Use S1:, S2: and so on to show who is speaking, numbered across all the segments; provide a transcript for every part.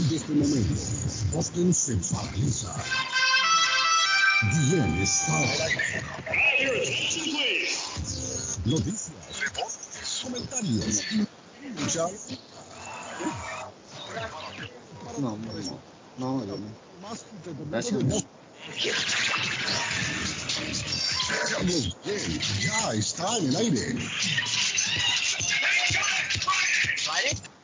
S1: partir de este momento, Boston se paraliza. Bien está. Noticias, comentarios.
S2: No, no, no, no. Gracias.
S1: ya está en el aire.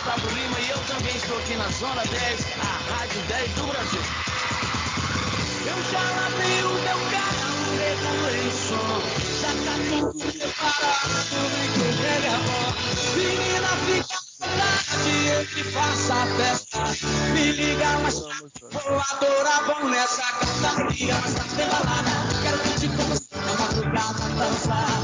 S3: Gustavo Lima e eu também estou aqui na Zona 10, a Rádio 10 do Brasil. Eu já lavei o meu carro, regulei som, já tá tudo preparado, vem que pega a voz. Menina, fica à vontade, eu que faço a festa. Me liga, mas vou adorar, bom nessa liga, mas tá sem balada. Quero que te conheça na madrugada, dançar,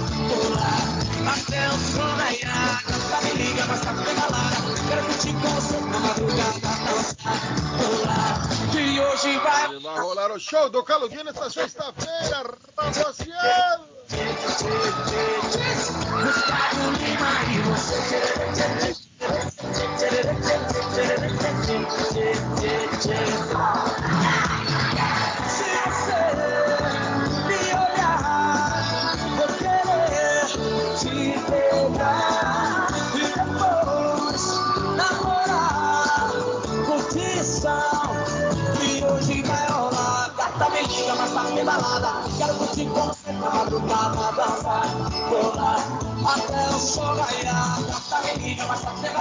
S3: som raiar. Canta, me liga, mas tá balada. Quero que te conheça na madrugada, dançar, pular. Que hoje vai
S4: rolar o show do Calo Dia nesta sexta-feira, rapaziada!
S3: Gustavo Lima e você.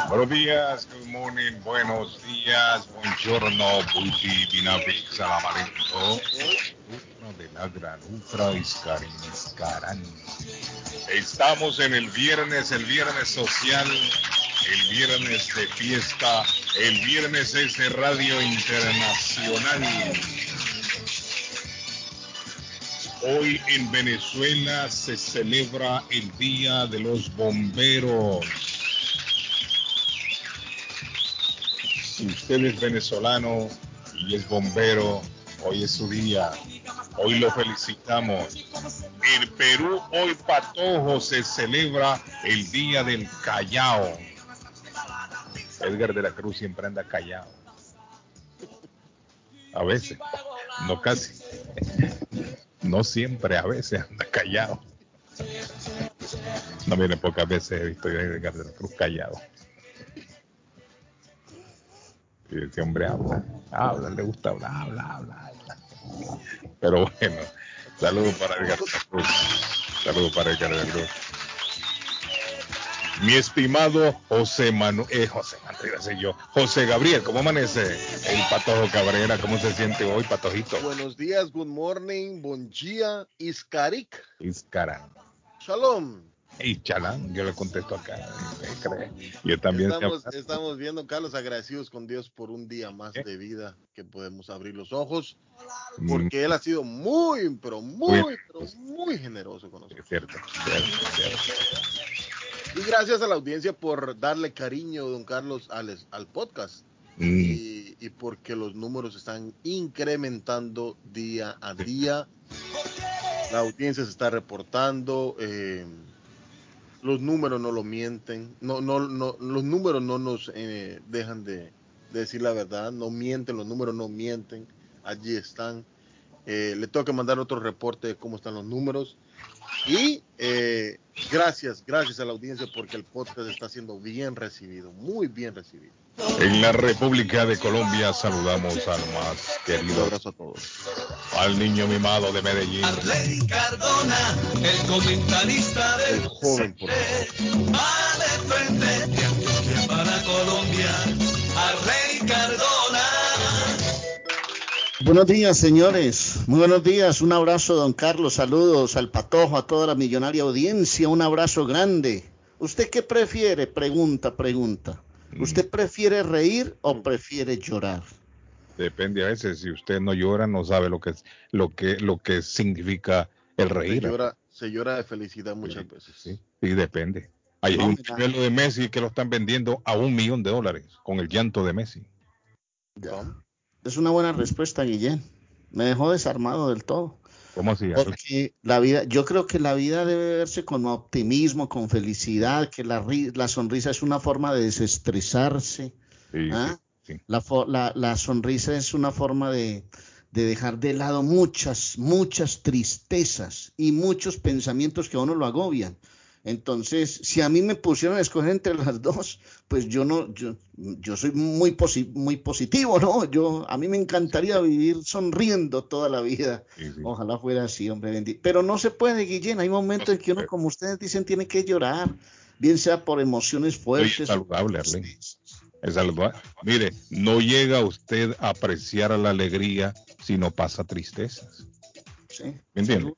S5: Buenos días, good morning, buenos días, buongiorno. Estamos en el viernes, el viernes social, el viernes de fiesta, el viernes es de Radio Internacional. Hoy en Venezuela se celebra el Día de los Bomberos. Si usted es venezolano y es bombero, hoy es su día. Hoy lo felicitamos. En Perú, hoy Patojo se celebra el Día del Callao. Edgar de la Cruz siempre anda callado. A veces, no casi. No siempre, a veces anda callado. No viene pocas veces he visto yo a Edgar de la Cruz callado. Y ese hombre habla, habla, le gusta hablar, habla, habla, habla. Pero bueno, saludos para Edgar de Cruz. Saludos para Edgar de Cruz. Mi estimado José Manuel, eh, José Manuel, yo, José Gabriel, ¿cómo amanece el Patojo Cabrera? ¿Cómo se siente hoy, Patojito?
S4: Buenos días, good morning, bon dia, Iskarik,
S5: Iscarán.
S4: shalom.
S5: Y chalán, yo le contesto acá. Yo también
S4: Estamos, estamos viendo, Carlos, agradecidos con Dios por un día más
S5: ¿Eh?
S4: de vida que podemos abrir los ojos,
S5: Mm,
S4: porque Él ha sido muy, pero muy,
S5: Muy-
S4: pero muy generoso con
S5: es
S4: nosotros.
S5: cierto, cierto, cierto.
S4: Y gracias a la audiencia por darle cariño, don Carlos, al, al podcast.
S5: Mm,
S4: y, y porque los números están incrementando día a día. La audiencia se está reportando, eh, los números no lo mienten, no, no, no, los números no nos eh, dejan de, de decir la verdad, no mienten, los números no mienten, allí están. Eh, le tengo que mandar otro reporte de cómo están los números. Y eh, gracias, gracias a la audiencia porque el podcast está siendo bien recibido, muy bien recibido.
S5: En la República de Colombia saludamos al más
S4: Un
S5: querido,
S4: abrazo a todos.
S5: al niño mimado de Medellín.
S3: Arley Cardona, el comentarista
S4: El
S3: del
S4: joven, por favor.
S3: va de frente de Antioquia para Colombia. Arley Cardona.
S2: Buenos días, señores. Muy buenos días. Un abrazo, don Carlos. Saludos al patojo, a toda la millonaria audiencia. Un abrazo grande. ¿Usted qué prefiere? Pregunta, pregunta. ¿Usted prefiere reír o prefiere llorar?
S5: Depende a veces. Si usted no llora, no sabe lo que, lo que, lo que significa el
S4: Se
S5: reír.
S4: llora, se llora de felicidad muchas veces.
S5: Sí, sí, depende. Hay
S2: No,
S5: un modelo de Messi que lo están vendiendo a un millón de dólares con el llanto de Messi.
S4: ¿Cómo?
S2: Es una buena respuesta, Guillén. Me dejó desarmado del todo.
S5: ¿Cómo así?
S2: Porque la vida, yo creo que la vida debe verse con optimismo, con felicidad, que la, la sonrisa es una forma de desestresarse.
S5: Sí,
S2: ¿ah?
S5: sí, sí.
S2: La, fo- la- la sonrisa es una forma de, de dejar de lado muchas, muchas tristezas y muchos pensamientos que a uno lo agobian. Entonces, si a mí me pusieron a escoger entre las dos, pues yo no, yo, yo soy muy, posi- muy positivo, ¿no? Yo, a mí me encantaría vivir sonriendo toda la vida.
S5: Sí, sí.
S2: Ojalá fuera así, hombre bendito. Pero no se puede, Guillén. Hay momentos en que uno, como ustedes dicen, tiene que llorar, bien sea por emociones fuertes.
S5: saludable, Arley. Es saludable. Mire, no llega usted a apreciar la alegría si no pasa tristezas.
S2: Sí,
S5: ¿Me entiende?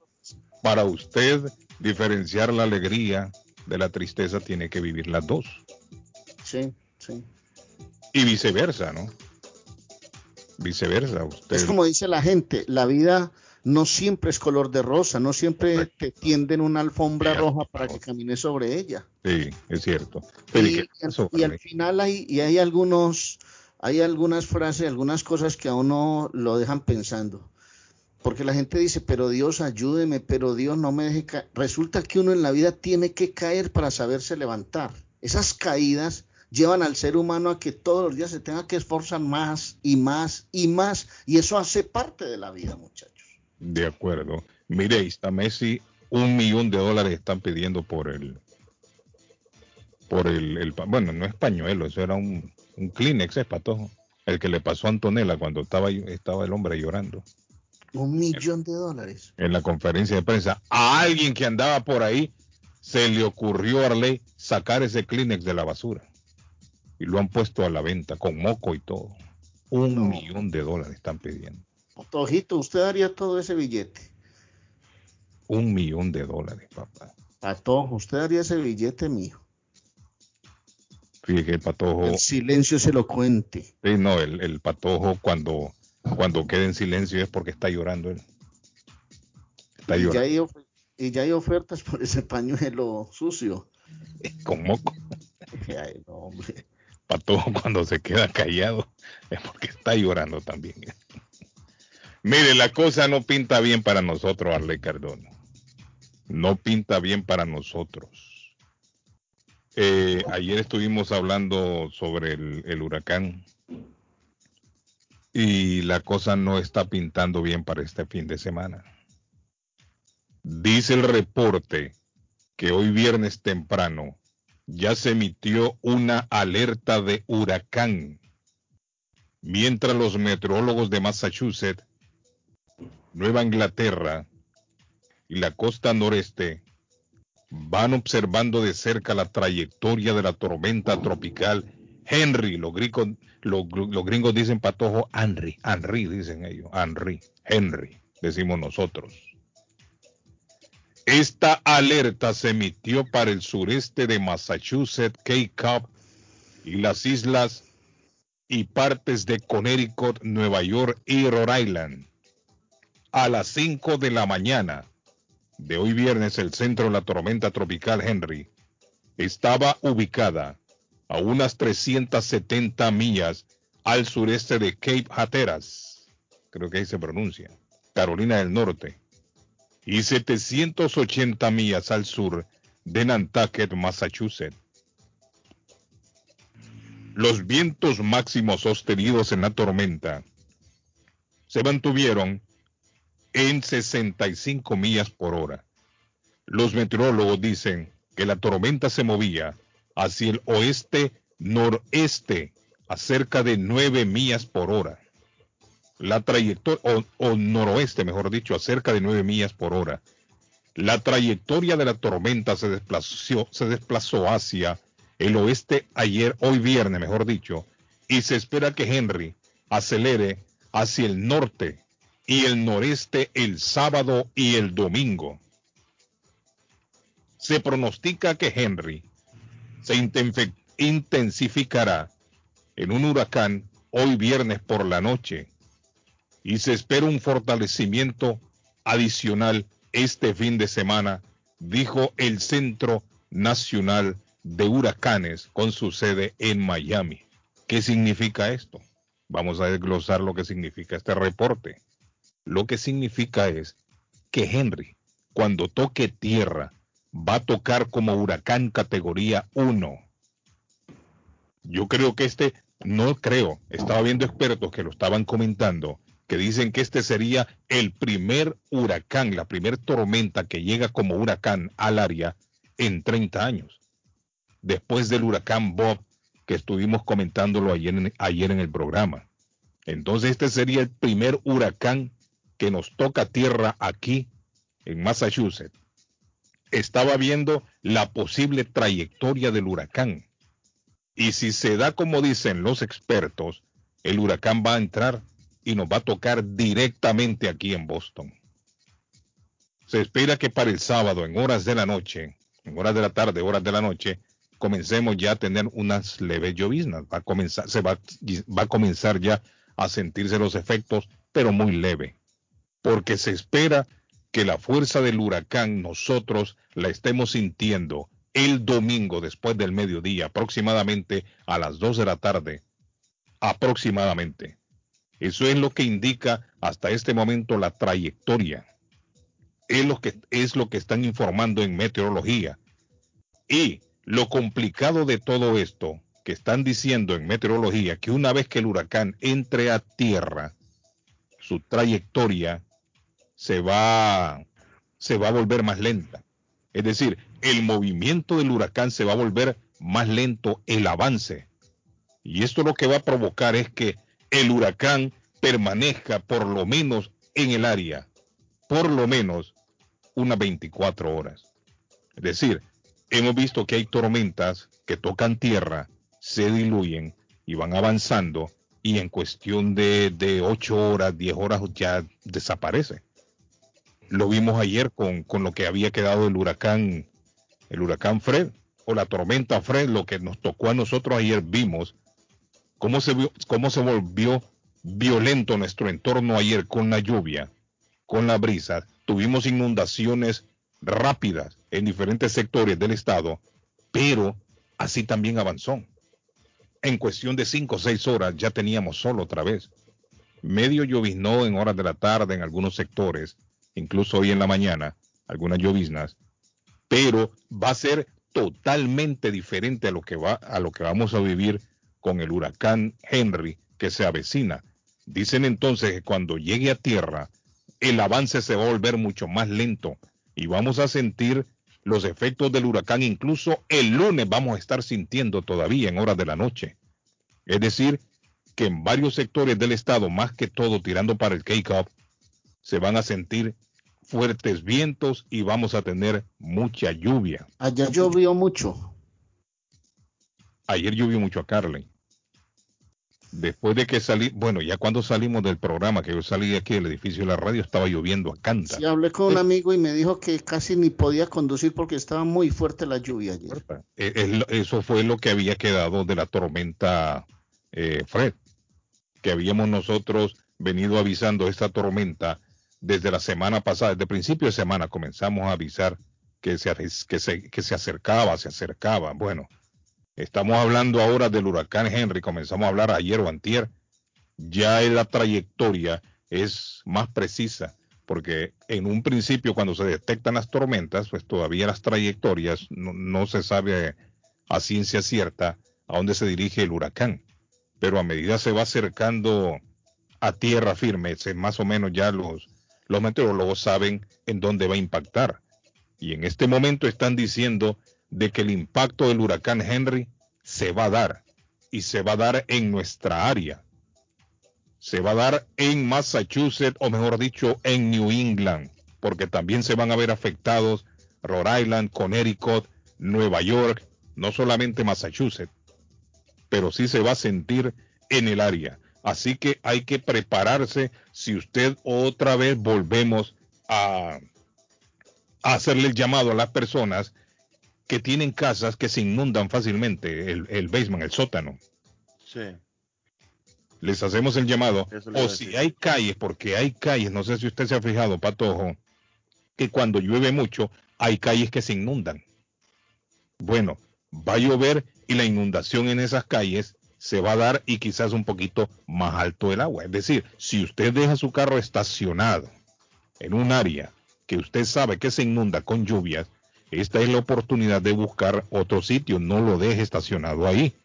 S5: Para usted diferenciar la alegría de la tristeza, tiene que vivir las dos.
S2: Sí, sí.
S5: Y viceversa, ¿no? Viceversa. Usted,
S2: Es como dice la gente, la vida no siempre es color de rosa, no siempre te tienden una alfombra
S5: Sí,
S2: roja para que camines sobre ella.
S5: Sí, es cierto. Pero ¿y
S2: al final hay, y hay algunos, hay algunas frases, algunas cosas que a uno lo dejan pensando. Porque la gente dice, pero Dios ayúdeme, pero Dios no me deje caer. Resulta que uno en la vida tiene que caer para saberse levantar. Esas caídas llevan al ser humano a que todos los días se tenga que esforzar más y más y más. Y eso hace parte de la vida, muchachos.
S5: De acuerdo. Mire, está Messi, un millón de dólares están pidiendo por el, por el, el bueno, no es pañuelo, eso era un, un Kleenex, es patojo, el que le pasó a Antonella cuando estaba, estaba el hombre llorando
S2: Un millón de dólares.
S5: en la conferencia de prensa. A alguien que andaba por ahí se le ocurrió a Arley sacar ese Kleenex de la basura y lo han puesto a la venta con moco y todo. Un
S2: No.
S5: millón de dólares están pidiendo.
S2: Tojito, usted haría todo ese billete.
S5: Un millón de dólares, papá.
S2: Patojo, usted haría ese billete mío.
S5: Fíjate, el patojo.
S2: El silencio se lo cuente.
S5: Sí, no, el, el patojo cuando, cuando queda en silencio es porque está llorando él. Está
S2: Y ya,
S5: llorando
S2: hay, of- y ya hay ofertas por ese pañuelo sucio.
S5: con moco.
S2: Ay, no, hombre.
S5: Patojo cuando se queda callado es porque está llorando también. Mire, la cosa no pinta bien para nosotros, Arley Cardona. No pinta bien para nosotros. Eh, ayer estuvimos hablando sobre el, el huracán y la cosa no está pintando bien para este fin de semana. Dice el reporte que hoy viernes temprano ya se emitió una alerta de huracán, mientras los meteorólogos de Massachusetts, Nueva Inglaterra y la costa noreste van observando de cerca la trayectoria de la tormenta tropical Henry. Los gringos, los, gr- los gringos dicen patojo Henry, Henry dicen ellos, Henry, Henry, decimos nosotros. Esta alerta se emitió para el sureste de Massachusetts, Cape Cod y las islas y partes de Connecticut, Nueva York y Rhode Island. A las 5 de la mañana de hoy viernes, el centro de la tormenta tropical Henry estaba ubicada a unas 370 millas al sureste de Cape Hatteras, creo que ahí se pronuncia, Carolina del Norte, y 780 millas al sur de Nantucket, Massachusetts. Los vientos máximos sostenidos en la tormenta se mantuvieron en 65 millas por hora. Los meteorólogos dicen que la tormenta se movía hacia el oeste noreste a cerca de 9 millas por hora. La trayectoria, o, o noroeste, mejor dicho, a cerca de 9 millas por hora. La trayectoria de la tormenta se desplazó, se desplazó hacia el oeste ayer, hoy viernes, mejor dicho, y se espera que Henry acelere hacia el norte y el noreste el sábado y el domingo. Se pronostica que Henry se intensificará en un huracán hoy viernes por la noche y se espera un fortalecimiento adicional este fin de semana, dijo el Centro Nacional de Huracanes con su sede en Miami. ¿Qué significa esto? Vamos a desglosar lo que significa este reporte. Lo que significa es que Henry, cuando toque tierra, va a tocar como huracán categoría 1. Yo creo que este, no creo, estaba viendo expertos que lo estaban comentando, que dicen que este sería el primer huracán, la primera tormenta que llega como huracán al área en 30 años. Después del huracán Bob que estuvimos comentándolo ayer en, ayer en el programa. Entonces este sería el primer huracán que nos toca tierra aquí en Massachusetts. Estaba viendo la posible trayectoria del huracán. Y si se da como dicen los expertos, el huracán va a entrar y nos va a tocar directamente aquí en Boston. Se espera que para el sábado, en horas de la noche, en horas de la tarde, horas de la noche, comencemos ya a tener unas leves lloviznas. Va a comenzar, se va, va a comenzar ya a sentirse los efectos, pero muy leve, porque se espera que la fuerza del huracán nosotros la estemos sintiendo el domingo después del mediodía, aproximadamente a las 2 de la tarde, aproximadamente. Eso es lo que indica hasta este momento la trayectoria. Es lo que, es lo que están informando en meteorología. Y lo complicado de todo esto que están diciendo en meteorología, que una vez que el huracán entre a tierra, su trayectoria se va, se va a volver más lenta. Es decir, el movimiento del huracán se va a volver más lento, el avance. Y esto lo que va a provocar es que el huracán permanezca por lo menos en el área, por lo menos unas 24 horas. Es decir, hemos visto que hay tormentas que tocan tierra, se diluyen y van avanzando y en cuestión de, de 8 horas, 10 horas ya desaparece. Lo vimos ayer con, con lo que había quedado el huracán, el huracán Fred o la tormenta Fred, lo que nos tocó a nosotros ayer vimos cómo se, cómo se volvió violento nuestro entorno ayer con la lluvia, con la brisa. Tuvimos inundaciones rápidas en diferentes sectores del estado, pero así también avanzó. En cuestión de cinco o seis horas ya teníamos solo otra vez. Medio lloviznó en horas de la tarde en algunos sectores, incluso hoy en la mañana, algunas lloviznas, pero va a ser totalmente diferente a lo que va a lo que vamos a vivir con el huracán Henry que se avecina. Dicen entonces que cuando llegue a tierra, el avance se va a volver mucho más lento y vamos a sentir los efectos del huracán. Incluso el lunes vamos a estar sintiendo todavía en horas de la noche. Es decir, que en varios sectores del estado, más que todo tirando para el Cape Up, se van a sentir fuertes vientos y vamos a tener mucha lluvia.
S2: Ayer llovió mucho.
S5: Ayer llovió mucho a Carly después de que salí, bueno, ya cuando salimos del programa, que yo salí de aquí del edificio de la radio, estaba lloviendo a canta.
S2: Sí, hablé con un amigo y me dijo que casi ni podía conducir porque estaba muy fuerte la lluvia ayer.
S5: Eh, eso fue lo que había quedado de la tormenta eh, Fred, que habíamos nosotros venido avisando esta tormenta desde la semana pasada, desde principio de semana comenzamos a avisar que se, que se, que se acercaba, se acercaba. Bueno, Estamos hablando ahora del huracán Henry, comenzamos a hablar ayer o antier. Ya la trayectoria es más precisa, porque en un principio cuando se detectan las tormentas, pues todavía las trayectorias no, se sabe a ciencia cierta a dónde se dirige el huracán. Pero a medida se va acercando a tierra firme, más o menos ya los, los meteorólogos saben en dónde va a impactar. Y en este momento están diciendo de que el impacto del huracán Henry se va a dar y se va a dar en nuestra área. Se va a dar en Massachusetts o mejor dicho en New England, porque también se van a ver afectados Rhode Island, Connecticut, Nueva York, no solamente Massachusetts, pero sí se va a sentir en el área. Así que hay que prepararse si usted otra vez volvemos a, a hacerle el llamado a las personas que tienen casas que se inundan fácilmente, el, el basement, el sótano.
S4: Sí.
S5: Les hacemos el llamado. O si hay calles, porque hay calles, no sé si usted se ha fijado, Patojo, que cuando llueve mucho, hay calles que se inundan. Bueno, va a llover y la inundación en esas calles se va a dar y quizás un poquito más alto el agua. Es decir, si usted deja su carro estacionado en un área que usted sabe que se inunda con lluvias, esta es la oportunidad de buscar otro sitio. No lo deje estacionado ahí.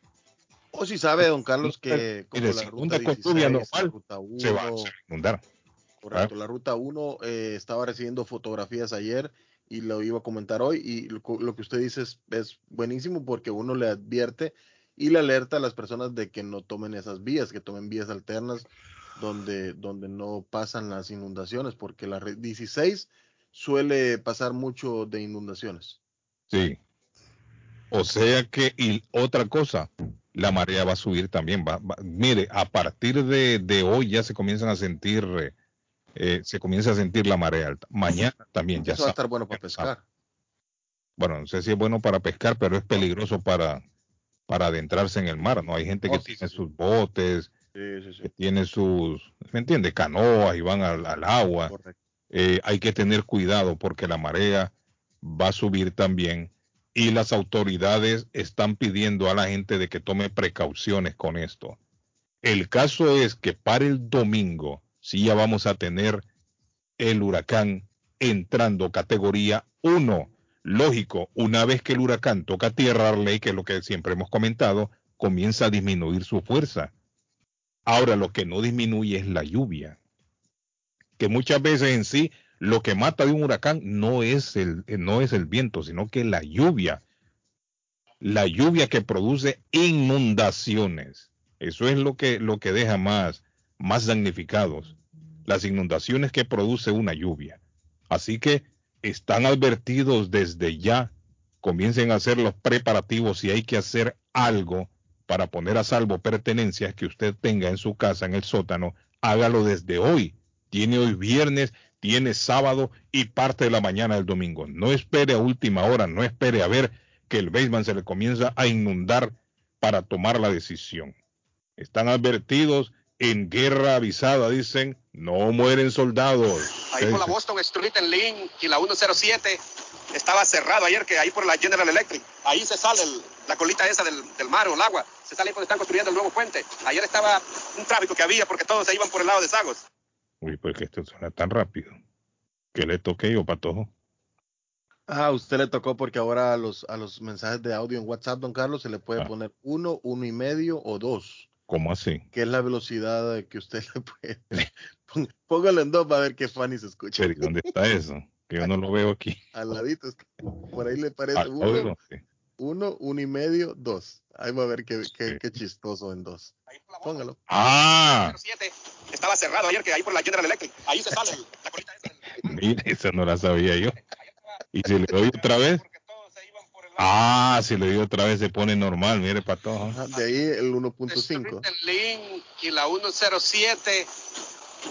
S4: O si sabe, don Carlos, que como la ruta
S5: inunda con
S4: 16,
S5: lluvia
S4: la
S5: normal,
S4: ruta
S5: Se va,
S4: 1,
S5: se va a inundar.
S4: Correcto, la ruta 1 eh, estaba recibiendo fotografías ayer y lo iba a comentar hoy y lo, que usted dice es, es buenísimo porque uno le advierte y le alerta a las personas de que no tomen esas vías, que tomen vías alternas donde, donde no pasan las inundaciones, porque la red 16 suele pasar mucho de inundaciones.
S5: Sí. O sea que, y otra cosa, la marea va a subir también. Va, va- mire, a partir de, de hoy ya se comienzan a sentir, eh, se comienza a sentir la marea alta. Mañana también, ya
S4: Eso va a estar bueno para pescar.
S5: Bueno, no sé si es bueno para pescar, pero es peligroso para, para adentrarse en el mar, ¿no? Hay gente que
S4: Oh,
S5: tiene
S4: sí.
S5: sus botes,
S4: Sí,
S5: que tiene sus, ¿me entiende? Canoas y van al, al agua. Eh, hay que tener cuidado porque la marea va a subir también y las autoridades están pidiendo a la gente de que tome precauciones con esto. El caso es que para el domingo sí ya vamos a tener el huracán entrando categoría 1. Lógico, una vez que el huracán toca tierra, Arley, que es lo que siempre hemos comentado, comienza a disminuir su fuerza. Ahora lo que no disminuye es la lluvia que muchas veces en sí lo que mata de un huracán no es el no es el viento, sino que la lluvia. La lluvia que produce inundaciones. Eso es lo que lo que deja más más damnificados. Las inundaciones que produce una lluvia. Así que están advertidos desde ya. Comiencen a hacer los preparativos si hay que hacer algo para poner a salvo pertenencias que usted tenga en su casa, en el sótano, hágalo desde hoy. Tiene hoy viernes, tiene sábado y parte de la mañana del domingo. No espere a última hora, no espere a ver que el basement se le comienza a inundar para tomar la decisión. Están advertidos en guerra avisada, dicen, no mueren soldados.
S6: Ahí por la Boston Street en Lynn y la 107 estaba cerrado ayer, que ahí por la General Electric. Ahí se sale el- la colita esa del, del mar o el agua. Se sale ahí cuando están construyendo el nuevo puente. Ayer estaba un tráfico que había porque todos se iban por el lado de Sagos.
S5: Uy, pues que esto suena tan rápido. Que le toque yo, patojo.
S4: Ah, a usted le tocó porque ahora a los, a los mensajes de audio en WhatsApp, don Carlos, se le puede
S5: Ah.
S4: poner uno, uno y medio o dos,
S5: ¿Cómo así?
S4: que es la velocidad que usted le puede. Pón- Póngalo en dos para ver qué Fanny se escucha.
S5: ¿dónde está eso? Que yo no lo veo aquí.
S4: Al ladito, está. por ahí le parece
S5: Al
S4: uno, uno, uno y medio, dos. Ahí va a ver qué, qué,
S5: Sí.
S4: qué chistoso en dos. Póngalo.
S5: Ah,
S6: 107 estaba cerrado ayer, que ahí por la General Electric. Ahí se sale la colita esa
S5: mira, esa no la sabía yo. ¿Y si le doy otra vez? Ah, si le doy otra vez se pone normal, mire, patojo.
S4: Ajá, de ahí el
S6: de
S4: 1.5.
S6: Street en Lynn y la 107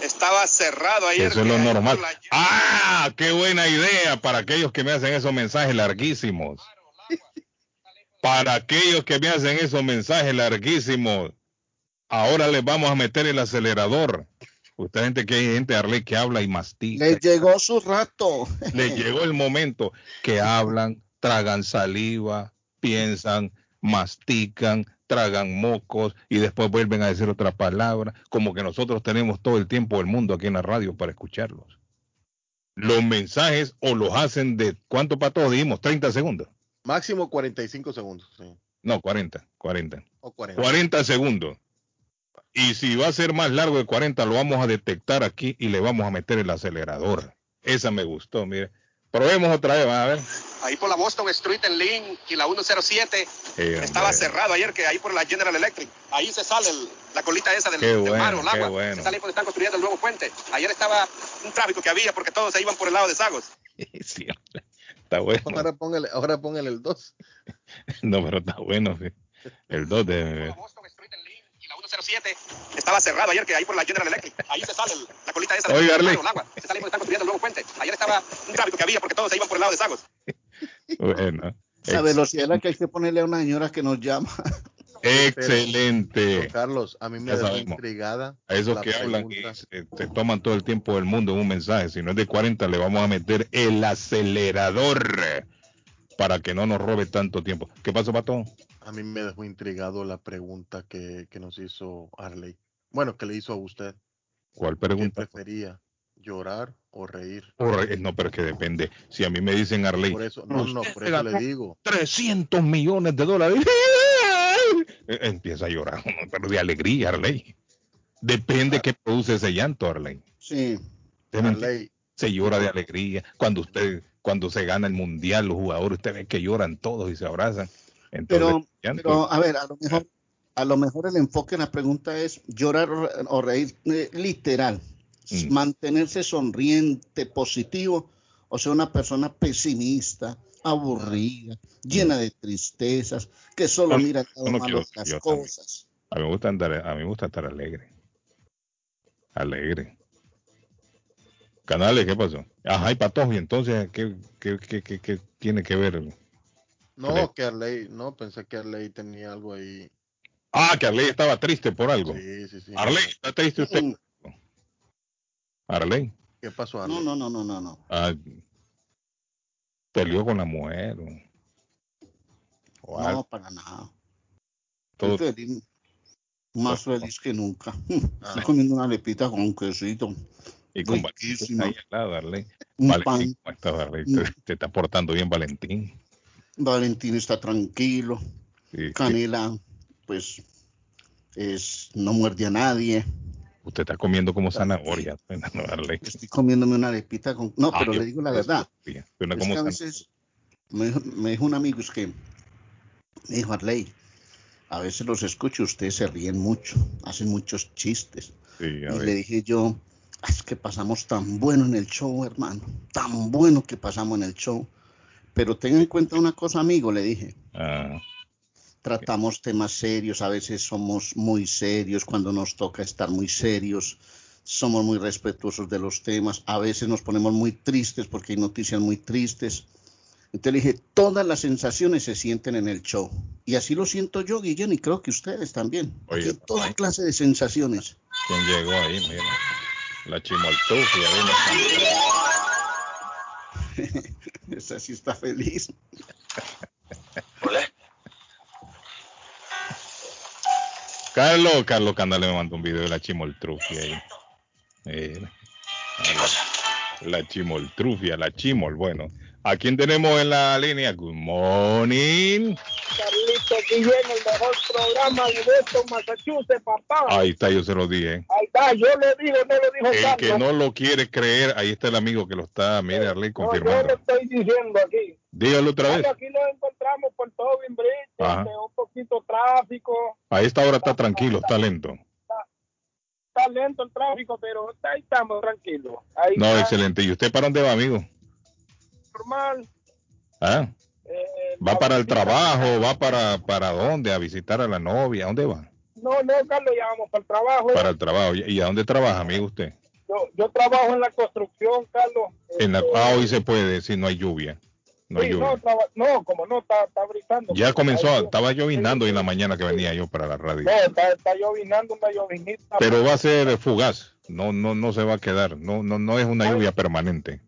S6: estaba cerrado ayer.
S5: Eso es lo normal. Ah, qué buena idea para aquellos que me hacen esos mensajes larguísimos. Para aquellos que me hacen esos mensajes larguísimos, ahora les vamos a meter el acelerador. Usted gente que hay gente Arley que habla y mastica.
S2: Les llegó su rato.
S5: Les llegó el momento que hablan, tragan saliva, piensan, mastican, tragan mocos y después vuelven a decir otra palabra, como que nosotros tenemos todo el tiempo del mundo aquí en la radio para escucharlos. Los mensajes o los hacen de cuánto para todos dijimos, 30 segundos.
S4: Máximo 45 segundos. sí.
S5: No, 40, 40.
S4: O 40.
S5: 40 segundos. Y si va a ser más largo de 40, lo vamos a detectar aquí y le vamos a meter el acelerador. Esa me gustó, mire. Probemos otra vez, a ver.
S6: Ahí por la Boston Street en Lynn y la 107
S5: Eh,
S6: estaba cerrado ayer, que ahí por la General Electric. Ahí se sale el- la colita esa del,
S5: Qué
S6: del
S5: bueno,
S6: mar o el agua.
S5: bueno.
S6: Se sale ahí cuando están construyendo el nuevo puente. Ayer estaba un tráfico que había porque todos se iban por el lado de Sagos.
S5: Sí, está bueno.
S4: Ahora póngale, ahora póngale el 2.
S5: No, pero está bueno. sí. El 2 de...
S6: Boston Street en Lynn y la
S7: 107 estaba cerrado ayer, que ahí por la General Electric. Ahí se sale el- la colita esa
S5: Oiga, Arley.
S7: el agua. Se sale porque están construyendo el nuevo puente. Ayer estaba un tráfico que había porque todos se iban por el lado de Sagos.
S5: Bueno,
S2: Esa velocidad es la que hay que ponerle a una señora que nos llama.
S5: excelente.
S4: Carlos, a mí me
S5: sabemos.
S4: intrigada.
S5: A esos
S4: la
S5: que hablan
S4: pregunta.
S5: se, se toman todo el tiempo del mundo en un mensaje. Si no es de 40, le vamos a meter el acelerador para que no nos robe tanto tiempo. ¿Qué pasó, Pato?
S4: A mí me dejó intrigado la pregunta que, que nos hizo Arley. Bueno, que le hizo a usted.
S5: ¿Cuál
S4: ¿Qué
S5: pregunta?
S4: prefería? ¿Llorar o reír?
S5: O re- No, pero es que depende. Si a mí me dicen Arley,
S4: Por eso, no, no, por eso le digo.
S5: 300 millones de dólares, eh, empieza a llorar, pero de alegría, Arley. Depende qué produce ese llanto, Arley.
S2: Sí.
S4: Arley,
S5: se llora de alegría. Cuando usted, cuando se gana el mundial, los jugadores, usted ve que lloran todos y se abrazan. Entonces,
S2: Pero, pero a ver, a lo mejor, a lo mejor el enfoque en la pregunta es llorar o re- o reír eh, literal,
S5: Mm.
S2: mantenerse sonriente, positivo, o sea, una persona pesimista, aburrida, llena de tristezas, que solo
S5: No,
S2: mira
S5: no quiero-
S2: las
S5: también.
S2: cosas.
S5: a mí me gusta andar, a mí me gusta estar alegre. Alegre. Canales, ¿qué pasó? Ajá, y Patojo, y entonces, ¿qué, qué, qué, qué, qué tiene que ver? Arley?
S4: no, que Arley, no, pensé que Arley tenía algo ahí.
S5: Ah, que Arley estaba triste por algo.
S4: Sí, sí, sí.
S5: Arley, ¿está triste usted? Arley.
S4: ¿Qué pasó, Arley?
S2: No, no, no, no, no, no.
S5: Ah, peleó con la mujer. O, o algo.
S2: No, para nada.
S5: Todo-
S2: Estoy feliz, más feliz que nunca.
S4: Ah.
S2: Estoy comiendo una lepita con un quesito,
S5: y con Valentín
S2: riquísima.
S5: ahí al lado, Arley.
S2: un
S5: Valentín,
S2: pan.
S5: ¿cómo estás, Arley? Te, te está portando bien, Valentín.
S2: Valentín está tranquilo.
S5: Sí,
S2: Canela, pues, es, no muerde a nadie.
S5: Usted está comiendo como zanahoria, no.
S2: Estoy comiéndome una lepita con... No,
S5: Ah,
S2: pero le digo la verdad. Es que a veces me dijo, me dijo un amigo, es que me dijo Arley, a veces los escucho, ustedes se ríen mucho, hacen muchos chistes.
S5: Sí,
S2: Y
S5: ver.
S2: le dije yo, "Ah, es que pasamos tan bueno en el show, hermano, tan bueno que pasamos en el show. Pero tenga en cuenta una cosa, amigo, le dije,
S5: Ah,
S2: tratamos temas serios, a veces somos muy serios cuando nos toca estar muy serios, somos muy respetuosos de los temas, a veces nos ponemos muy tristes porque hay noticias muy tristes. Entonces le dije, todas las sensaciones se sienten en el show. Y así lo siento yo, Guillén, y creo que ustedes también.
S5: Oye,
S2: Aquí toda
S5: ay.
S2: clase de sensaciones.
S5: ¿quién llegó ahí? Mira. La chimoltufia.
S2: Esa sí está feliz.
S5: Carlos, Carlos Canales me mandó un video de la chimoltrufia ahí. Mira. La chimoltrufia, la chimol. Bueno, ¿a quién tenemos en la línea? Good morning.
S8: Carlito Guillén, el mejor programa de Boston, Massachusetts, papá.
S5: Ahí está, yo se lo dije.
S8: Ahí está, yo lo digo, no lo dijo
S5: El
S8: Carlos.
S5: que no lo quiere creer, ahí está el amigo que lo está, mire, Arley,
S8: No, yo lo
S5: confirmando.
S8: estoy diciendo aquí.
S5: Dígalo otra vez.
S8: Aquí nos encontramos por Tobin Bridge,
S5: Ajá.
S8: este, un poquito tráfico,
S5: A esta hora está tranquilo, está lento.
S8: Está lento el tráfico, pero ahí estamos tranquilos. Ahí
S5: No,
S8: está,
S5: excelente. ¿Y usted para dónde va, amigo?
S8: normal.
S5: ¿Ah?
S8: eh,
S5: ¿Va para el trabajo? ¿Va para, para dónde? ¿A visitar a la novia? ¿A dónde va?
S8: No, no, Carlos, ya vamos para el trabajo.
S5: Para el trabajo. ¿Y a dónde trabaja, amigo, usted?
S8: Yo, yo trabajo en la construcción, Carlos.
S5: En la,
S8: Este,
S5: ah, hoy se puede, si no hay lluvia. No hay
S8: sí, no, traba- no, como no, está, está brisando.
S5: Ya comenzó, estaba llovinando en la mañana que venía yo para la radio.
S8: No, está, está llovinando una llovinita.
S5: Pero va a ser fugaz. No, no, no se va a quedar. No, no, no es una lluvia permanente.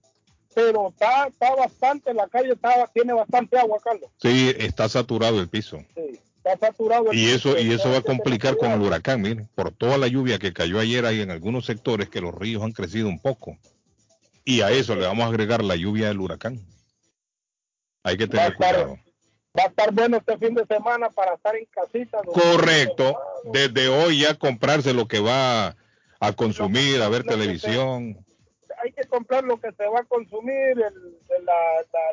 S8: Pero está, está bastante, la calle está, tiene bastante agua, Carlos.
S5: Sí, está saturado el piso.
S8: Sí, está saturado. el
S5: Y eso, y eso va a
S8: hay
S5: complicar con el huracán, mire, por toda la lluvia que cayó ayer ahí en algunos sectores que los ríos han crecido un poco. Y a eso le vamos a agregar la lluvia del huracán. Hay que
S8: Va
S5: tener
S8: estar-
S5: cuidado.
S8: Va a estar bueno este fin de semana para estar en casita. ¿no?
S5: Correcto. Desde hoy ya comprarse lo que va a consumir, a ver televisión.
S8: Hay que comprar lo que se va a consumir, el, el- la,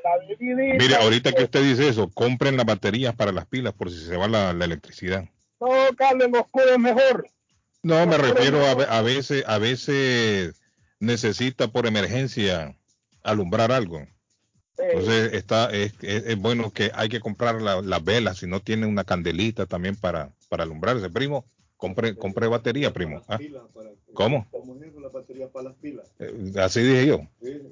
S8: la.
S5: Mire, ahorita que usted dice eso, compren las baterías para las pilas por si se va la, la electricidad.
S8: No, Carlos, los cubre mejor.
S5: No, me refiero a, a veces, a veces necesita por emergencia alumbrar algo. Entonces está, es, es- es bueno que hay que comprar la- las velas, si no tiene una candelita también para, para alumbrarse. Primo, Compre, compre batería, primo. ¿Ah? ¿Cómo? Eh, Así dije yo.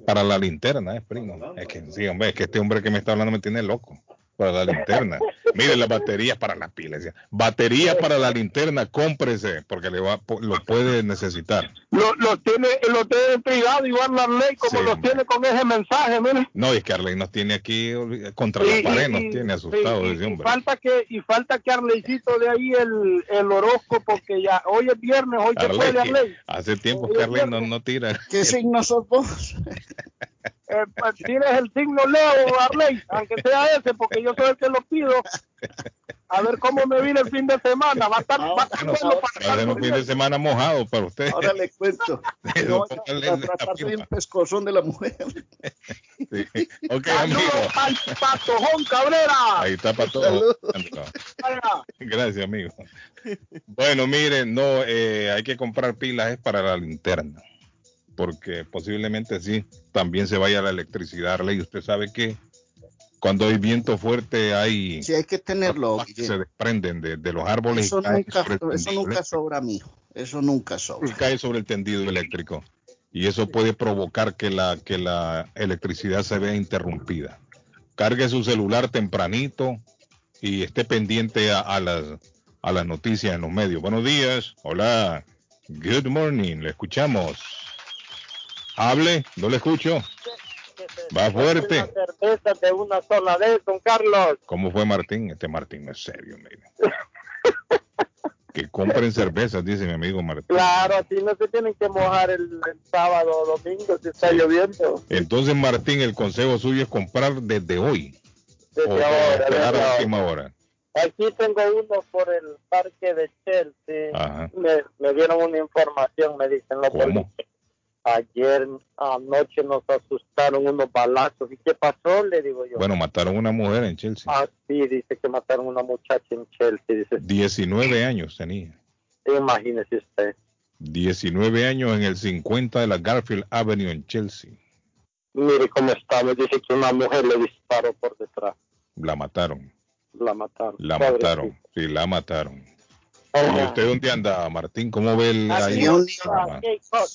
S5: Para la linterna, eh, primo. Es que, sí, hombre, es que este hombre que me está hablando me tiene loco. Para la linterna. Mire, las baterías para las pilas. Batería para la linterna, cómprese, porque le va, lo puede necesitar.
S9: Lo, lo tiene, lo tiene privado igual la ley como
S5: Sí,
S9: lo
S5: hombre.
S9: tiene con ese mensaje, mire.
S5: No, es que Arley nos tiene aquí contra
S9: Y-
S5: la pared,
S9: y-
S5: nos
S9: y-
S5: tiene asustados
S9: y-
S5: ese
S9: y
S5: hombre.
S9: falta que y falta que Arleycito de ahí el, el horóscopo que ya hoy es viernes, hoy se
S5: Arley,
S9: puede Arley.
S5: hace tiempo
S9: Hoy
S5: que Arley no, no tira.
S2: ¿Qué signo sos vos?
S9: Eh, pues, tienes el signo Leo, Arley, aunque sea ese, porque yo soy el que lo pido. A ver cómo me viene el fin de semana. Va a estar, va a estar
S5: Bueno,
S9: bueno para
S5: un fin de semana mojado para usted.
S2: Ahora le cuento. No, a tratar de un pescozón de la mujer.
S5: Sí. Ok, amigo.
S9: Al Patojón Cabrera.
S5: Ahí está para todo.
S2: Saludos.
S9: Vaya.
S5: Gracias, amigo. Bueno, miren, no, eh, hay que comprar pilas es para la linterna, porque posiblemente sí, también se vaya la electricidad. Arley, usted sabe que cuando hay viento fuerte hay
S2: Sí, hay que tenerlo.
S5: que se desprenden de, de los árboles
S2: Eso
S5: y
S2: nunca, eso nunca sobra, mijo. Eso nunca
S5: y
S2: sobra.
S5: cae sobre el tendido eléctrico y eso puede provocar que la que la electricidad se vea interrumpida. Cargue su celular tempranito y esté pendiente a, a las a las noticias en los medios. Buenos días, hola, good morning, le escuchamos. Hable, no le escucho. Va fuerte.
S9: Una cerveza de una sola vez, don Carlos.
S5: ¿Cómo fue Martín? Este Martín no es serio, mire. Que compren cervezas, dice mi amigo Martín.
S9: Claro, así no se tienen que mojar el, el sábado o domingo si está
S5: Sí.
S9: lloviendo.
S5: Entonces, Martín, el consejo suyo es comprar desde hoy
S9: Desde
S5: o
S9: ahora,
S5: esperar
S9: desde
S5: a la última hora.
S9: Aquí tengo uno por el parque de Chelsea.
S5: Ajá.
S9: Me, me dieron una información, me dicen los
S5: ¿Cómo?
S9: policías. Ayer anoche nos asustaron unos balazos. ¿Y qué pasó? Le digo yo.
S5: Bueno, mataron una mujer en Chelsea.
S9: Ah, sí, dice que mataron a una muchacha en Chelsea. Dice,
S5: 19 años tenía.
S9: imagínese usted.
S5: 19 años en el 50 de la Garfield Avenue en Chelsea.
S9: Mire cómo estamos. Dice que una mujer le disparó por detrás.
S5: La mataron.
S9: La mataron.
S5: La mataron. Sí, la mataron. ¿Y usted dónde anda, Martín? ¿Cómo ve el
S2: Ah,
S5: ahí?
S2: sería un lío.
S9: Ah,
S5: Ajá.
S9: Cape Cod.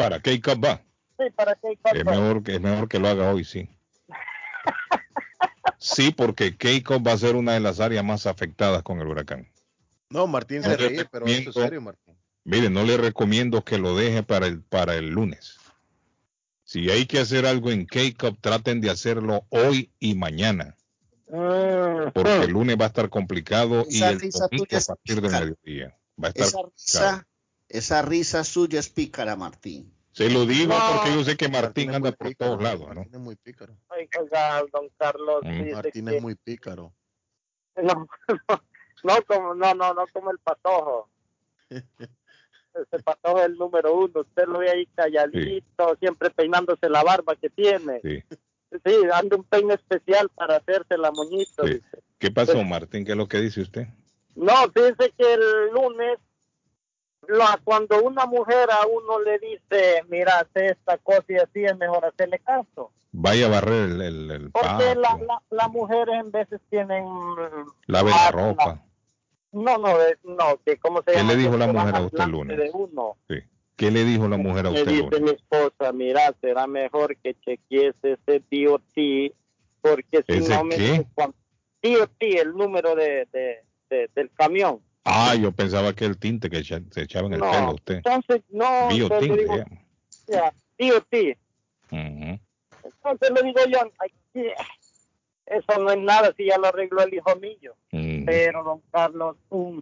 S5: ¿Para qué Cup va?
S9: Sí, para.
S5: Es mejor, que- es mejor que lo haga hoy, sí. Sí, porque Keiko va a ser una de las áreas más afectadas con el huracán.
S4: No, Martín
S5: No
S4: se
S5: te
S4: ríe, pero esto es serio, Martín.
S5: Mire, no le recomiendo que lo deje para el, para el lunes. Si hay que hacer algo en K-Cup, traten de hacerlo hoy y mañana,
S9: Mm,
S5: porque el lunes va a estar complicado y el domingo a partir del mediodía. Va a estar
S2: Esa
S5: complicado.
S2: risa, esa risa suya es pícara, Martín.
S5: Se lo digo
S9: No.
S5: porque yo sé que Martín anda por
S4: pícaro,
S5: todos lados, ¿no?
S4: Martín es muy pícaro.
S9: Oiga, don Carlos,
S5: Mm.
S9: dice
S4: Martín
S9: que-
S4: es muy pícaro.
S9: no, no, no como, no, no, no como el patojo. Ese patojo es el número uno. Usted lo ve ahí calladito, siempre peinándose la barba que tiene.
S5: Sí.
S9: Sí, dando un peine especial para hacerse la moñito.
S5: Sí. ¿Qué pasó, Martín? ¿Qué es lo que dice usted?
S9: No, dice que el lunes, la, cuando una mujer a uno le dice, mira, hace esta cosa y así, es mejor hacerle caso.
S5: Vaya a barrer el, el, el
S9: Porque
S5: patio,
S9: la, la, las mujeres en veces tienen...
S5: lave la
S9: más-
S5: ropa.
S9: No, no, no, que cómo se
S5: ¿Qué
S9: llama?
S5: le dijo la mujer a usted el lunes?
S9: de uno.
S5: Sí. ¿Qué le dijo la mujer a
S9: Me
S5: usted? el
S9: dice
S5: lunes?
S9: mi esposa, mira, será mejor que chequees ese DOT, porque si
S5: ¿Ese
S9: no me
S5: qué?
S9: cuán- DOT, el número de, de, de- del camión.
S5: Ah, yo pensaba que el tinte que se echaba en el
S9: No,
S5: pelo usted.
S9: entonces, no, entonces
S5: Biotinte.
S9: le digo,
S5: ya,
S9: DOT.
S5: Ujú.
S9: Entonces le digo yo, "Ay, sí, eso no es nada si ya lo arregló el hijo mío.
S5: Mm.
S9: Pero, don Carlos, um,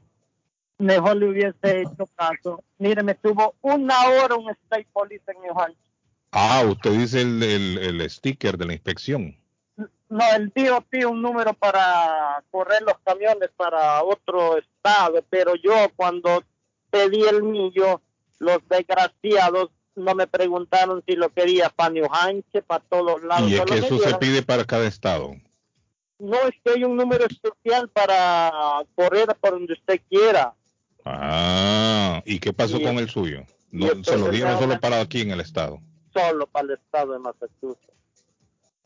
S9: mejor le hubiese hecho caso. Mire, me tuvo una hora un state police en New Hampshire.
S5: Ah, usted dice el, el, el sticker de la inspección.
S9: No, el DOT, un número para correr los camiones para otro pero yo cuando pedí el mío, los desgraciados no me preguntaron si lo quería para New Hampshire, para todos lados.
S5: Y es que eso se pide para cada estado.
S9: No, es que hay un número especial para correr por donde usted quiera.
S5: Ah, ¿y qué pasó
S9: Y-
S5: con el suyo? No, se lo dieron
S9: ahora-
S5: solo para aquí en el estado.
S9: solo para el estado de Massachusetts.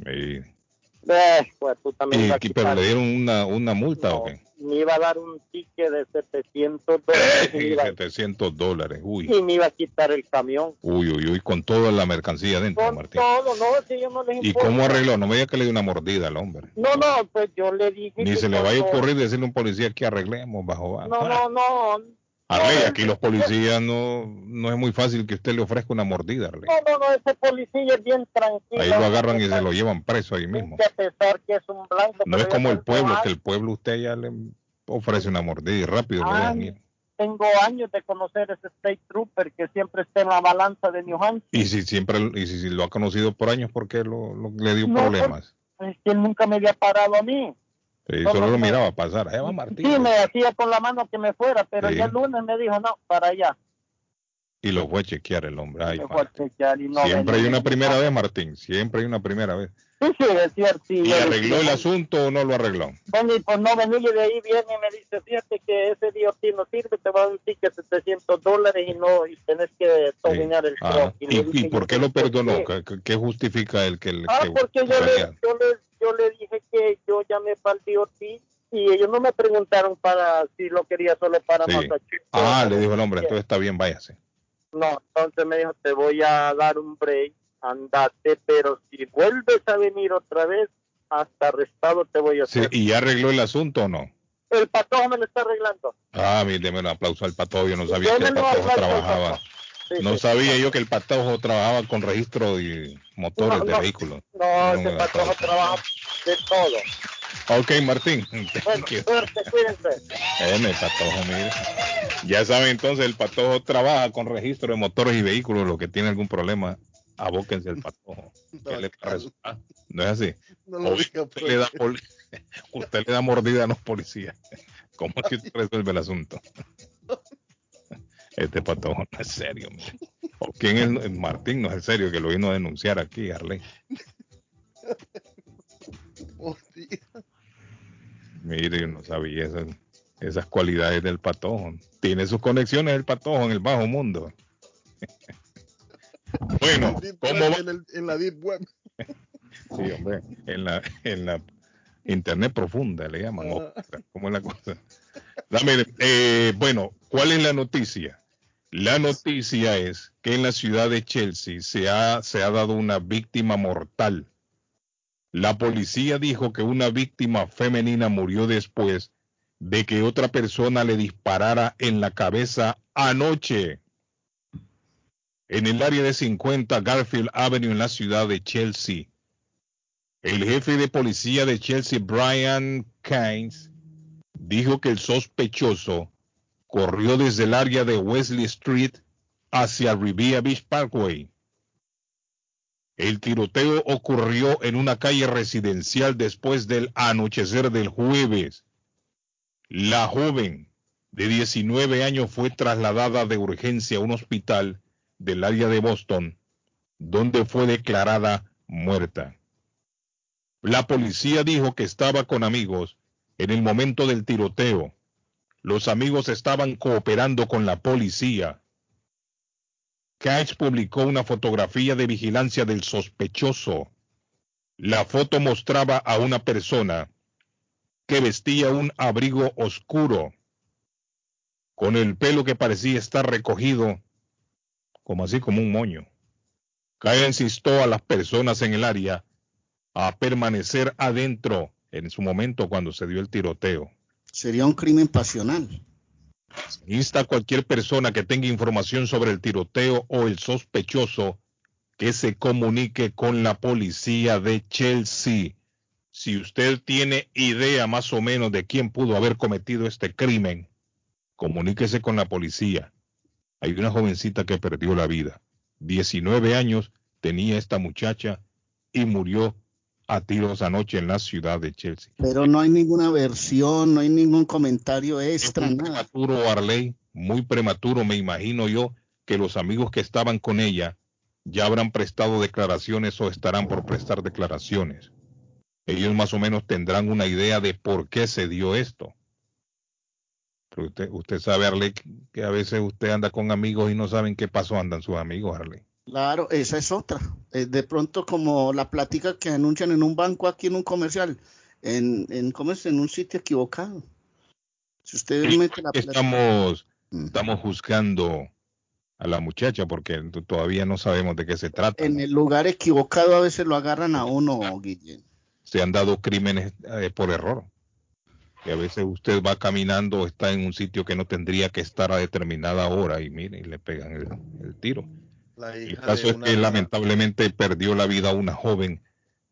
S5: Y,
S9: Eh, pues tú también
S5: y- pero le dieron una, una multa o qué?
S9: Me iba a dar un ticket de 700 dólares y me iba,
S5: 700 dólares, uy.
S9: y me iba a quitar el camión.
S5: Uy, uy, uy, con toda la mercancía dentro,
S9: Con
S5: Martín.
S9: todo, no, si yo no les
S5: ¿Y cómo arregló? No me diga que le dio una mordida al hombre.
S9: No, no, pues yo le dije
S5: Ni
S9: que
S5: se le vaya a ocurrir decirle a un policía que arreglemos bajo bajo.
S9: No, no, no,
S5: Arley, aquí los policías no, no es muy fácil que usted le ofrezca una mordida, Arley.
S9: no, no, no, ese policía es bien tranquilo.
S5: Ahí lo agarran y se lo llevan preso ahí mismo.
S9: Que a pesar que es un blanco.
S5: No es como el pueblo, que el pueblo usted ya le ofrece una mordida y rápido lo dejan ir.
S9: Tengo años de conocer ese State Trooper que siempre está en la balanza de New Hampshire.
S5: Y si siempre, y si, si lo ha conocido por años, ¿por qué lo, lo- le dio
S9: No,
S5: problemas?
S9: Es que él nunca me había parado a mí.
S5: Sí, solo lo miraba pasar. Ahí va Martín.
S9: Sí, me hacía con la mano que me fuera, pero
S5: Sí.
S9: ya el lunes me dijo, no, para allá.
S5: Y lo fue a chequear el hombre. Ay,
S9: fue a chequear y no
S5: Siempre hay una primera vez, Martín. Siempre hay una primera vez.
S9: Sí, sí, es cierto. sí,
S5: ¿Y arregló el asunto o no lo arregló?
S9: Bueno, y pues no y de ahí viene y me dice, fíjate que ese DOT no sirve, te va a un ticket de 700 dólares y no, y tenés que terminar el
S5: Ah. ¿Y, y
S9: dije,
S5: por
S9: yo,
S5: qué lo
S9: ¿por
S5: perdonó?
S9: qué?
S5: ¿Qué, justifica el que el
S9: Ah,
S5: que-
S9: porque yo le, yo, le, yo le dije que yo llamé para el DOT y ellos no me preguntaron para si lo quería solo para
S5: Sí.
S9: Massachusetts.
S5: Ah, le dijo el hombre, entonces está bien, váyase.
S9: No, entonces me dijo, te voy a dar un break, andate, pero si vuelves a venir otra vez, hasta arrestado te voy a
S5: Sí,
S9: hacer.
S5: ¿Y ya arregló el asunto o no?
S9: El patojo me lo está arreglando.
S5: Ah, deme un aplauso al patojo. Yo no sabía que el patojo trabajaba.
S9: Sí,
S5: No
S9: sí.
S5: sabía yo que el patojo trabajaba con registro de motores
S9: No,
S5: de
S9: no.
S5: vehículos.
S9: No,
S5: No,
S9: ese patojo trabaja de todo.
S5: Ok, Martín.
S9: Bueno,
S5: Thank you.
S9: suerte, cuídense.
S5: M, patojo, mire. Ya saben, entonces el patojo trabaja con registro de motores y vehículos. Los que tienen algún problema, abóquense al patojo. ¿Qué le parece? Ah, ¿No es así?
S4: No lo diga,
S5: usted,
S4: pues.
S5: le da poli- usted le da mordida a los policías. ¿Cómo es que usted resuelve el asunto? Este patojo no es serio. mire. ¿O quién es el Martín? No es el serio que lo vino a denunciar aquí, Arley. Mire, yo no sabía esas, esas cualidades del patojo. Tiene sus conexiones el patojo en el bajo mundo. Bueno, ¿cómo va?
S4: En, el- en la Deep Web.
S5: Sí, hombre, en la, en la internet profunda le llaman. ¿Cómo es la cosa? Mire, eh, bueno, ¿cuál es la noticia? La noticia es que en la ciudad de Chelsea se ha, se ha dado una víctima mortal. La policía dijo que una víctima femenina murió después de que otra persona le disparara en la cabeza anoche en el área de 50 Garfield Avenue en la ciudad de Chelsea. El jefe de policía de Chelsea, Brian Keynes, dijo que el sospechoso corrió desde el área de Wesley Street hacia Riviera Beach Parkway. El tiroteo ocurrió en una calle residencial después del anochecer del jueves. La joven de 19 años fue trasladada de urgencia a un hospital del área de Boston, donde fue declarada muerta. La policía dijo que estaba con amigos en el momento del tiroteo. Los amigos estaban cooperando con la policía. Cash publicó una fotografía de vigilancia del sospechoso. La foto mostraba a una persona que vestía un abrigo oscuro, con el pelo que parecía estar recogido, como así como un moño. Kyle insistió a las personas en el área a permanecer adentro en su momento cuando se dio el tiroteo.
S2: Sería un crimen pasional.
S5: Insta a cualquier persona que tenga información sobre el tiroteo o el sospechoso que se comunique con la policía de Chelsea. Si usted tiene idea más o menos de quién pudo haber cometido este crimen, comuníquese con la policía. Hay una jovencita que perdió la vida. 19 años tenía esta muchacha y murió a tiros anoche en la ciudad de Chelsea.
S2: Pero no hay ninguna versión, no hay ningún comentario extra,
S5: muy
S2: nada.
S5: prematuro, Arley, muy prematuro, me imagino yo, que los amigos que estaban con ella ya habrán prestado declaraciones o estarán por prestar declaraciones. Ellos más o menos tendrán una idea de por qué se dio esto. Pero usted, usted sabe, Arley, que a veces usted anda con amigos y no saben qué pasó, andan sus amigos, Arley.
S2: Claro, esa es otra. Eh, de pronto como la plática que anuncian en un banco aquí en un comercial, en, en, ¿cómo es? en un sitio equivocado. Si usted mete la plata-
S5: estamos,
S2: Mm.
S5: estamos juzgando a la muchacha porque todavía no sabemos de qué se trata.
S2: en
S5: ¿no?
S2: el lugar equivocado a veces lo agarran a uno, Guillén.
S5: Se han dado crímenes eh, por error. Y a veces usted va caminando, está en un sitio que no tendría que estar a determinada hora y mire, y le pegan el, el tiro.
S4: La
S5: El caso es
S4: una-
S5: que lamentablemente perdió la vida una joven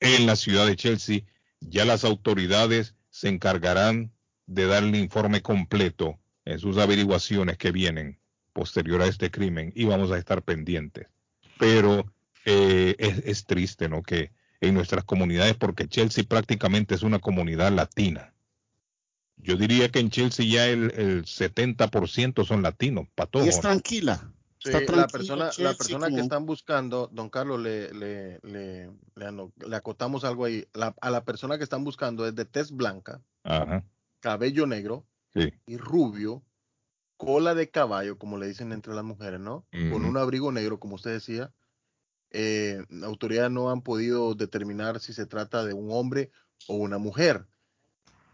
S5: en la ciudad de Chelsea. Ya las autoridades se encargarán de dar el informe completo en sus averiguaciones que vienen posterior a este crimen y vamos a estar pendientes. Pero eh, es, es triste, ¿no? Que en nuestras comunidades, porque Chelsea prácticamente es una comunidad latina. Yo diría que en Chelsea ya el, el 70% son latinos,
S2: Y
S5: patojos.
S2: es tranquila.
S4: Sí, la persona, la
S2: Chelsea,
S4: persona que están buscando, don Carlos, le, le, le, le ano- le acotamos algo ahí. La- a la persona que están buscando es de tez blanca,
S5: Ajá,
S4: cabello negro
S5: sí.
S4: y rubio, cola de caballo, como le dicen entre las mujeres, ¿no? Con un abrigo negro, como usted decía. Eh, la autoridad no han podido determinar si se trata de un hombre o una mujer.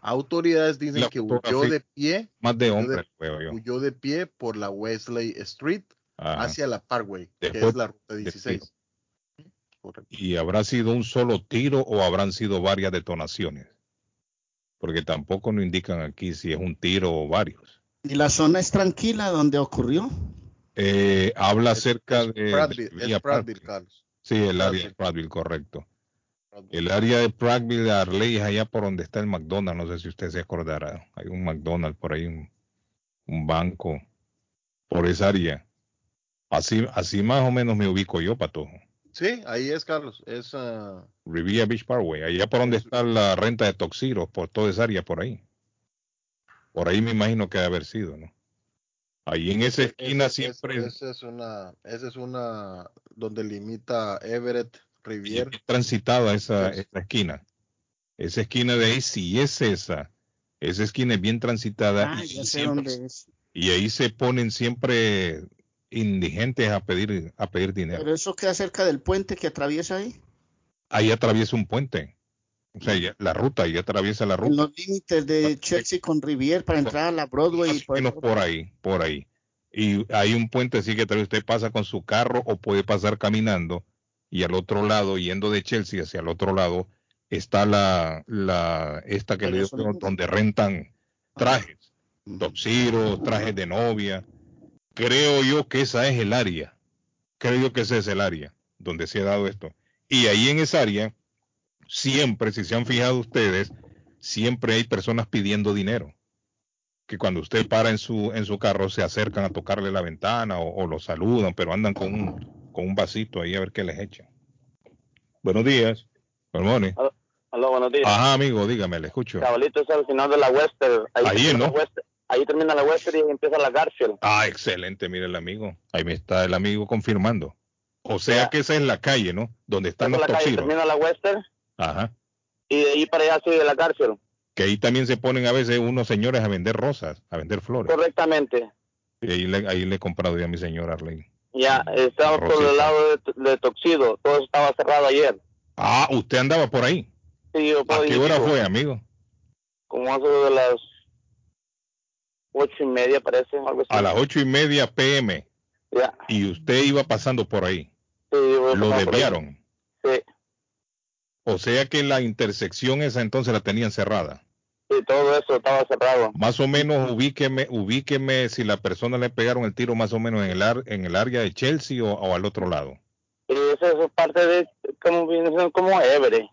S4: Autoridades dicen
S5: La
S4: que huyó de pie,
S5: Más de
S4: de- huyó de pie por la Wesley Street
S5: Ajá.
S4: hacia la Parkway, que es la ruta
S5: de
S4: 16. Correcto.
S5: ¿Y habrá sido un solo tiro o habrán sido varias detonaciones? Porque tampoco nos indican aquí si es un tiro o varios.
S2: ¿Y la zona es tranquila donde ocurrió?
S5: Eh, habla
S4: Es-
S5: acerca
S4: es
S5: de,
S4: es. Carlos.
S5: Sí, el área de.
S4: Prattville,
S5: correcto. El área de Prattville Arley es allá por donde está el McDonald's. No sé si usted se acordará. Hay un McDonald's por ahí, un, un banco por esa área. Así, así más o menos me ubico yo, Patojo.
S4: Sí, ahí es, Carlos. Es, ah,
S5: Riviera Beach Parkway, allá por donde está la renta de Toxiro, por toda esa área por ahí. Por ahí me imagino que debe haber sido, ¿no? Ahí en esa esquina siempre
S4: Esa es una, esa es una donde limita Everett, Rivier.
S5: bien transitada esa, esa esquina. Esa esquina de ahí sí es esa. Esa esquina es bien transitada
S2: Ah,
S5: y,
S2: ya sé
S5: siempre-
S2: dónde es.
S5: y ahí se ponen siempre indigentes a pedir a pedir dinero.
S2: Pero eso queda cerca del puente que atraviesa ahí.
S5: Ahí atraviesa un puente. O sea, ya- la ruta, ahí atraviesa la
S2: En
S5: ruta.
S2: los límites de Chelsea con Rivier para entrar a la Broadway. y por-
S5: por ahí, por ahí. Y hay un puente así que tal vez usted pasa con su carro o puede pasar caminando y al otro lado, yendo de Chelsea hacia el otro lado, está la, la esta que le digo donde rentan trajes,
S2: Ujú.
S5: toxiros, trajes de novia. Creo yo que esa es el área. Creo yo que ese es el área donde se ha dado esto. Y ahí en esa área, siempre, si se han fijado ustedes, siempre hay personas pidiendo dinero que cuando usted para en su en su carro se acercan a tocarle la ventana o, o lo saludan, pero andan con un, con un vasito ahí a ver qué les echan. Buenos días. Good morning.
S9: Aló, buenos días.
S5: Ajá, amigo, dígame, le escucho.
S9: Cabalito es al final de la Western. Ahí,
S5: ¿no?
S9: Western- ahí termina la Western y empieza la Garfield.
S5: Ah, excelente, mire el amigo. Ahí me está el amigo confirmando. O sea
S9: Ya.
S5: que esa es la calle, ¿no? Donde están los
S9: la calle, termina la Western
S5: Ajá.
S9: y de ahí para allá sigue la Garfield.
S5: Que ahí también se ponen a veces unos señores a vender rosas, a vender flores.
S9: Correctamente.
S5: Y ahí le, ahí le he comprado yo a mi señora Arlene.
S9: Ya, estamos por el lado de, de Toxido. Todo estaba cerrado ayer.
S5: Ah, usted andaba por ahí.
S9: Sí, yo
S5: ¿A qué hora
S9: digo,
S5: fue, amigo?
S9: Como eso de las ocho y media, parece, algo así.
S5: A las ocho y media pm.
S9: Ya,
S5: Y usted iba pasando por ahí.
S9: sí, yo
S5: Lo desviaron.
S9: Sí,
S5: O sea que la intersección esa entonces la tenían cerrada.
S9: Sí, todo eso estaba cerrado.
S5: Más o menos ubíqueme, ubíqueme si la persona le pegaron el tiro más o menos en el, ar- en el área de Chelsea o, o al otro lado.
S9: Y eso, es parte de, como como Everett.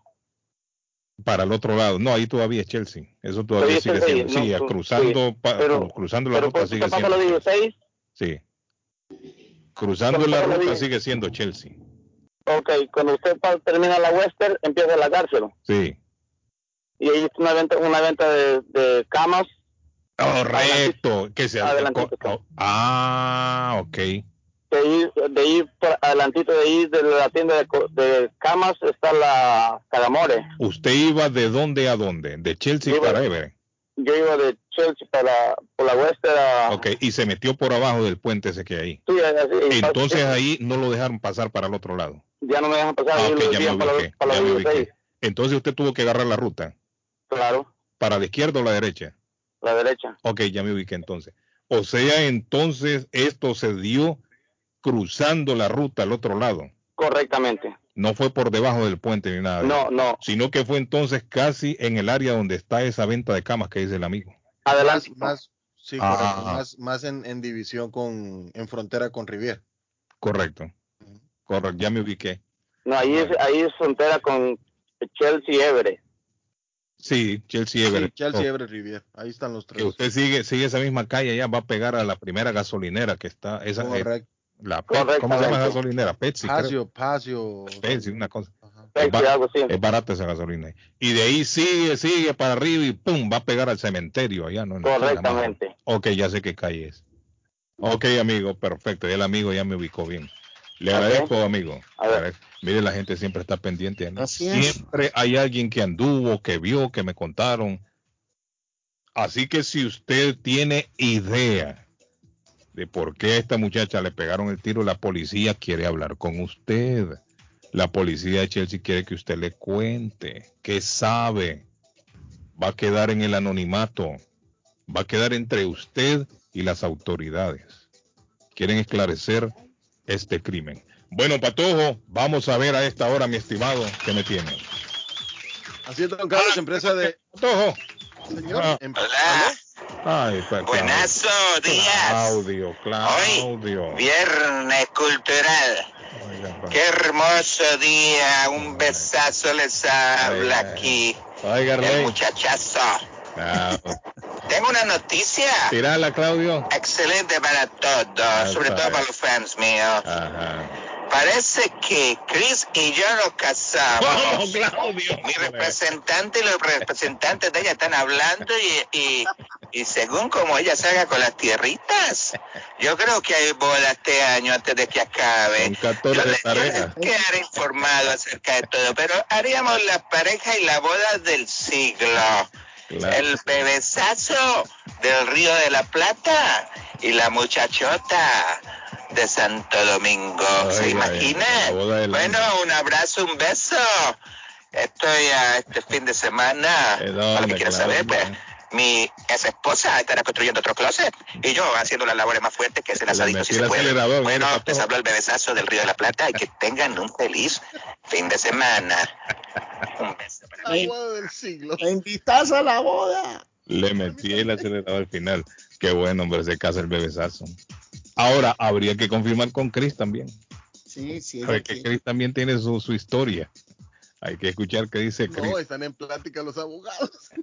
S5: Para el otro lado. No, ahí todavía es Chelsea. Eso todavía sigue siendo.
S9: Chelsea,
S5: Sí,
S9: no,
S5: cruzando,
S9: sí,
S5: pa-
S9: pero-
S5: cruzando la
S9: Pero
S5: ruta sigue siendo.
S9: los
S5: Chelsea.
S9: 16,
S5: Sí. Cruzando la ruta sigue siendo Chelsea.
S9: ok, cuando usted termina la Western, empieza la cárcel.
S5: Sí.
S9: Y ahí es una venta, una venta de, de camas.
S5: Correcto. Que se co- Ah, ok.
S9: De ahí, de ahí por adelantito de ahí, de la tienda de, de camas, está la Calamore.
S5: ¿Usted iba de dónde a dónde? De Chelsea
S9: Yo
S5: para Everett.
S9: Yo iba de Chelsea para por la Western a...
S5: Ok, y se metió por abajo del puente ese que hay.
S9: Sí, así,
S5: Entonces ahí no lo dejaron pasar para el otro lado.
S9: Ya no me dejan pasar,
S5: Ah, ya me
S9: para, para
S5: ya
S9: la
S5: me
S9: 16.
S5: ubiqué. Entonces usted tuvo que agarrar la ruta.
S9: Claro,
S5: ¿Para la izquierda o la derecha?
S9: La derecha.
S5: Ok, ya me ubiqué entonces. O sea, entonces esto se dio cruzando la ruta al otro lado.
S9: Correctamente.
S5: No fue por debajo del puente ni nada.
S9: No, no.
S5: Sino que fue entonces casi en el área donde está esa venta de camas que dice el amigo.
S9: Adelante.
S4: Más, más- sí,
S5: Ah.
S4: correcto, más, más en, en división con, en frontera con Rivier.
S5: Correcto. Correcto, ya me ubiqué.
S9: No, ahí es, ahí es frontera con Chelsea Everett.
S5: Sí, Chelsea Everett.
S4: Sí, Chelsea
S5: Oh,
S4: Everett Rivier. Ahí están los
S5: que
S4: tres.
S5: usted sigue, sigue esa misma calle, ya va a pegar a la primera gasolinera que está. Esa, eh,
S4: Correcto.
S5: la Pe- ¿Cómo se llama esa gasolinera? Pepsi.
S4: Pasio, Pasio.
S5: Pepsi, una cosa. Es,
S9: Pepsi,
S5: ba-
S9: algo así.
S5: es barata esa gasolina. Y de ahí sigue, sigue para arriba y pum, va a pegar al cementerio allá, ¿no? La
S9: Correctamente.
S5: Ok, ya sé qué calle es. Ok, amigo, perfecto. Ya el amigo ya me ubicó bien. Le agradezco, amigo. Agradezco. Mire, la gente siempre está pendiente. ¿no?
S2: Así es.
S5: Siempre hay alguien que anduvo, que vio, que me contaron. Así que si usted tiene idea de por qué a esta muchacha le pegaron el tiro, la policía quiere hablar con usted. La policía de Chelsea quiere que usted le cuente qué sabe. Va a quedar en el anonimato. Va a quedar entre usted y las autoridades. Quieren esclarecer este crimen. Bueno, Patojo, vamos a ver a esta hora, mi estimado, que me tiene.
S4: Así es, don Carlos, empresa de.
S5: Patojo.
S4: Señor,
S5: Ah.
S4: em-
S10: Hola.
S5: Ay, pa-
S10: Buenazo días.
S5: Claudio, Claudio.
S10: Viernes cultural.
S5: Oiga, pa-
S10: Qué hermoso día. Un besazo les habla
S5: Ay,
S10: aquí.
S5: Oiga,
S10: El muchachazo.
S5: Ah,
S10: Tengo una noticia.
S5: tirala, Claudio.
S10: Excelente para todos, sobre
S5: está
S10: todo para los fans míos.
S5: Ajá.
S10: Parece que Chris y yo nos casamos.
S5: Vamos, Claudio.
S10: Mi representante y los representantes de ella están hablando y, y, y según como ella salga con las tierritas, yo creo que hay boda este año antes de que acabe.
S5: Con 14
S10: Yo
S5: de
S10: le- yo les quedaré informado acerca de todo, pero haríamos la pareja y la boda del siglo.
S5: Claro.
S10: El bebesazo del Río de la Plata y la muchachota de Santo Domingo. ¿Se imagina?
S5: ay,
S10: Bueno, un abrazo, un beso. Estoy a este fin de semana.
S5: ¿De
S10: para que quieras
S5: Claudio?
S10: saber, pues, mi ex esposa estará construyendo otro closet y yo haciendo las labores más fuertes que es el asadito si
S5: el
S10: se puede. Bueno, les habló el bebesazo del Río de la Plata y que tengan un feliz fin de semana. Un beso para
S4: La boda del siglo.
S2: Invitas a la boda.
S5: Le metí el acelerador al final. Qué bueno, hombre, se casa el bebesazo. Ahora, habría que confirmar con Chris también.
S2: Sí, sí.
S5: Porque. Chris también tiene su, su historia. Hay que escuchar qué dice Chris.
S4: No, están en plática los abogados.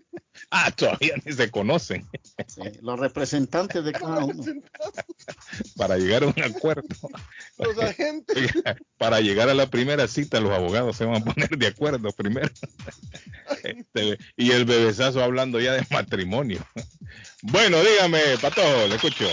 S5: Ah, todavía ni se conocen.
S2: Sí, Los representantes de cada uno.
S5: Para llegar a un acuerdo.
S4: Los agentes.
S5: Para llegar a la primera cita, los abogados se van a poner de acuerdo primero. Este, y el bebesazo hablando ya de matrimonio. Bueno, dígame, Pato, le escucho.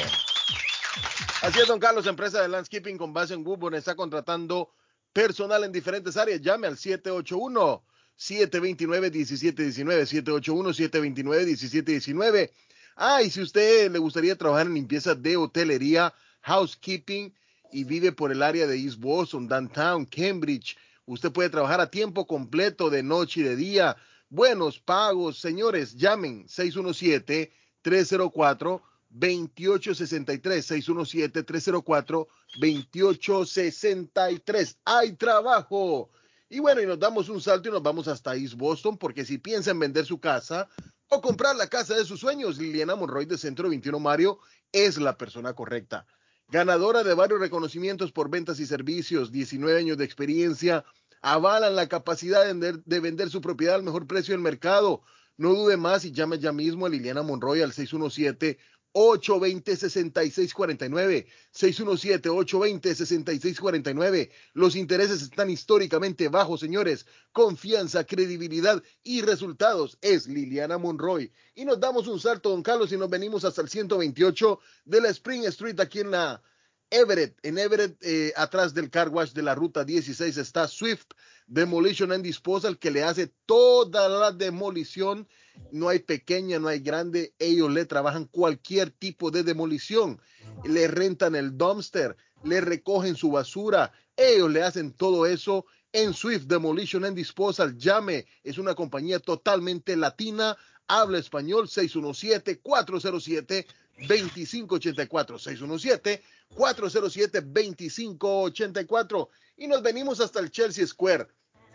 S4: Así es, don Carlos, empresa de landscaping con base en Woodburn está contratando personal en diferentes áreas. Llame al 781 729 1719 781 729 1719. Ah, y si usted le gustaría trabajar en limpieza de hotelería, housekeeping y vive por el área de East Boston, Downtown, Cambridge, usted puede trabajar a tiempo completo de noche y de día. Buenos pagos, señores, llamen 617 304 2863 617 304 2863. Hay trabajo. Y bueno, y nos damos un salto y nos vamos hasta East Boston, porque si piensa en vender su casa o comprar la casa de sus sueños, Liliana Monroy de Centro 21 Mario es la persona correcta. Ganadora de varios reconocimientos por ventas y servicios, 19 años de experiencia, avalan la capacidad de vender, de vender su propiedad al mejor precio del mercado. No dude más y llame ya mismo a Liliana Monroy al 617 820-6649, 617-820-6649. Los intereses están históricamente bajos, señores. Confianza, credibilidad y resultados es Liliana Monroy. Y nos damos un salto, don Carlos, y nos venimos hasta el 128 de la Spring Street, aquí en la Everett. En Everett, eh, atrás del car wash de la ruta 16, está Swift Demolition and Disposal, que le hace toda la demolición no hay pequeña, no hay grande, ellos le trabajan cualquier tipo de demolición, le rentan el dumpster, le recogen su basura, ellos le hacen todo eso en Swift Demolition and Disposal. Llame, es una compañía totalmente latina habla español 617-407-2584. 617-407-2584. Y nos venimos hasta el Chelsea Square.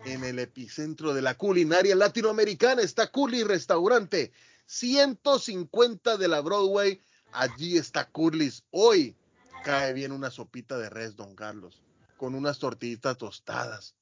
S4: En el epicentro de la culinaria latinoamericana está Curly Restaurante, 150 de la Broadway. Allí está Curly's. Hoy cae bien una sopita de res, don Carlos, con unas tortillitas tostadas,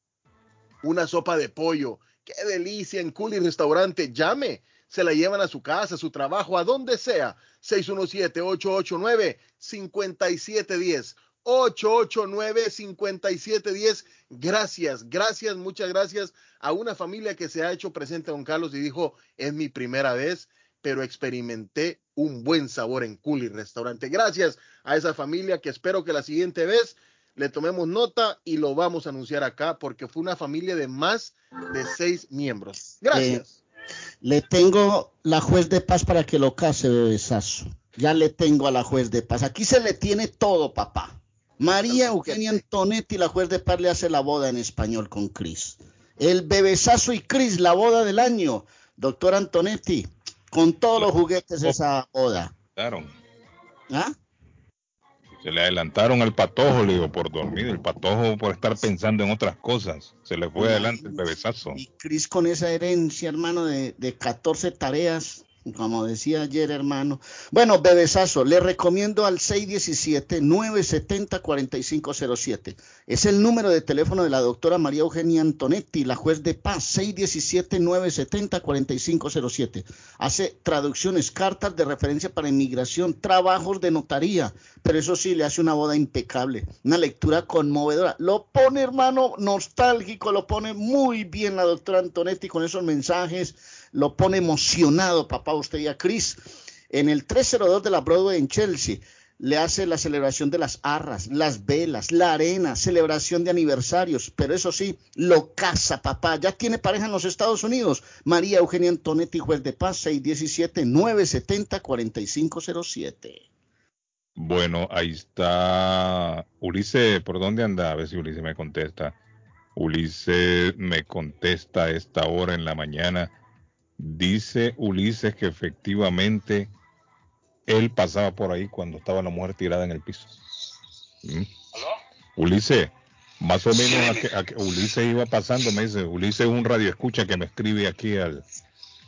S4: una sopa de pollo. ¡Qué delicia en Curly Restaurante! Llame se la llevan a su casa, a su trabajo, a donde sea. 617-889-5710. 889-5710. Gracias, gracias, muchas gracias a una familia que se ha hecho presente, don Carlos, y dijo, es mi primera vez, pero experimenté un buen sabor en Culi Restaurante. Gracias a esa familia que espero que la siguiente vez le tomemos nota y lo vamos a anunciar acá porque fue una familia de más de seis miembros. Gracias.
S2: Le tengo la juez de paz para que lo case, bebesazo. Ya le tengo a la juez de paz. Aquí se le tiene todo, papá. María Eugenia Antonetti, la juez de paz, le hace la boda en español con Cris. El bebesazo y Cris, la boda del año. Doctor Antonetti, con todos los juguetes esa boda.
S5: Claro.
S2: ¿Ah?
S5: Se le adelantaron al patojo, le digo, por dormir. El patojo por estar pensando en otras cosas. Se le fue adelante el bebesazo.
S2: Y Cris con esa herencia, hermano, de, de 14 tareas como decía ayer, hermano. Bueno, bebesazo, le recomiendo al 617-970-4507. Es el número de teléfono de la doctora María Eugenia Antonetti, la juez de paz, 617-970-4507. Hace traducciones, cartas de referencia para inmigración, trabajos de notaría, pero eso sí, le hace una boda impecable, una lectura conmovedora. Lo pone, hermano, nostálgico, lo pone muy bien la doctora Antonetti con esos mensajes lo pone emocionado, papá, usted y a Chris. En el 302 de la Broadway en Chelsea, le hace la celebración de las arras, las velas, la arena, celebración de aniversarios, pero eso sí, lo casa, papá. Ya tiene pareja en los Estados Unidos. María Eugenia Antonetti, juez de paz, 617-970-4507.
S5: Bueno, ahí está Ulises, ¿por dónde anda? A ver si Ulises me contesta. Ulises me contesta a esta hora en la mañana Dice Ulises que efectivamente él pasaba por ahí cuando estaba la mujer tirada en el piso. ¿Mm? Ulises, más o menos a que, Ulises iba pasando, me dice, Ulises es un radio escucha que me escribe aquí al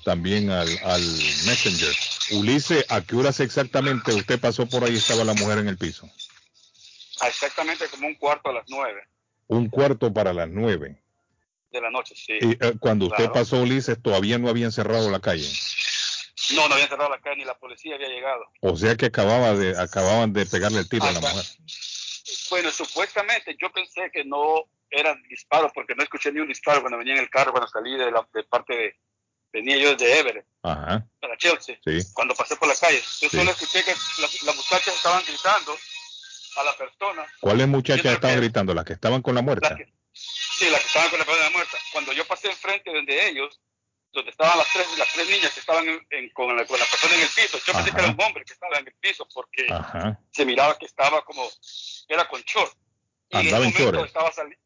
S5: también al, al Messenger. Ulises, ¿a qué horas exactamente usted pasó por ahí y estaba la mujer en el piso?
S6: Exactamente como un cuarto a las nueve.
S5: Un cuarto para las nueve
S6: de la noche, sí.
S5: Y eh, cuando usted pasó, Ulises, todavía no habían cerrado la calle.
S6: No, no habían cerrado la calle ni la policía había llegado.
S5: O sea que acababa de, acababan de pegarle el tiro a la mujer.
S6: Bueno, supuestamente yo pensé que no eran disparos porque no escuché ni un disparo cuando venía en el carro, cuando salí de, la, de parte de, venía yo desde Everett,
S5: Ajá.
S6: para Chelsea,
S5: Sí.
S6: cuando pasé por la calle. Yo
S5: Sí.
S6: solo escuché que las, las muchachas estaban gritando a la persona.
S5: ¿Cuáles muchachas estaban
S6: que-
S5: gritando? ¿Las que estaban con la muerta?
S6: Las que, sí, las que estaban con la persona muerta. Cuando yo pasé enfrente de ellos, donde estaban las tres, las tres niñas que estaban en- en- con, la, con la persona en el piso, yo pensé que era un hombre que estaba en el piso porque
S5: Ajá.
S6: se miraba que estaba como, era con short. Y
S5: Andaba en
S6: estaba sali-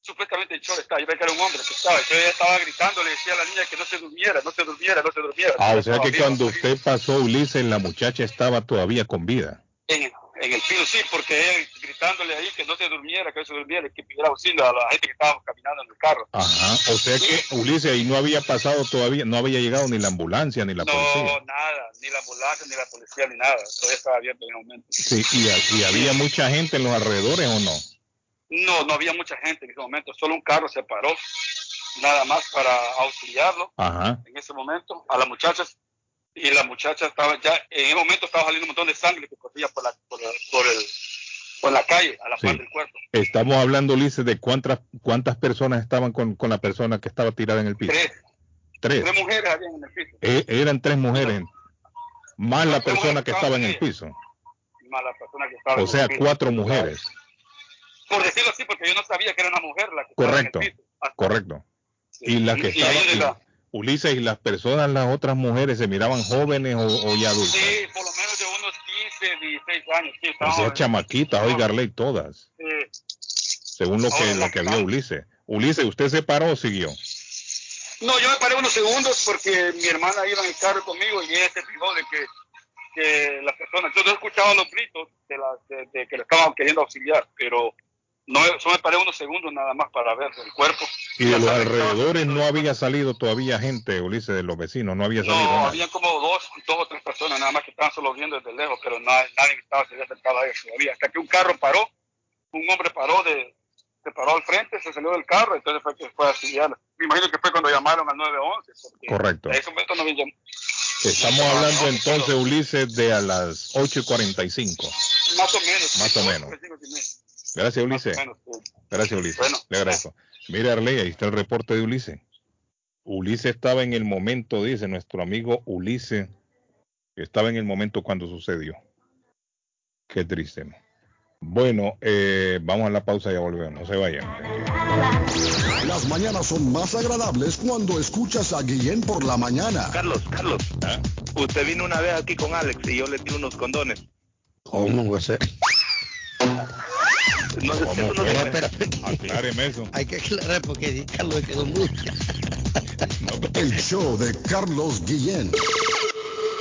S6: supuestamente en short estaba, yo veía que era un hombre que estaba, yo ella estaba gritando, le decía a la niña que no se durmiera, no se durmiera, no se durmiera.
S5: Ah, o sea que
S6: viva,
S5: cuando usted pasó, Ulises, la muchacha estaba todavía con vida.
S6: En, en el piso, sí, porque él gritándole ahí que no se durmiera, que no se durmiera, que pidiera auxilio a la gente que estaba caminando en el carro.
S5: Ajá. O sea que, Ulises, ahí no había pasado todavía, no había llegado ni la ambulancia ni la
S6: no,
S5: policía.
S6: nada, ni la ambulancia, ni la policía, ni nada. Todavía estaba abierto en el momento.
S5: Sí, y, ha- y había mucha gente en los alrededores o no.
S6: No, no había mucha gente en ese momento, solo un carro se paró, nada más para auxiliarlo
S5: Ajá.
S6: en ese momento a las muchachas. Y la muchacha estaba ya, en ese momento estaba saliendo un montón de sangre que corría por la, por, la- por el, por la calle, a la
S5: Sí.
S6: par del cuerpo.
S5: Estamos hablando, Ulises, de cuántas cuántas personas estaban con, con la persona que estaba tirada en el piso.
S6: Tres,
S5: Tres.
S6: tres mujeres habían en el piso,
S5: E- eran tres mujeres, más la persona que estaba en el piso.
S6: más la persona que estaba
S5: O
S6: en
S5: sea,
S6: el piso.
S5: cuatro mujeres.
S6: Por decirlo así, porque yo no sabía que era una mujer la que estaba
S5: Correcto,
S6: en el piso. Hasta-
S5: correcto.
S6: sí.
S5: Y las que
S6: Y la-
S5: Ulises, y las personas, las otras mujeres, se miraban jóvenes o, o ya adultas.
S6: Sí, por lo menos de unos 15, 16 años. Sí,
S5: O sea, chamaquitas, oiga, ley todas,
S6: Sí.
S5: según lo que, lo
S6: las
S5: que vio Ulises. Ulises, ¿usted se paró o siguió?
S6: No, yo me paré unos segundos porque mi hermana iba en el carro conmigo y ella se fijó de que, que las personas, yo no escuchaba los gritos de, la, de, de que le estaban queriendo auxiliar, pero no, solo me paré unos segundos nada más para ver el cuerpo.
S11: Y de los alrededores no había salido todavía gente, Ulises, de los vecinos, no había salido.
S6: No, había como dos, dos o tres personas nada más que estaban solo viendo desde lejos, pero nadie, nadie estaba se había acercado a ellos todavía. Hasta que un carro paró, un hombre paró de, se paró al frente, se salió del carro, entonces fue que fue a auxiliar. Me imagino que fue cuando llamaron al 911. porque
S11: Correcto.
S6: En ese momento no habían llam-
S11: Estamos hablando entonces, Ulises, de a las 8 y 45.
S6: Más o menos.
S11: Más o menos. Gracias, Ulises. Gracias, Ulises.
S6: Bueno.
S11: Le agradezco. Mira, Arley, ahí está el reporte de Ulises. Ulises estaba en el momento, dice nuestro amigo Ulises, estaba en el momento cuando sucedió. Qué triste. ¿no? Bueno, eh, vamos a la pausa y ya volvemos. No se vayan.
S12: Las mañanas son más agradables cuando escuchas a Guillén por la mañana.
S13: Carlos, Carlos, usted vino una vez aquí con Alex y yo le di unos condones.
S14: ¿Cómo va a ser?
S13: No sé,
S11: ¿Cómo
S13: eso no
S14: Espera.
S11: Acláreme eso.
S14: Hay que aclarar porque Carlos quedó muy...
S12: El show de Carlos Guillén.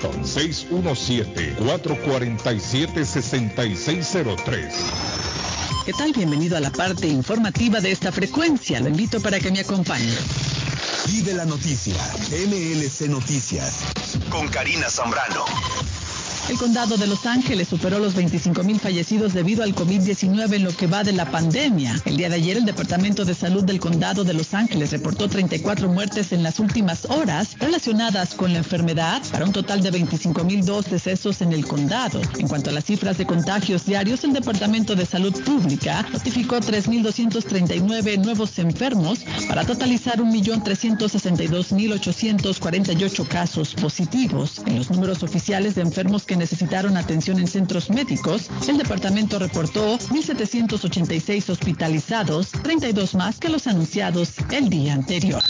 S5: 617-447-6603.
S15: ¿Qué tal? Bienvenido a la parte informativa de esta frecuencia. Lo invito para que me acompañe.
S16: Y de la noticia, MLC Noticias.
S17: Con Karina Zambrano.
S15: El condado de Los Ángeles superó los 25 mil fallecidos debido al COVID-19 en lo que va de la pandemia. El día de ayer, el Departamento de Salud del Condado de Los Ángeles reportó 34 muertes en las últimas horas relacionadas con la enfermedad, para un total de 25 mil dos decesos en el condado. En cuanto a las cifras de contagios diarios, el Departamento de Salud Pública notificó 3.239 nuevos enfermos para totalizar 1.362.848 casos positivos. En los números oficiales de enfermos que necesitaron atención en centros médicos, el departamento reportó 1.786 hospitalizados, 32 más que los anunciados el día anterior.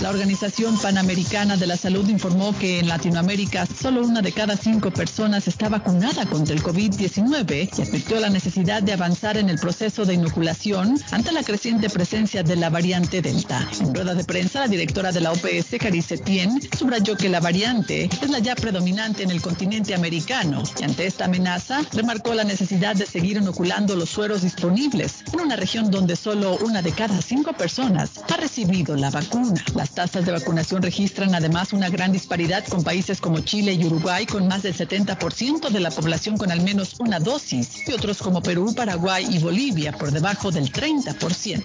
S15: La Organización Panamericana de la Salud informó que en Latinoamérica solo una de cada cinco personas está vacunada contra el COVID-19 y advirtió la necesidad de avanzar en el proceso de inoculación ante la creciente presencia de la variante Delta. En rueda de prensa, la directora de la OPS, Carice Tien, subrayó que la variante es la ya predominante en el continente americano y ante esta amenaza remarcó la necesidad de seguir inoculando los sueros disponibles en una región donde solo una de cada cinco personas ha recibido la vacuna. Las tasas de vacunación registran además una gran disparidad con países como Chile y Uruguay con más del 70% de la población con al menos una dosis y otros como Perú, Paraguay y Bolivia por debajo del 30%.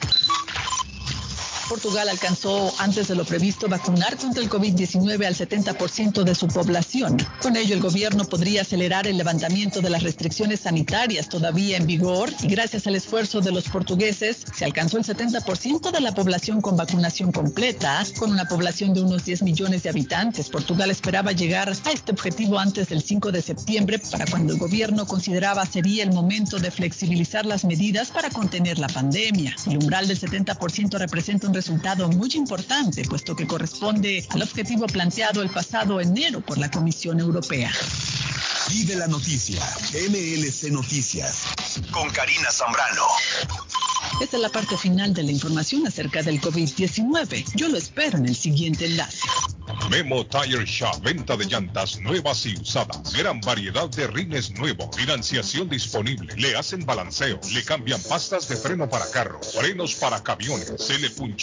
S15: Portugal alcanzó antes de lo previsto vacunar contra el COVID-19 al 70% de su población. Con ello, el gobierno podría acelerar el levantamiento de las restricciones sanitarias todavía en vigor y gracias al esfuerzo de los portugueses se alcanzó el 70% de la población con vacunación completa. Con una población de unos 10 millones de habitantes, Portugal esperaba llegar a este objetivo antes del 5 de septiembre para cuando el gobierno consideraba sería el momento de flexibilizar las medidas para contener la pandemia. El umbral del 70% representa un resultado muy importante, puesto que corresponde al objetivo planteado el pasado enero por la Comisión Europea.
S16: Y de la noticia, MLC Noticias.
S17: Con Karina Zambrano.
S15: Esta es la parte final de la información acerca del COVID-19. Yo lo espero en el siguiente enlace.
S5: Memo Tire Shop, venta de llantas nuevas y usadas. Gran variedad de rines nuevos. Financiación disponible. Le hacen balanceo. Le cambian pastas de freno para carros. Frenos para camiones. Se le punchó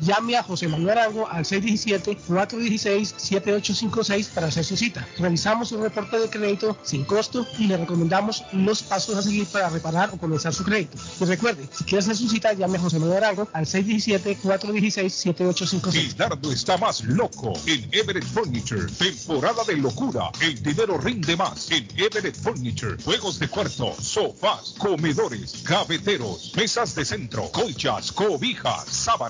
S18: Llame a José Manuel Arango al 617-416-7856 para hacer su cita. Realizamos un reporte de crédito sin costo y le recomendamos los pasos a seguir para reparar o comenzar su crédito. Y recuerde, si quiere hacer su cita, llame a José Manuel Arango al 617-416-7856.
S5: El está más loco en Everett Furniture. Temporada de locura. El dinero rinde más en Everett Furniture. Juegos de cuarto, sofás, comedores, gaveteros, mesas de centro, colchas, cobijas, sábanas,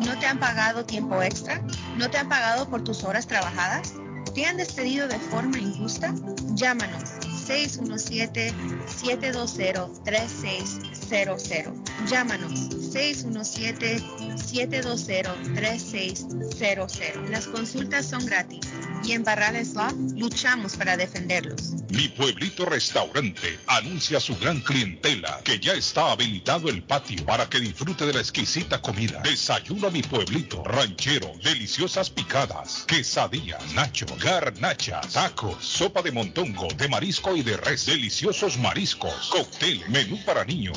S19: ¿No te han pagado tiempo extra? ¿No te han pagado por tus horas trabajadas? ¿Te han despedido de forma injusta? Llámanos 617-720-3600. Llámanos 617-720-3600. Las consultas son gratis y en Barrales Law luchamos para defenderlos.
S5: Mi pueblito restaurante anuncia a su gran clientela que ya está habilitado el patio para que disfrute de la exquisita comida. Desayuno a mi pueblito, ranchero, deliciosas picadas, quesadillas, nacho, garnacha, tacos, sopa de montongo, de marisco y de res, deliciosos mariscos, cóctel, menú para niños,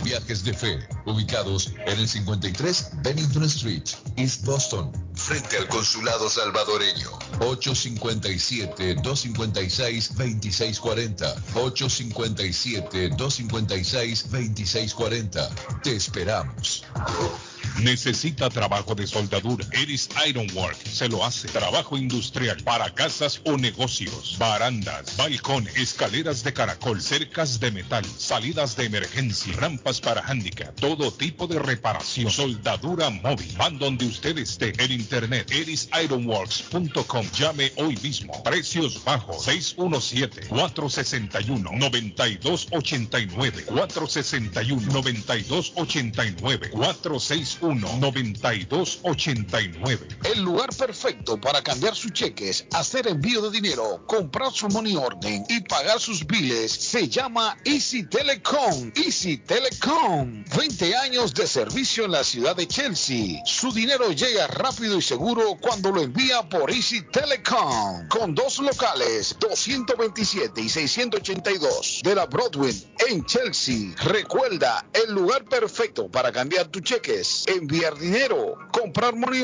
S16: Viajes de Fe, ubicados en el 53 Bennington Street, East Boston, frente al consulado salvadoreño. 857-256-2640. 857-256-2640. Te esperamos.
S5: Necesita trabajo de soldadura. Eris Ironwork se lo hace. Trabajo industrial para casas o negocios. Barandas, balcón, escaleras de caracol, cercas de metal, salidas de emergencia, rampas para handicap, todo tipo de reparación. Soldadura móvil. Van donde usted esté. En internet, erisironworks.com. Llame hoy mismo. Precios bajos. 617-461-9289. 461-9289. 461 9289
S14: El lugar perfecto para cambiar sus cheques, hacer envío de dinero, comprar su money orden y pagar sus biles se llama Easy Telecom. Easy Telecom. 20 años de servicio en la ciudad de Chelsea. Su dinero llega rápido y seguro cuando lo envía por Easy Telecom. Con dos locales, 227 y 682 de la Broadway en Chelsea. Recuerda, el lugar perfecto para cambiar tus cheques enviar dinero, comprar money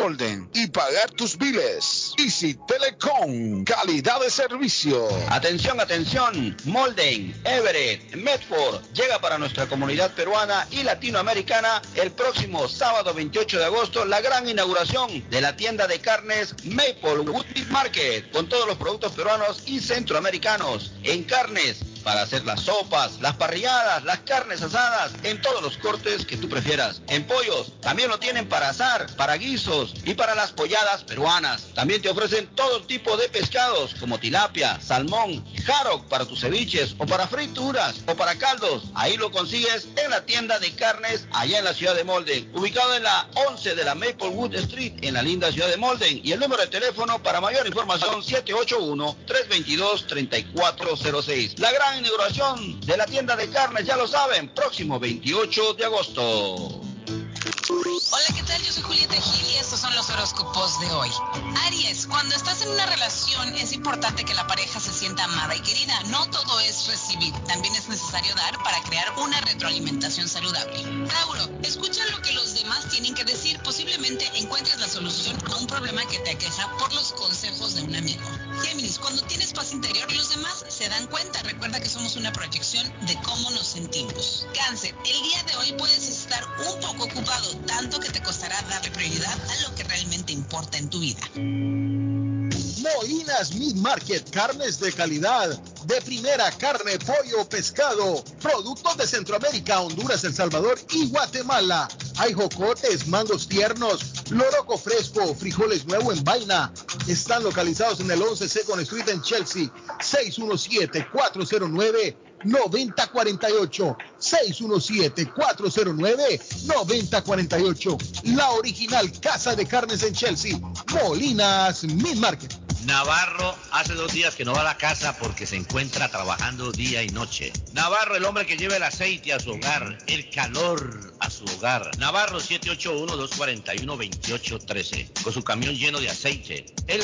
S14: y pagar tus biles. Easy Telecom, calidad de servicio.
S20: Atención, atención, Molden, Everett, Medford, llega para nuestra comunidad peruana y latinoamericana el próximo sábado 28 de agosto la gran inauguración de la tienda de carnes Maple Wood Market con todos los productos peruanos y centroamericanos en carnes para hacer las sopas, las parrilladas, las carnes asadas, en todos los cortes que tú prefieras. En pollos, también lo tienen para asar, para guisos y para las polladas peruanas. También te ofrecen todo tipo de pescados como tilapia, salmón, haddock para tus ceviches o para frituras o para caldos. Ahí lo consigues en la tienda de carnes allá en la ciudad de Molden, ubicado en la 11 de la Maplewood Street en la linda ciudad de Molden. Y el número de teléfono para mayor información 781-322-3406. La gran inauguración de la tienda de carnes, ya lo saben, próximo 28 de agosto.
S21: Hola, ¿qué tal? Yo soy Julieta Gil y estos son los horóscopos de hoy. Aries, cuando estás en una relación es importante que la pareja se sienta amada y querida. No todo es recibir, también es necesario dar para crear una retroalimentación saludable. Tauro, escucha lo que los demás tienen que decir. Posiblemente encuentres la solución a un problema que te aqueja por los consejos de un amigo. Géminis, cuando tienes paz interior, los demás se dan cuenta. Recuerda que somos una proyección de cómo nos sentimos. Cáncer, el día de hoy puedes estar un poco ocupado, tanto que te costará darle prioridad a lo que realmente importa en tu vida.
S22: Moinas Meat Market, carnes de calidad, de primera carne, pollo, pescado, productos de Centroamérica, Honduras, El Salvador y Guatemala. Hay jocotes, mangos tiernos, loroco fresco, frijoles nuevo en vaina. Están localizados en el 11 Second Street en Chelsea, 617-409-9048. 617-409-9048. La original Casa de Carnes en Chelsea, Molinas Meat Market.
S23: Navarro hace dos días que no va a la casa porque se encuentra trabajando día y noche. Navarro, el hombre que lleva el aceite a su hogar, el calor a su hogar. Navarro 781-241-2813, con su camión lleno de aceite. Él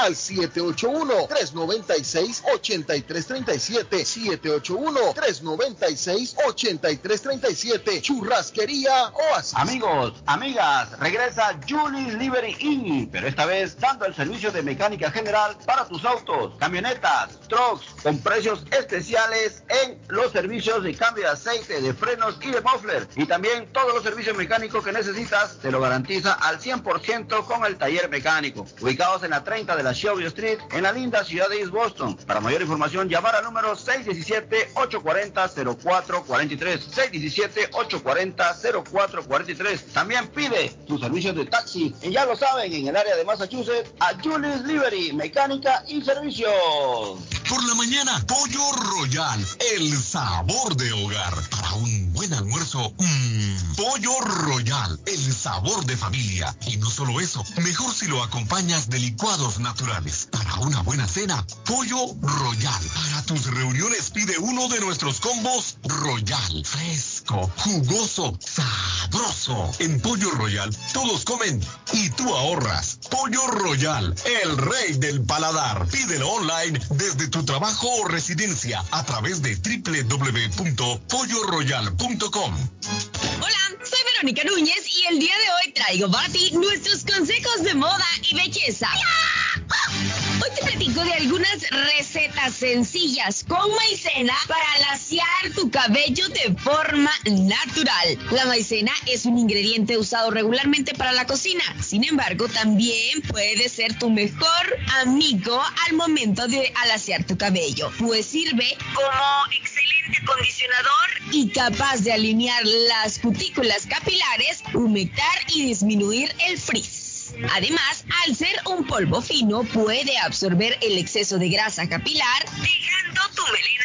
S4: al 781-396-8337. 781-396-8337. Churrasquería Oasis.
S20: Amigos, amigas, regresa Julie Liberty Inn, pero esta vez dando el servicio de mecánica general para tus autos, camionetas, trucks, con precios especiales en los servicios de cambio de aceite, de frenos y de muffler. Y también todos los servicios mecánicos que necesitas, te lo garantiza al 100% con el taller mecánico. Ubicados en la 30 de la Shelby Street, en la linda ciudad de East Boston. Para mayor información, llamar al número 617-840-0443. 617-840-0443. También pide tus servicios de taxi, y ya lo saben, en el área de Massachusetts, a Julius Liberty, mecánica y servicios.
S16: Por la mañana, Pollo Royal, el sabor de hogar. Para un buen almuerzo, mmm, Pollo Royal, el sabor de familia. Y no solo eso, mejor si lo acompañas de licuados naturales. Para una buena cena, Pollo Royal. Para tus reuniones pide uno de nuestros combos Royal. Fresco, jugoso, sabroso. En Pollo Royal, todos comen y tú ahorras. Pollo Royal, el rey del paladar. Pídelo online desde tu trabajo o residencia a través de www.polloroyal.com.
S24: Hola, soy Verónica Núñez y el día de hoy traigo para ti nuestros consejos de moda y belleza. Hoy
S21: te platico de algunas recetas sencillas con maicena para alaciar tu cabello de forma natural. La maicena es un ingrediente usado regularmente para la cocina. Sin embargo, también puede ser tu mejor amigo al momento de alaciar tu cabello, pues sirve como excelente acondicionador y capaz de alinear las cutículas capilares, humectar y disminuir el frizz. Además, al ser un polvo fino, puede absorber el exceso de grasa capilar, dejando tu melena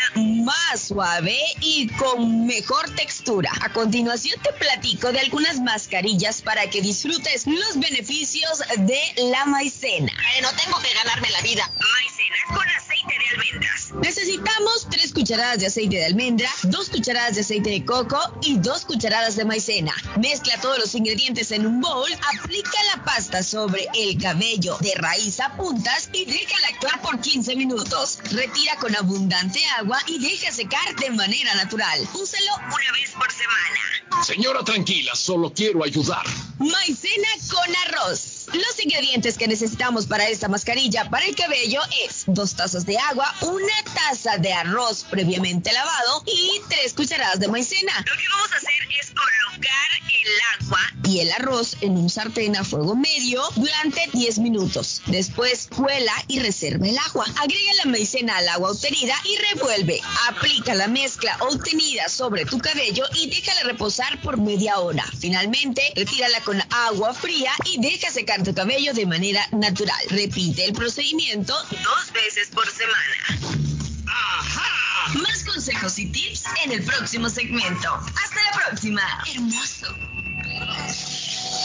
S21: más suave y con mejor textura. A continuación te platico de algunas mascarillas para que disfrutes los beneficios de la maicena.
S3: Eh, no tengo que ganarme la vida.
S21: Maicena con aceite de almendras. Necesitamos 3 cucharadas de aceite de almendra, 2 cucharadas de aceite de coco y 2 cucharadas de maicena. Mezcla todos los ingredientes en un bowl, aplica la pasta sobre el cabello de raíz a puntas y déjala actuar por 15 minutos. Retira con abundante agua y deja secar de manera natural. Úsalo una vez por semana.
S25: Señora tranquila, solo quiero ayudar.
S21: Maicena con arroz. Los ingredientes que necesitamos para esta mascarilla para el cabello es dos tazas de agua, una taza de arroz previamente lavado y tres cucharadas de maicena. Lo que vamos a hacer es colocar el agua y el arroz en un sartén a fuego medio durante 10 minutos. Después cuela y reserva el agua. Agrega la maicena al agua obtenida y revuelve. Aplica la mezcla obtenida sobre tu cabello y déjala reposar por media hora. Finalmente, retírala con agua fría y deja secar tu cabello de manera natural. Repite el procedimiento dos veces por semana. ¡Ajá! Más consejos y tips en el próximo segmento. Hasta la próxima. Hermoso.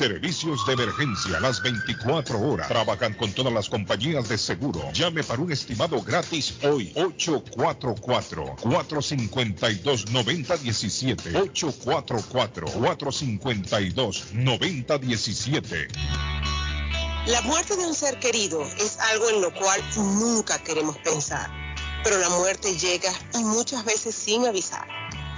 S5: servicios de emergencia las 24 horas. Trabajan con todas las compañías de seguro. Llame para un estimado gratis hoy. 844-452-9017. 844-452-9017.
S26: La muerte de un ser querido es algo en lo cual nunca queremos pensar, pero la muerte llega y muchas veces sin avisar.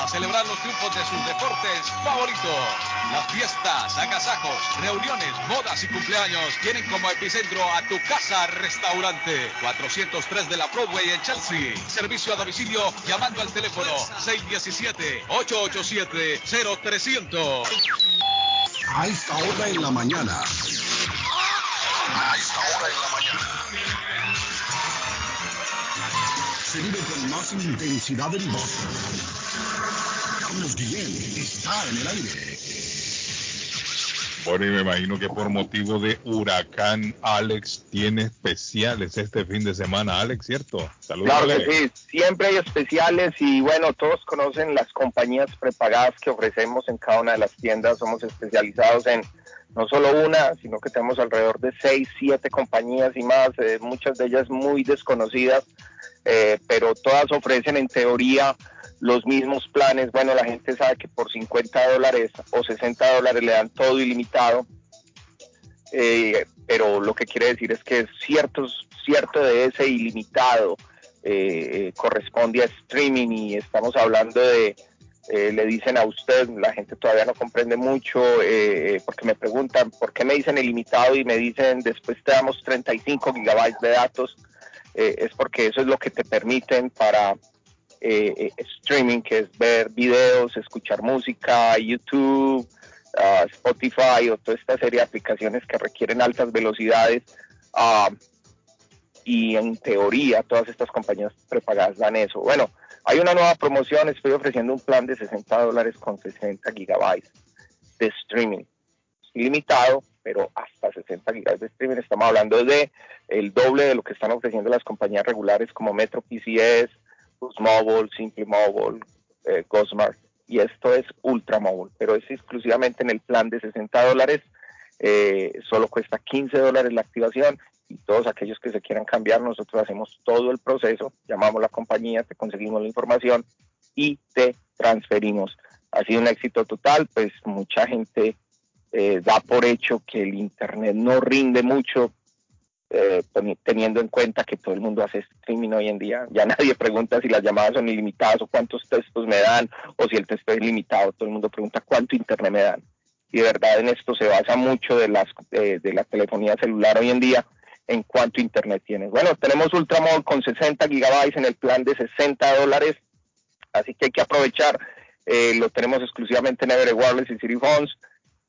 S25: para celebrar los triunfos de sus deportes favoritos. Las fiestas, agasajos, reuniones, bodas y cumpleaños tienen como epicentro a tu casa restaurante 403 de la Broadway en Chelsea. Servicio a domicilio llamando al teléfono 617-887-0300.
S14: A esta hora en la mañana. A esta hora en la mañana.
S1: Se vive con más intensidad en Boston. Carlos Guillén está en el aire.
S5: Bueno, y me imagino que por motivo de huracán, Alex tiene especiales este fin de semana, Alex, ¿cierto? Saludos,
S27: Claro
S5: Alex.
S27: que sí, siempre hay especiales y bueno, todos conocen las compañías prepagadas que ofrecemos en cada una de las tiendas. Somos especializados en no solo una, sino que tenemos alrededor de seis, siete compañías y más, eh, muchas de ellas muy desconocidas, eh, pero todas ofrecen en teoría los mismos planes. Bueno, la gente sabe que por 50 dólares o 60 dólares le dan todo ilimitado, eh, pero lo que quiere decir es que ciertos, cierto de ese ilimitado eh, eh, corresponde a streaming y estamos hablando de, eh, le dicen a usted, la gente todavía no comprende mucho, porque me preguntan por qué me dicen ilimitado y me dicen después te damos 35 gigabytes de datos, eh, es porque eso es lo que te permiten para eh, eh, streaming, que es ver videos, escuchar música, YouTube, ah, Spotify o toda esta serie de aplicaciones que requieren altas velocidades. ah, y en teoría todas estas compañías prepagadas dan eso. Bueno, hay una nueva promoción, estoy ofreciendo un plan de 60 dólares con 60 gigabytes de streaming. Ilimitado, pero hasta 60 gigabytes de streaming. Estamos hablando de el doble de lo que están ofreciendo las compañías regulares como Metro PCS, Boost Mobile, Simple Mobile, eh. Y esto es Ultra Mobile, pero es exclusivamente en el plan de 60 dólares. Eh, solo cuesta 15 dólares la activación y todos aquellos que se quieran cambiar, nosotros hacemos todo el proceso, llamamos a la compañía, te conseguimos la información y te transferimos. Ha sido un éxito total, pues mucha gente eh, da por hecho que el Internet no rinde mucho, eh, teni- teniendo en cuenta que todo el mundo hace streaming hoy en día. Ya nadie pregunta si las llamadas son ilimitadas o cuántos textos me dan o si el texto es ilimitado. Todo el mundo pregunta cuánto Internet me dan. Y de verdad en esto se basa mucho de, las, de la telefonía celular hoy en día en cuánto internet tienes. Bueno, tenemos Ultramóvil con 60 gigabytes en el plan de 60 dólares, así que hay que aprovechar. Eh, lo tenemos exclusivamente en Everett Wireless y City Phones,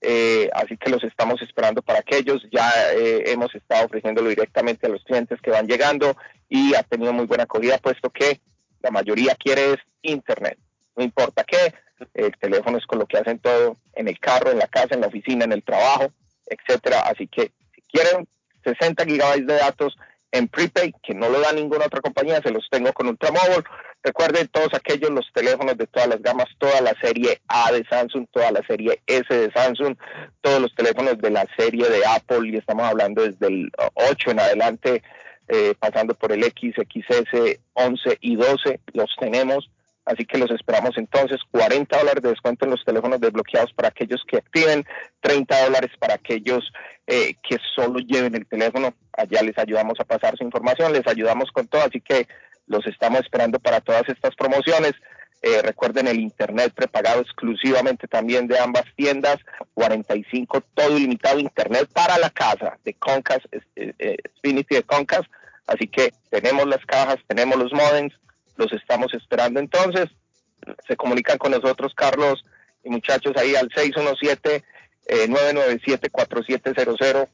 S27: eh, así que los estamos esperando para aquellos. Ya eh, hemos estado ofreciéndolo directamente a los clientes que van llegando y ha tenido muy buena acogida, puesto que la mayoría quiere es internet. No importa qué, el teléfono es con lo que hacen todo en el carro, en la casa, en la oficina, en el trabajo, etcétera. Así que si quieren 60 gigabytes de datos en prepaid, que no lo da ninguna otra compañía, se los tengo con Ultramóvil. Recuerden todos aquellos, los teléfonos de todas las gamas, toda la serie A de Samsung, toda la serie S de Samsung, todos los teléfonos de la serie de Apple, y estamos hablando desde el 8 en adelante, eh, pasando por el X, XS, 11 y 12, los tenemos. Así que los esperamos entonces, 40 dólares de descuento en los teléfonos desbloqueados para aquellos que activen, 30 dólares para aquellos eh, que solo lleven el teléfono. Allá les ayudamos a pasar su información, les ayudamos con todo, así que los estamos esperando para todas estas promociones. Eh, recuerden el internet prepagado exclusivamente también de ambas tiendas, 45 todo ilimitado internet para la casa de Concast, eh, eh, de Concast. Así que tenemos las cajas, tenemos los modems, los estamos esperando entonces. Se comunican con nosotros, Carlos y muchachos, ahí al 617-997-4700.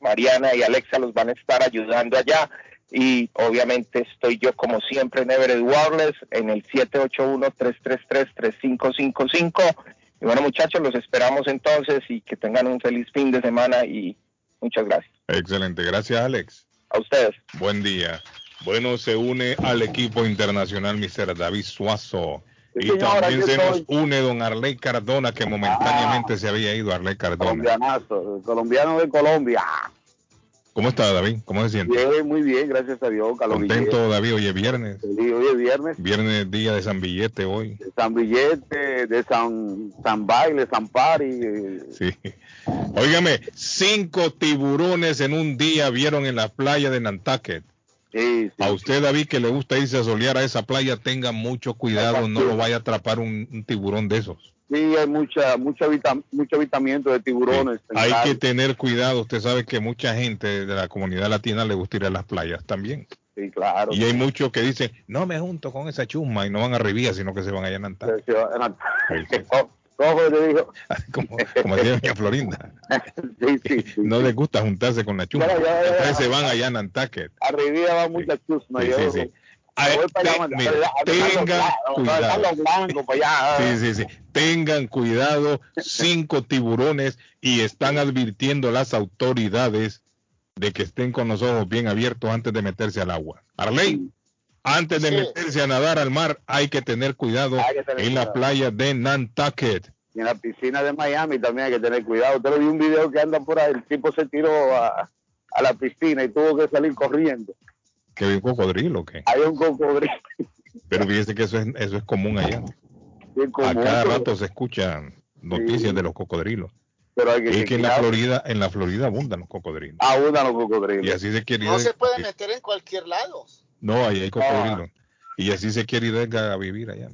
S27: Mariana y Alexa los van a estar ayudando allá. Y obviamente estoy yo, como siempre, en Everett Wireless, en el 781-333-3555. Y bueno, muchachos, los esperamos entonces y que tengan un feliz fin de semana y muchas gracias.
S5: Excelente, gracias Alex.
S27: A ustedes.
S5: Buen día. Bueno, se une al equipo internacional Mr. David Suazo.
S28: Sí,
S5: y también se nos.
S28: Ah.
S5: une don Arley Cardona, que momentáneamente se había ido Arley Cardona.
S28: Colombianazo, colombiano de Colombia.
S5: ¿Cómo está David? ¿Cómo se siente?
S28: Bien, muy bien, gracias a Dios.
S5: Contento David, hoy es viernes.
S28: Sí, hoy es viernes.
S5: Viernes, día de San Billete hoy.
S28: De San Billete, de San, San Baile, San Pari.
S5: Sí. Óigame, cinco tiburones en un día vieron en la playa de Nantucket.
S28: Sí,
S5: A usted, David, que le gusta irse a solear a esa playa, tenga mucho cuidado, no lo vaya a atrapar un, un tiburón de esos.
S28: Sí, hay mucha, mucha vita- mucho avistamiento de tiburones.
S5: Hay que tener cuidado, usted sabe que mucha gente de la comunidad latina le gusta ir a las playas también.
S28: Sí, claro.
S5: Y hay muchos que dicen, no me junto con esa chusma y no van a Rivía, sino que se van allá a Nantucket.
S28: ¿Cómo te digo?
S5: Como, como decía doña Florinda.
S28: Sí, sí,
S5: No les gusta juntarse con la chusma.
S28: Ya, ya, ya,
S5: se van allá a Nantucket.
S28: Arriba va mucha chusma.
S5: Sí,
S28: yo-
S5: sí, sí.
S28: Para allá,
S5: te-
S28: a-
S5: mira,
S28: a- a- a-
S5: tengan
S28: a- a- a-
S5: cuidado. Sí, sí, sí. Tengan cuidado, cinco tiburones y están advirtiendo las autoridades de que estén con los ojos bien abiertos antes de meterse al agua. Arley, antes de
S28: Sí.
S5: meterse a nadar al mar hay que tener cuidado
S28: Hay que tener
S5: en la playa de Nantucket.
S28: Y en la piscina de Miami también hay que tener cuidado. Usted lo vi un video que anda por ahí, el tipo se tiró a, a la piscina y tuvo que salir corriendo.
S5: Que hay un cocodrilo, ¿o ¿qué?
S28: Hay un cocodrilo.
S5: Pero fíjese que eso es, eso es común allá.
S28: bien
S5: A
S28: común,
S5: cada
S28: pero-
S5: rato se escuchan noticias de los cocodrilos.
S28: Pero hay que
S5: Es que en la. Florida, en la Florida abundan los cocodrilos.
S28: Abundan los cocodrilos.
S5: Y así se quiere ir.
S2: No se puede meter en cualquier lado.
S5: No, ahí hay cocodrilos. Y así se quiere ir Edgar a vivir allá.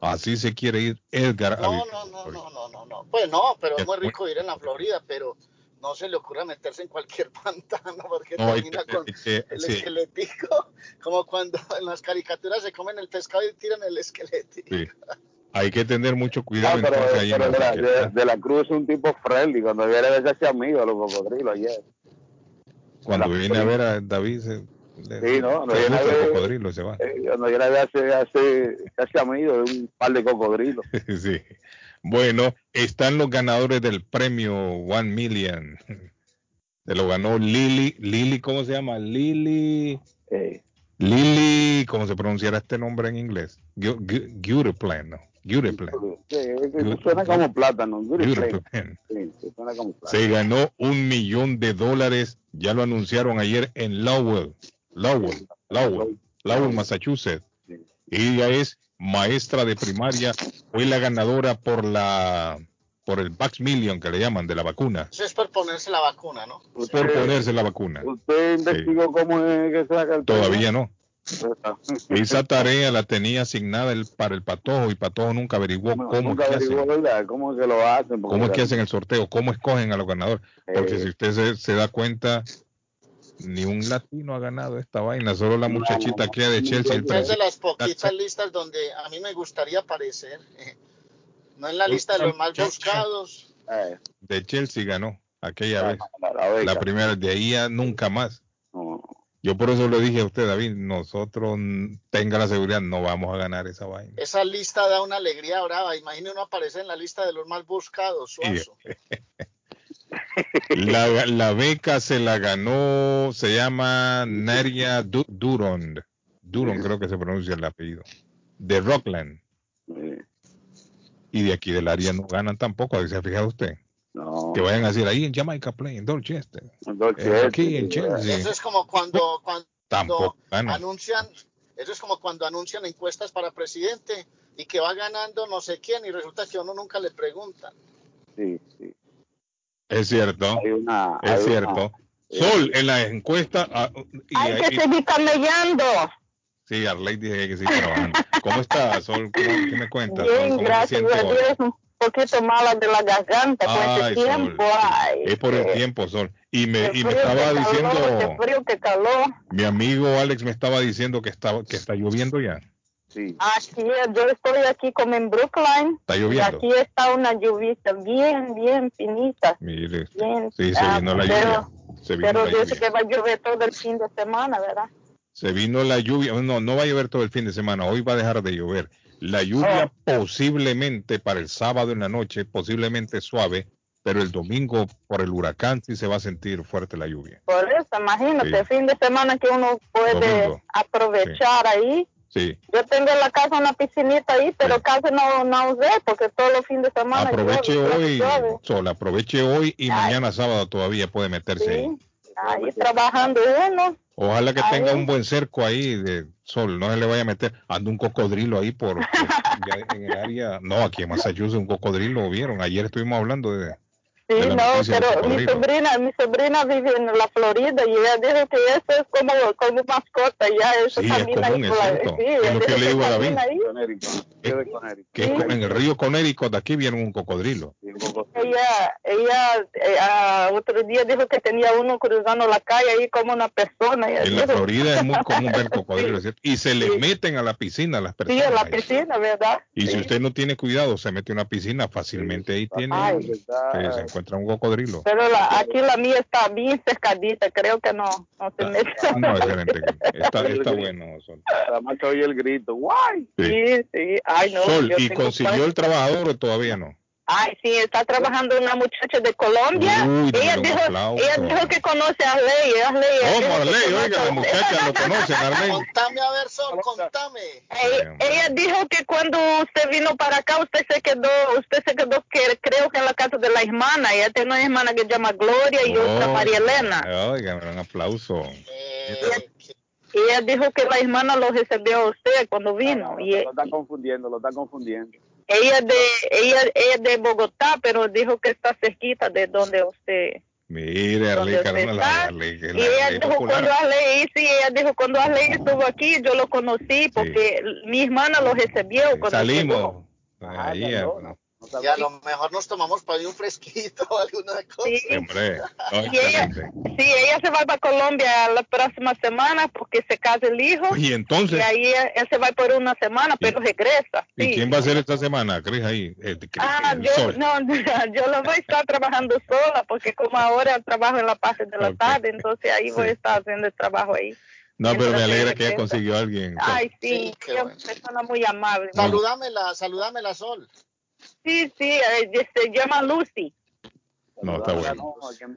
S5: Así se quiere ir Edgar a
S2: No,
S5: vivir.
S2: no, no, no, no, no, no. Pues no, pero es
S5: Es
S2: muy
S5: muy-
S2: rico ir en la Florida, pero no se le ocurra meterse en cualquier pantano porque
S5: No,
S2: termina
S5: que-
S2: con
S5: que-
S2: el
S5: sí.
S2: esquelético, como cuando en las caricaturas se comen el pescado y tiran el esquelético.
S5: Sí. Hay que tener mucho
S28: No,
S5: cuidado
S28: pero,
S5: entonces ahí en
S28: pero de, la,
S5: Nantucket.
S28: de- de la Cruz es un tipo friendly. Cuando viene a veces amigo de los cocodrilos ayer.
S5: Cuando viene a ver a David, se, le-
S28: Sí, no, no
S5: cocodrilo se va.
S28: Eh, yo la veo hace, hace casi amigo de un par de cocodrilos.
S5: sí. Bueno, están los ganadores del premio One Million. Se lo ganó Lily. Lily, ¿cómo se llama? Lily. Lily, ¿cómo se pronunciará este nombre en inglés? Gu- Gu- Guteplan, ¿no? Guteplan.
S28: Sí, suena como plátano.
S5: Guteplan.
S28: Sí, sí, suena como plátano.
S5: Se ganó un millón de dólares. Ya lo anunciaron ayer en Lowell, Lowell, Lowell, Lowell, Massachusetts. Ella es maestra de primaria. Fue la ganadora por la por el Vax Million que le llaman de la vacuna.
S2: Eso es por ponerse la vacuna, ¿no?
S5: Por ponerse la vacuna.
S28: ¿Usted investigó cómo es que se saca el
S5: Todavía no. Esa tarea la tenía asignada el, para el patojo y patojo nunca averiguó cómo,
S28: Nunca
S5: es que
S28: averiguó,
S5: hacen.
S28: ¿Cómo es que lo hacen?
S5: Cómo es que hacen el sorteo, cómo escogen a los ganadores. Porque
S28: Eh.
S5: si usted se, se da cuenta, ni un latino ha ganado esta vaina, solo la muchachita que de Chelsea. el
S2: Es de las poquitas listas donde a mí me gustaría aparecer. eh, No en la lista de los más buscados.
S5: de Chelsea ganó aquella
S28: La-
S5: vez.
S28: la-
S5: primera, de ahí a nunca más. Yo por eso le dije a usted, David, nosotros tenga la seguridad, no vamos a ganar esa vaina.
S2: Esa lista da una alegría brava. Imagine uno aparecer en la lista de los más buscados. Suazo.
S5: La, la beca se la ganó, se llama Naria Du- Duron. Duron creo que se pronuncia el apellido. De Rockland. Y de aquí del área no ganan tampoco, ¿se ha fijado usted?
S28: No.
S5: Que vayan a decir ahí en Jamaica Plain, en Dorchester.
S28: Dorchester,
S5: Eh, aquí en Chelsea.
S2: Eso es como cuando, cuando
S5: Tampoco
S2: anuncian, eso es como cuando anuncian encuestas para presidente y que va ganando no sé quién y resulta que a uno nunca le preguntan.
S28: Sí, sí.
S5: Es cierto.
S28: una-
S5: es
S28: hay
S5: cierto. Sol, en la encuesta. ah, y
S29: Hay que seguir camellando.
S5: sí, Arley dije que sí trabajando. ¿Cómo está, Sol? ¿Cómo, ¿Qué me cuentas?
S29: Bien,
S5: ¿Cómo
S29: gracias? Dios. Un poquito mala de la garganta con
S5: Ay,
S29: este tiempo.
S5: Sol.
S29: Ay,
S5: Es por el
S29: qué-
S5: tiempo, Sol. Y me, y me estaba
S29: calor,
S5: diciendo,
S29: qué frío, qué calor.
S5: mi amigo Alex me estaba diciendo que estaba que está lloviendo ya.
S29: Así es, yo estoy aquí como en Brookline.
S5: Está
S29: Y
S5: lloviendo.
S29: aquí está una lluvia bien, bien finita.
S5: Mire,
S29: Bien,
S5: sí, se
S29: ah,
S5: vino la
S29: pero-
S5: lluvia. Se vino
S29: Pero
S5: la
S29: dice
S5: lluvia.
S29: que va a llover todo el fin de semana, ¿verdad?
S5: Se vino la lluvia. No, no va a llover todo el fin de semana. Hoy va a dejar de llover. La lluvia posiblemente para el sábado en la noche, posiblemente suave, pero el domingo por el huracán sí se va a sentir fuerte la lluvia.
S29: Por eso, imagínate,
S5: Sí.
S29: fin de semana que uno puede
S5: Domingo.
S29: aprovechar ahí.
S5: Sí.
S29: Yo tengo en la casa una piscinita ahí, pero casi no, no usé porque todos los fines de semana
S5: Aproveche
S29: llueve,
S5: hoy. Sol, aproveche hoy y mañana sábado todavía puede meterse ahí.
S29: Sí, ahí trabajando uno.
S5: Ojalá que
S29: Ahí.
S5: tenga un buen cerco ahí de sol, no se le vaya a meter, anda un cocodrilo ahí por, por- ya en el área, no, aquí en Massachusetts un cocodrilo vieron, ayer estuvimos hablando de,
S29: Sí, no, pero mi sobrina, mi sobrina vive en la Florida y ella dijo que eso es como, como mascota, ya eso
S5: Sí, es
S29: camina
S5: común,
S29: ahí
S5: es
S29: sí,
S5: Es lo que le digo a David. que es en el río Connecticut de aquí viene un cocodrilo.
S29: Sí, Ella, ella eh, otro día dijo que tenía uno cruzando la calle ahí como una persona.
S5: En la Florida es muy común ver cocodrilos, ¿cierto? Y se le meten a la piscina a las
S29: Sí,
S5: personas.
S29: en la piscina, ¿verdad?
S5: Y si usted no tiene cuidado, se mete a una piscina, fácilmente ahí tiene,
S29: Ay.
S5: Encuentra un cocodrilo.
S29: Pero la, aquí la mía está bien cercadita, creo que no, no se mete.
S5: No, excelente. Está, está bueno, Sol.
S28: Nada más que oye el grito. ¡Guay!
S5: Sí.
S29: Sí, sí. Ay, no.
S5: Sol,
S29: yo
S5: ¿y consiguió el trabajador o todavía no?
S29: Ay, sí, está trabajando una muchacha de Colombia.
S5: Uy,
S29: ella, dijo, ella dijo que conoce a Arley. Arley
S5: Oh, Marley,
S29: conoce
S5: oiga,
S29: a-
S5: la muchacha lo conoce, Marley.
S2: Contame a ver, Sol, contame.
S29: Ella, ella dijo que cuando usted vino para acá, usted se quedó, usted se quedó que creo que en la casa de la hermana. Ella tiene una hermana que se llama Gloria y otra
S5: Oh,
S29: María Elena.
S5: Oiga, un aplauso.
S29: Y ella dijo que la hermana lo recibió a usted cuando vino. Y
S28: Lo está confundiendo, lo está confundiendo.
S29: Ella de ella, ella es de Bogotá, pero dijo que está cerquita de donde usted.
S5: Mire, Arley la
S29: Y
S5: la
S29: ella dijo cuando Arley, sí, ella dijo cuando Arley estuvo aquí, yo lo conocí porque mi hermana lo recibió cuando.
S5: Salimos. Ahí, eh, bueno.
S2: Y a lo mejor nos tomamos para ahí un fresquito o alguna cosa.
S5: hombre. no,
S29: Y ella, sí, ella se va para Colombia la próxima semana porque se casa el hijo.
S5: Y entonces,
S29: Y ahí él, se va por una semana, pero regresa.
S5: ¿y
S29: Sí.
S5: quién va a hacer esta semana? Cris ahí. eh,
S29: Ah,
S5: el
S29: yo
S5: sol.
S29: no, yo lo voy a estar trabajando sola porque como ahora trabajo en la parte de la
S5: Ok.
S29: tarde, entonces ahí voy a estar haciendo el trabajo ahí.
S5: No, pero me alegra
S29: ella
S5: que
S29: regresa.
S5: consiguió a alguien.
S29: Ay, sí,
S2: Sí, qué
S29: ella
S2: bueno.
S29: es una persona muy amable.
S2: Saludámela, saludámela, Sol.
S29: Sí, sí, se llama Lucy.
S5: No, está bueno.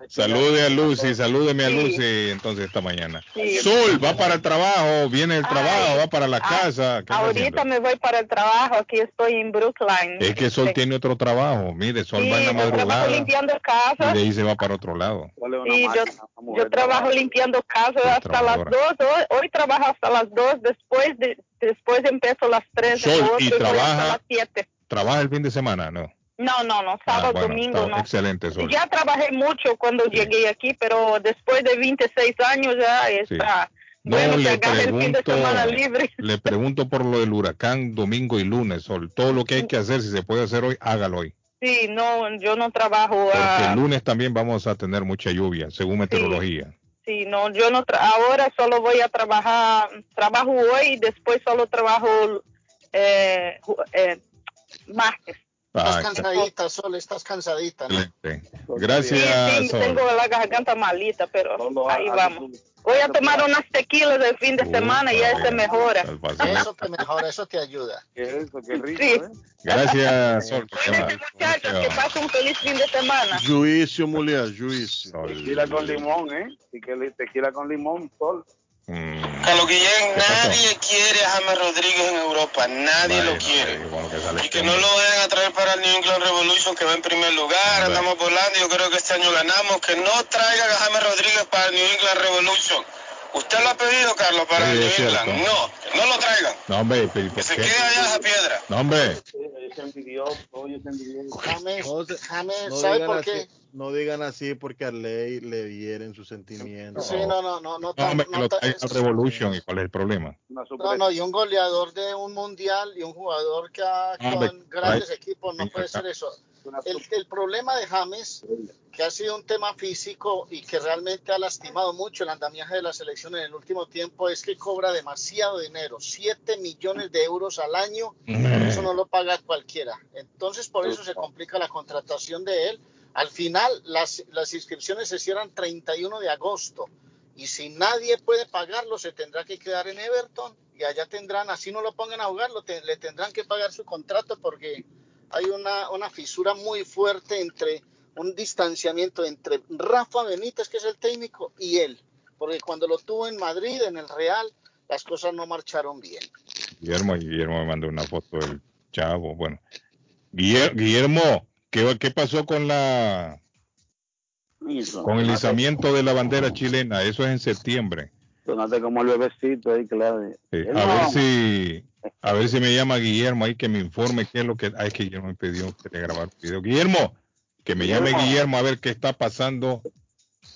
S5: Salude a Lucy, salúdeme a. Lucy entonces esta mañana.
S29: Sí.
S5: Sol, va para el trabajo, viene el trabajo, va para la casa. ¿Qué anda
S29: Ahorita me voy para el trabajo, aquí estoy en Brookline.
S5: Es que Sol tiene otro trabajo. Mire, Sol
S29: Sí,
S5: va en la
S29: yo trabajo
S5: madrugada
S29: limpiando
S5: y
S29: casas.
S5: de ahí se va para otro lado.
S29: Sí, yo, yo trabajo limpiando casas hasta las
S5: trabajadora.
S29: dos. Hoy, hoy trabajo hasta las dos. Después de, después empiezo a las tres.
S5: Sol,
S29: después
S5: ¿y
S29: voy hasta
S5: trabaja?
S29: las siete.
S5: ¿Trabaja el fin de semana? No.
S29: No, no, no. Sábado,
S5: Ah, bueno,
S29: domingo, no.
S5: Excelente, Sol.
S29: Ya trabajé mucho cuando llegué aquí, pero después de 26 años ya está.
S5: No,
S29: bueno,
S5: le pregunto,
S29: libre.
S5: le pregunto por lo del huracán domingo y lunes, Sol. Todo lo que hay que hacer, si se puede hacer hoy, hágalo hoy.
S29: Sí, no, yo no trabajo.
S5: Porque
S29: ah,
S5: el lunes también vamos a tener mucha lluvia, según meteorología.
S29: Sí, no, yo no, tra- ahora solo voy a trabajar, trabajo hoy y después solo trabajo eh, eh,
S5: Ah,
S2: Estás cansadita, Sol, estás cansadita. ¿no?
S5: Gracias,
S29: Sí,
S5: Sol.
S29: tengo la garganta malita, pero ahí vamos. Voy a tomar unas tequilas el fin de semana y ya se mejora.
S2: Eso te mejora, eso te ayuda.
S28: Eso, qué rico,
S29: Sí.
S28: ¿eh?
S5: Gracias, Sol.
S29: Muchachos, que pasen un feliz fin de semana.
S4: Juicio, mulher, juicio.
S28: Tequila con limón, ¿eh? Tequila con limón, sol.
S30: Carlos Guillén, nadie quiere a James Rodríguez en Europa, nadie lo quiere. Y que no lo vayan a traer para el New England Revolution, que va en primer lugar, andamos volando, yo creo que este año ganamos, que no traigan a James Rodríguez para el New England Revolution. ¿Usted lo ha pedido, Carlos, para
S5: Sí,
S30: el New. England? No, que no lo traigan,
S5: No, hombre, pero ¿y por
S30: que se quede allá esa piedra.
S5: No, hombre.
S2: James, James, ¿sabe por
S4: así-
S2: qué?
S4: No digan así porque a Ley le hieren sus sentimientos.
S2: Sí, no, no, no, no,
S5: No,
S2: no
S5: lo trae al Revolution. ¿Y cuál es el problema?
S2: No, no, y un goleador de un mundial y un jugador que ha
S5: Ah, hombre,
S2: con grandes equipos, no puede ser eso. El, el problema de James, que ha sido un tema físico y que realmente ha lastimado mucho el andamiaje de la selección en el último tiempo, es que cobra demasiado dinero, 7 millones de euros al año, eso no lo paga cualquiera. Entonces, por eso se complica la contratación de él. Al final, las, las inscripciones se cierran 31 de agosto y si nadie puede pagarlo, se tendrá que quedar en Everton y allá tendrán, así no lo pongan a jugar, lo le tendrán que pagar su contrato porque hay una, una fisura muy fuerte entre un distanciamiento entre Rafa Benítez, que es el técnico, y él, porque cuando lo tuvo en Madrid, en el Real, las cosas no marcharon bien.
S5: Guillermo, Guillermo me mandó una foto del chavo. Bueno, Guiller- Guillermo, ¿qué, qué pasó con la con el izamiento de la bandera chilena? Eso es en septiembre.
S28: Tómate como el bebecito ahí, claro.
S5: Sí, a ver si a ver si me llama Guillermo ahí que me informe qué es lo que. Ay, es que Guillermo me pidió que le grabara un video. Guillermo, que me llame.
S28: Guillermo
S5: a ver qué está pasando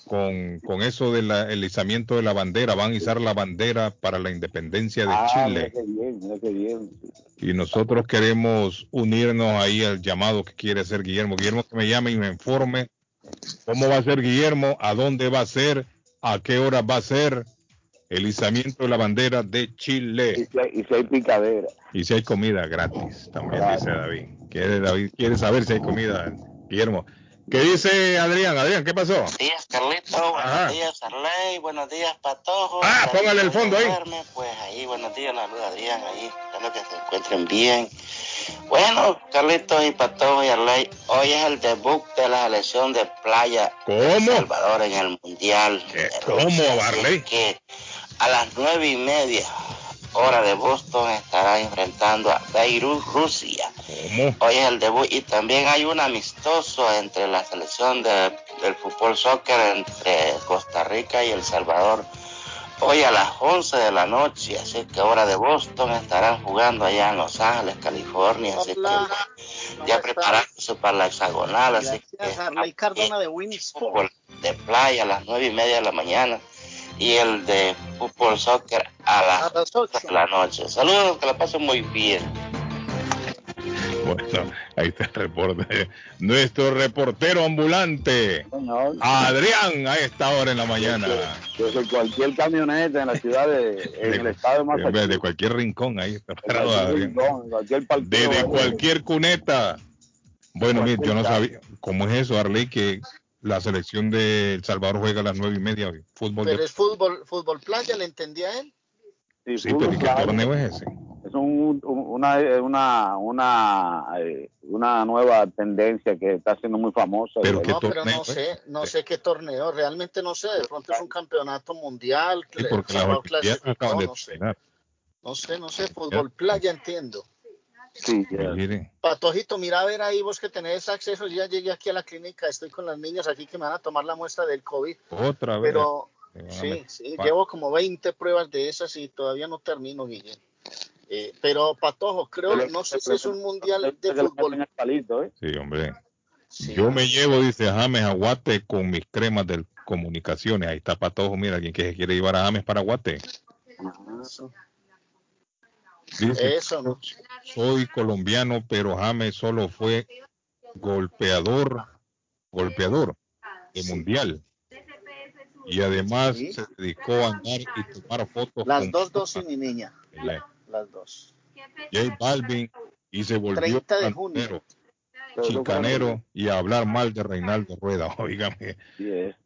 S5: con, con eso del izamiento de la bandera. Van a izar la bandera para la independencia de
S28: Ah,
S5: Chile.
S28: mira qué bien, mira qué bien.
S5: y nosotros queremos unirnos ahí al llamado que quiere hacer Guillermo. Guillermo que me llame y me informe cómo va a ser Guillermo, a dónde va a ser, a qué hora va a ser el izamiento de la bandera de Chile.
S28: Y si hay, picadera.
S5: Y si hay comida gratis, también dice David. Quiere, David. quiere saber si hay comida, Guillermo. ¿Qué dice Adrián? Adrián, ¿qué pasó?
S31: Buenos días, Carlito. Buenos días, Arley. Buenos días, Patojo.
S5: Ah, póngale el fondo ahí.
S31: Pues ahí, buenos días, la luz, Adrián, ahí. Espero que se encuentren bien. Bueno, Carlitos y Patojo y Arley, hoy es el debut de la selección de playa
S5: ¿Cómo?
S31: de Salvador en el Mundial.
S5: ¿Cómo, Barley?
S31: Que a las nueve y media hora de Boston estará enfrentando a Beirut, Rusia. Hoy es el debut y también hay un amistoso entre la selección de, del fútbol soccer entre Costa Rica y El Salvador. Hoy a las 11 de la noche, así que hora de Boston estarán jugando allá en Los Ángeles, California, así que ya preparándose para la hexagonal, así que
S2: Cardona de Winnie
S31: fútbol de playa a las nueve y media de la mañana y el de fútbol soccer a las, 8 de la noche. Saludos, que la pasen muy bien.
S5: Bueno, ahí está el reporte. Nuestro reportero ambulante, Adrián, a esta hora en la mañana.
S28: Desde cualquier camioneta en la ciudad, de, en el estado de Massachusetts.
S5: De cualquier rincón, ahí está parado Adrián. Desde cualquier cuneta. Bueno, mire, yo no sabía, ¿cómo es eso, Arley? Que la selección de El Salvador juega a las nueve y media hoy. Fútbol
S2: pero es fútbol, fútbol playa, ¿le entendía él?
S5: Sí, pero ¿qué torneo es ese?
S28: Es un, una, una, una, eh, una nueva tendencia que está siendo muy famosa.
S5: Pero,
S2: no, pero no sé, no sé qué torneo, realmente no sé, de pronto es un campeonato mundial.
S5: Sí, porque acaban de
S2: no, sé. no sé, no sé, fútbol playa entiendo.
S28: Sí,
S2: Patojito, mira a ver ahí vos que tenés acceso, ya llegué aquí a la clínica, estoy con las niñas aquí que me van a tomar la muestra del COVID.
S5: Otra vez.
S2: Pero sí, sí, llevo como 20 pruebas de esas y todavía no termino, Guillermo. Eh, pero Patojo, creo, que no sé si es un mundial de fútbol.
S28: ¿eh?
S5: Sí, hombre. Yo me llevo, dice James, a Guate con mis cremas de comunicaciones. Ahí está Patojo, mira, alguien que se quiere llevar a James para Guate.
S2: Eso no.
S5: Soy colombiano, pero James solo fue golpeador, golpeador de mundial. Y además se dedicó a andar y tomar fotos.
S2: Las dos, dos y mi niña. Las dos.
S5: J Balvin y se volvió
S2: canero,
S5: chicanero y a hablar mal de Reinaldo Rueda. Oígame,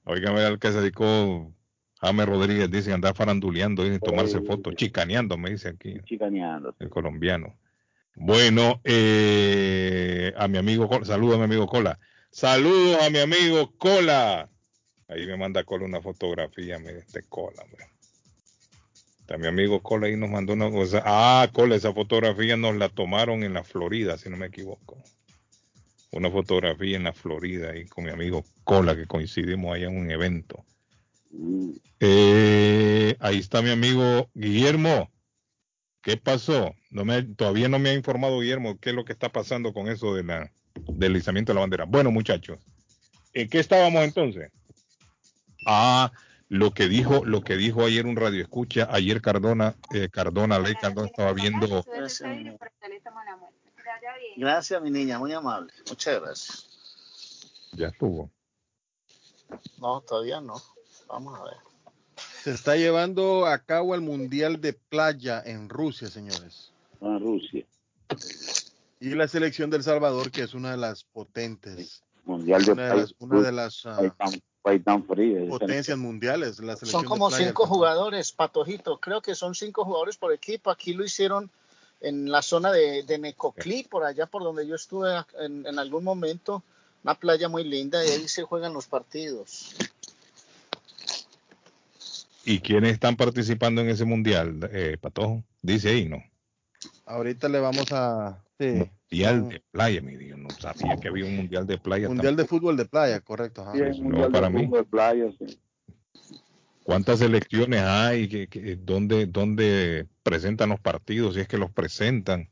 S5: oígame al que se dedicó James Rodríguez dice andar faranduleando y tomarse fotos, chicaneando, me dice aquí.
S28: Chicaneando.
S5: El colombiano. Bueno, eh, a mi amigo, saludo a mi amigo Cola. Saludos a mi amigo Cola. Ahí me manda Cola una fotografía, de este Cola, Está mi amigo Cola ahí nos mandó una cosa. Ah, Cola, esa fotografía nos la tomaron en la Florida, si no me equivoco. Una fotografía en la Florida ahí con mi amigo Cola, que coincidimos ahí en un evento. Eh, ahí está mi amigo Guillermo. ¿Qué pasó? No me, todavía no me ha informado Guillermo qué es lo que está pasando con eso de la, del izamiento de la bandera. Bueno, muchachos, ¿en qué estábamos entonces? Ah, lo que dijo, lo que dijo ayer un radio escucha, ayer Cardona, eh, Cardona, Ley Cardona estaba viendo.
S2: Gracias, mi niña, muy amable. Muchas gracias.
S5: Ya estuvo.
S2: No, todavía no. Vamos a ver.
S4: Se está llevando a cabo el Mundial de Playa en Rusia, señores.
S28: En ah, Rusia.
S4: Y la selección del Salvador, que es una de las potentes.
S28: Mundial de
S4: una, de las, una de las uh, potencias mundiales. La
S2: son como cinco jugadores, Patojito. Creo que son cinco jugadores por equipo. Aquí lo hicieron en la zona de, de Necoclí, por allá por donde yo estuve en, en algún momento. Una playa muy linda y ahí se juegan los partidos.
S5: ¿Y quiénes están participando en ese mundial, eh, Patojo? Dice ahí, ¿no?
S4: Ahorita le vamos a...
S5: Mundial de playa, mi Dios, no sabía que había un mundial de playa.
S4: Mundial de fútbol de playa, correcto.
S5: no, para mí. ¿Cuántas elecciones hay? ¿Qué, dónde, ¿Dónde presentan los partidos? Si es que los presentan.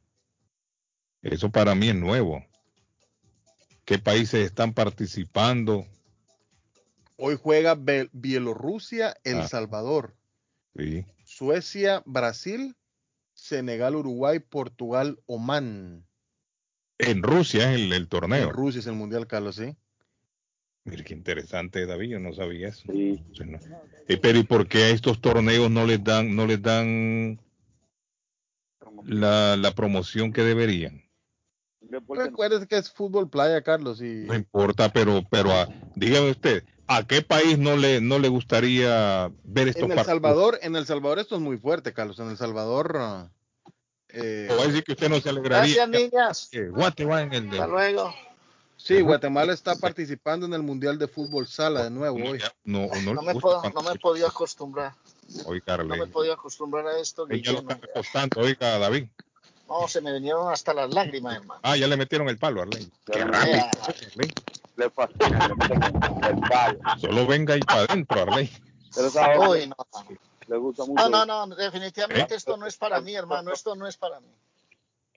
S5: Eso para mí es nuevo. ¿Qué países están participando?
S4: Hoy juega Bielorrusia, El ah. Salvador.
S5: Sí.
S4: Suecia, Brasil Senegal, Uruguay, Portugal, Oman.
S5: En Rusia es el, torneo.
S4: En Rusia es el mundial, Carlos, sí.
S5: Mire qué interesante, David, yo no sabía eso. Eh, pero ¿y por qué a estos torneos no les dan, no les dan la, la promoción que deberían?
S4: Recuerde que es fútbol playa, Carlos. Y...
S5: No importa, pero, pero ah, dígame usted, ¿a qué país no le, no le gustaría ver estos
S4: En El Salvador, en El Salvador esto es muy fuerte, Carlos. En El Salvador.
S5: Eh, o va a decir que usted no se alegraría.
S2: Gracias, niñas.
S5: Guatemala en el de...
S2: Hasta luego.
S4: Sí, Guatemala está participando en el Mundial de Fútbol Sala de nuevo hoy.
S5: No, no,
S2: no me, puedo, no me podía acostumbrar.
S5: Oiga,
S2: no me podía acostumbrar a esto.
S5: Ella lo está apostando, oiga, David.
S2: No, se me vinieron hasta las lágrimas, hermano.
S5: Ah, ya le metieron el palo a Arlene. Qué rápido.
S28: Le fascina, el palo.
S5: Solo venga y para adentro, Arlene.
S28: Pero
S2: Uy, no. Le gusta mucho. No, no, no, definitivamente ¿Eh? esto no es para mí, hermano. Esto no es para mí.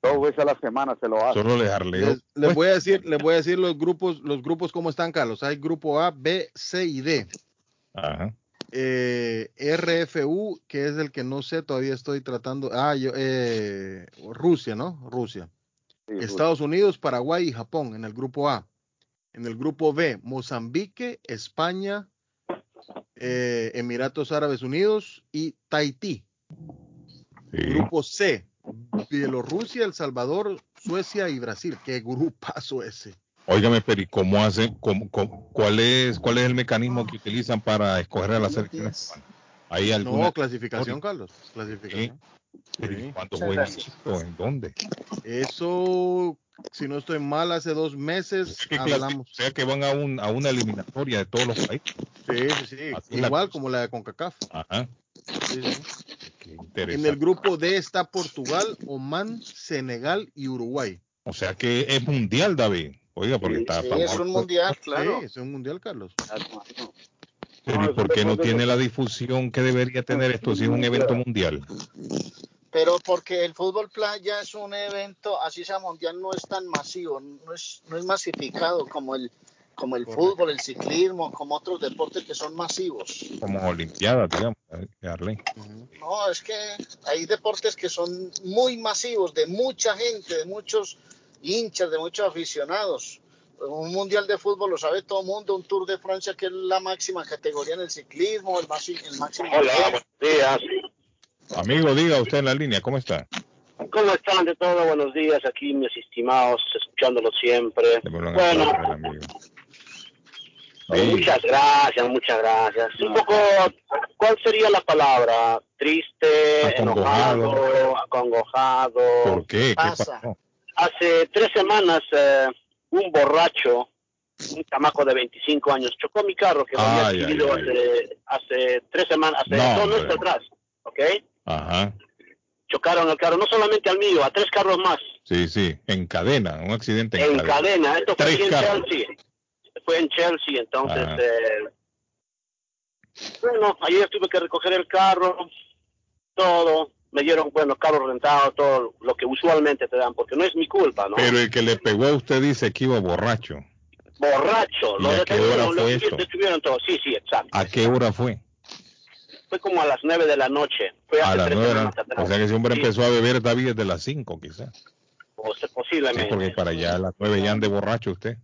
S28: Dos veces a la semana se lo hace.
S5: Solo dejarle.
S4: Les, les, voy a decir, les voy a decir los grupos, los grupos cómo están, Carlos. Hay grupo A, B, C y D.
S5: Ajá.
S4: Eh, RFU, que es el que no sé, todavía estoy tratando. Ah, yo, eh, Rusia, ¿no? Rusia. Estados Unidos, Paraguay y Japón en el grupo A. En el grupo B, Mozambique, España, eh, Emiratos Árabes Unidos y Tahití. Grupo C, Bielorrusia, El Salvador, Suecia y Brasil. Qué grupazo ese.
S5: Óigame, pero ¿y cómo hacen? cuál, es, ¿Cuál es el mecanismo que utilizan para escoger a las selecciones?
S4: ¿Hay alguna no, clasificación, Carlos. Clasificación.
S5: ¿Cuánto fue esto? ¿En dónde?
S4: Eso, si no estoy mal, hace dos meses hablamos.
S5: O sea que van a, un, a una eliminatoria de todos los países.
S4: Sí, sí, sí. Igual como la de CONCACAF.
S5: Ajá.
S4: Sí, sí. En el grupo D está Portugal, Oman, Senegal y Uruguay.
S5: O sea que es mundial, David. Oiga, porque está.
S2: Sí, es un mundial, claro.
S4: Sí, es un mundial, Carlos.
S5: Pero ¿y por qué no tiene la difusión que debería tener esto si es un evento mundial?
S2: Pero porque el fútbol playa es un evento, así sea mundial, no es tan masivo, no es, no es masificado como el, como el fútbol, el ciclismo, como otros deportes que son masivos.
S5: Como Olimpiadas, digamos, Arlene.
S2: No, es que hay deportes que son muy masivos, de mucha gente, de muchos hinchas, de muchos aficionados. Un mundial de fútbol lo sabe todo el mundo, un Tour de Francia que es la máxima categoría en el ciclismo, el, máximo. El máximo
S32: Hola, buenos días.
S5: Amigo, diga usted en la línea, ¿cómo está?
S32: ¿Cómo están de todo? Buenos días, aquí mis estimados, escuchándolo siempre. Bueno, Muchas gracias, muchas gracias. Un poco, ¿cuál sería la palabra? Triste, enojado, acongojado.
S5: ¿Por qué? ¿Qué
S32: pasa? Hace tres semanas, eh, un borracho, un chamaco de 25 años, chocó mi carro que había adquirido hace, hace, tres semanas, hace dos meses atrás, ¿ok?
S5: Ajá.
S32: Chocaron el carro, no solamente al mío, a tres carros más.
S5: Sí, sí, en cadena, un accidente
S32: en, en cadena. Esto fue en Chelsea fue en Chelsea, entonces, eh, bueno, ayer tuve que recoger el carro, todo, me dieron, bueno, carro rentado, todo lo que usualmente te dan, porque no es mi culpa, ¿no?
S5: Pero el que le pegó a usted dice que iba borracho.
S32: Borracho, lo
S5: a qué hora fue eso?
S32: todo, sí, sí, exacto.
S5: ¿A qué hora fue?
S32: Fue como a las nueve de la noche. Fue
S5: a las nueve. O sea que ese hombre empezó a beber David desde las cinco, quizás.
S32: posiblemente.
S5: Sí, porque para allá a las nueve ya ande borracho usted.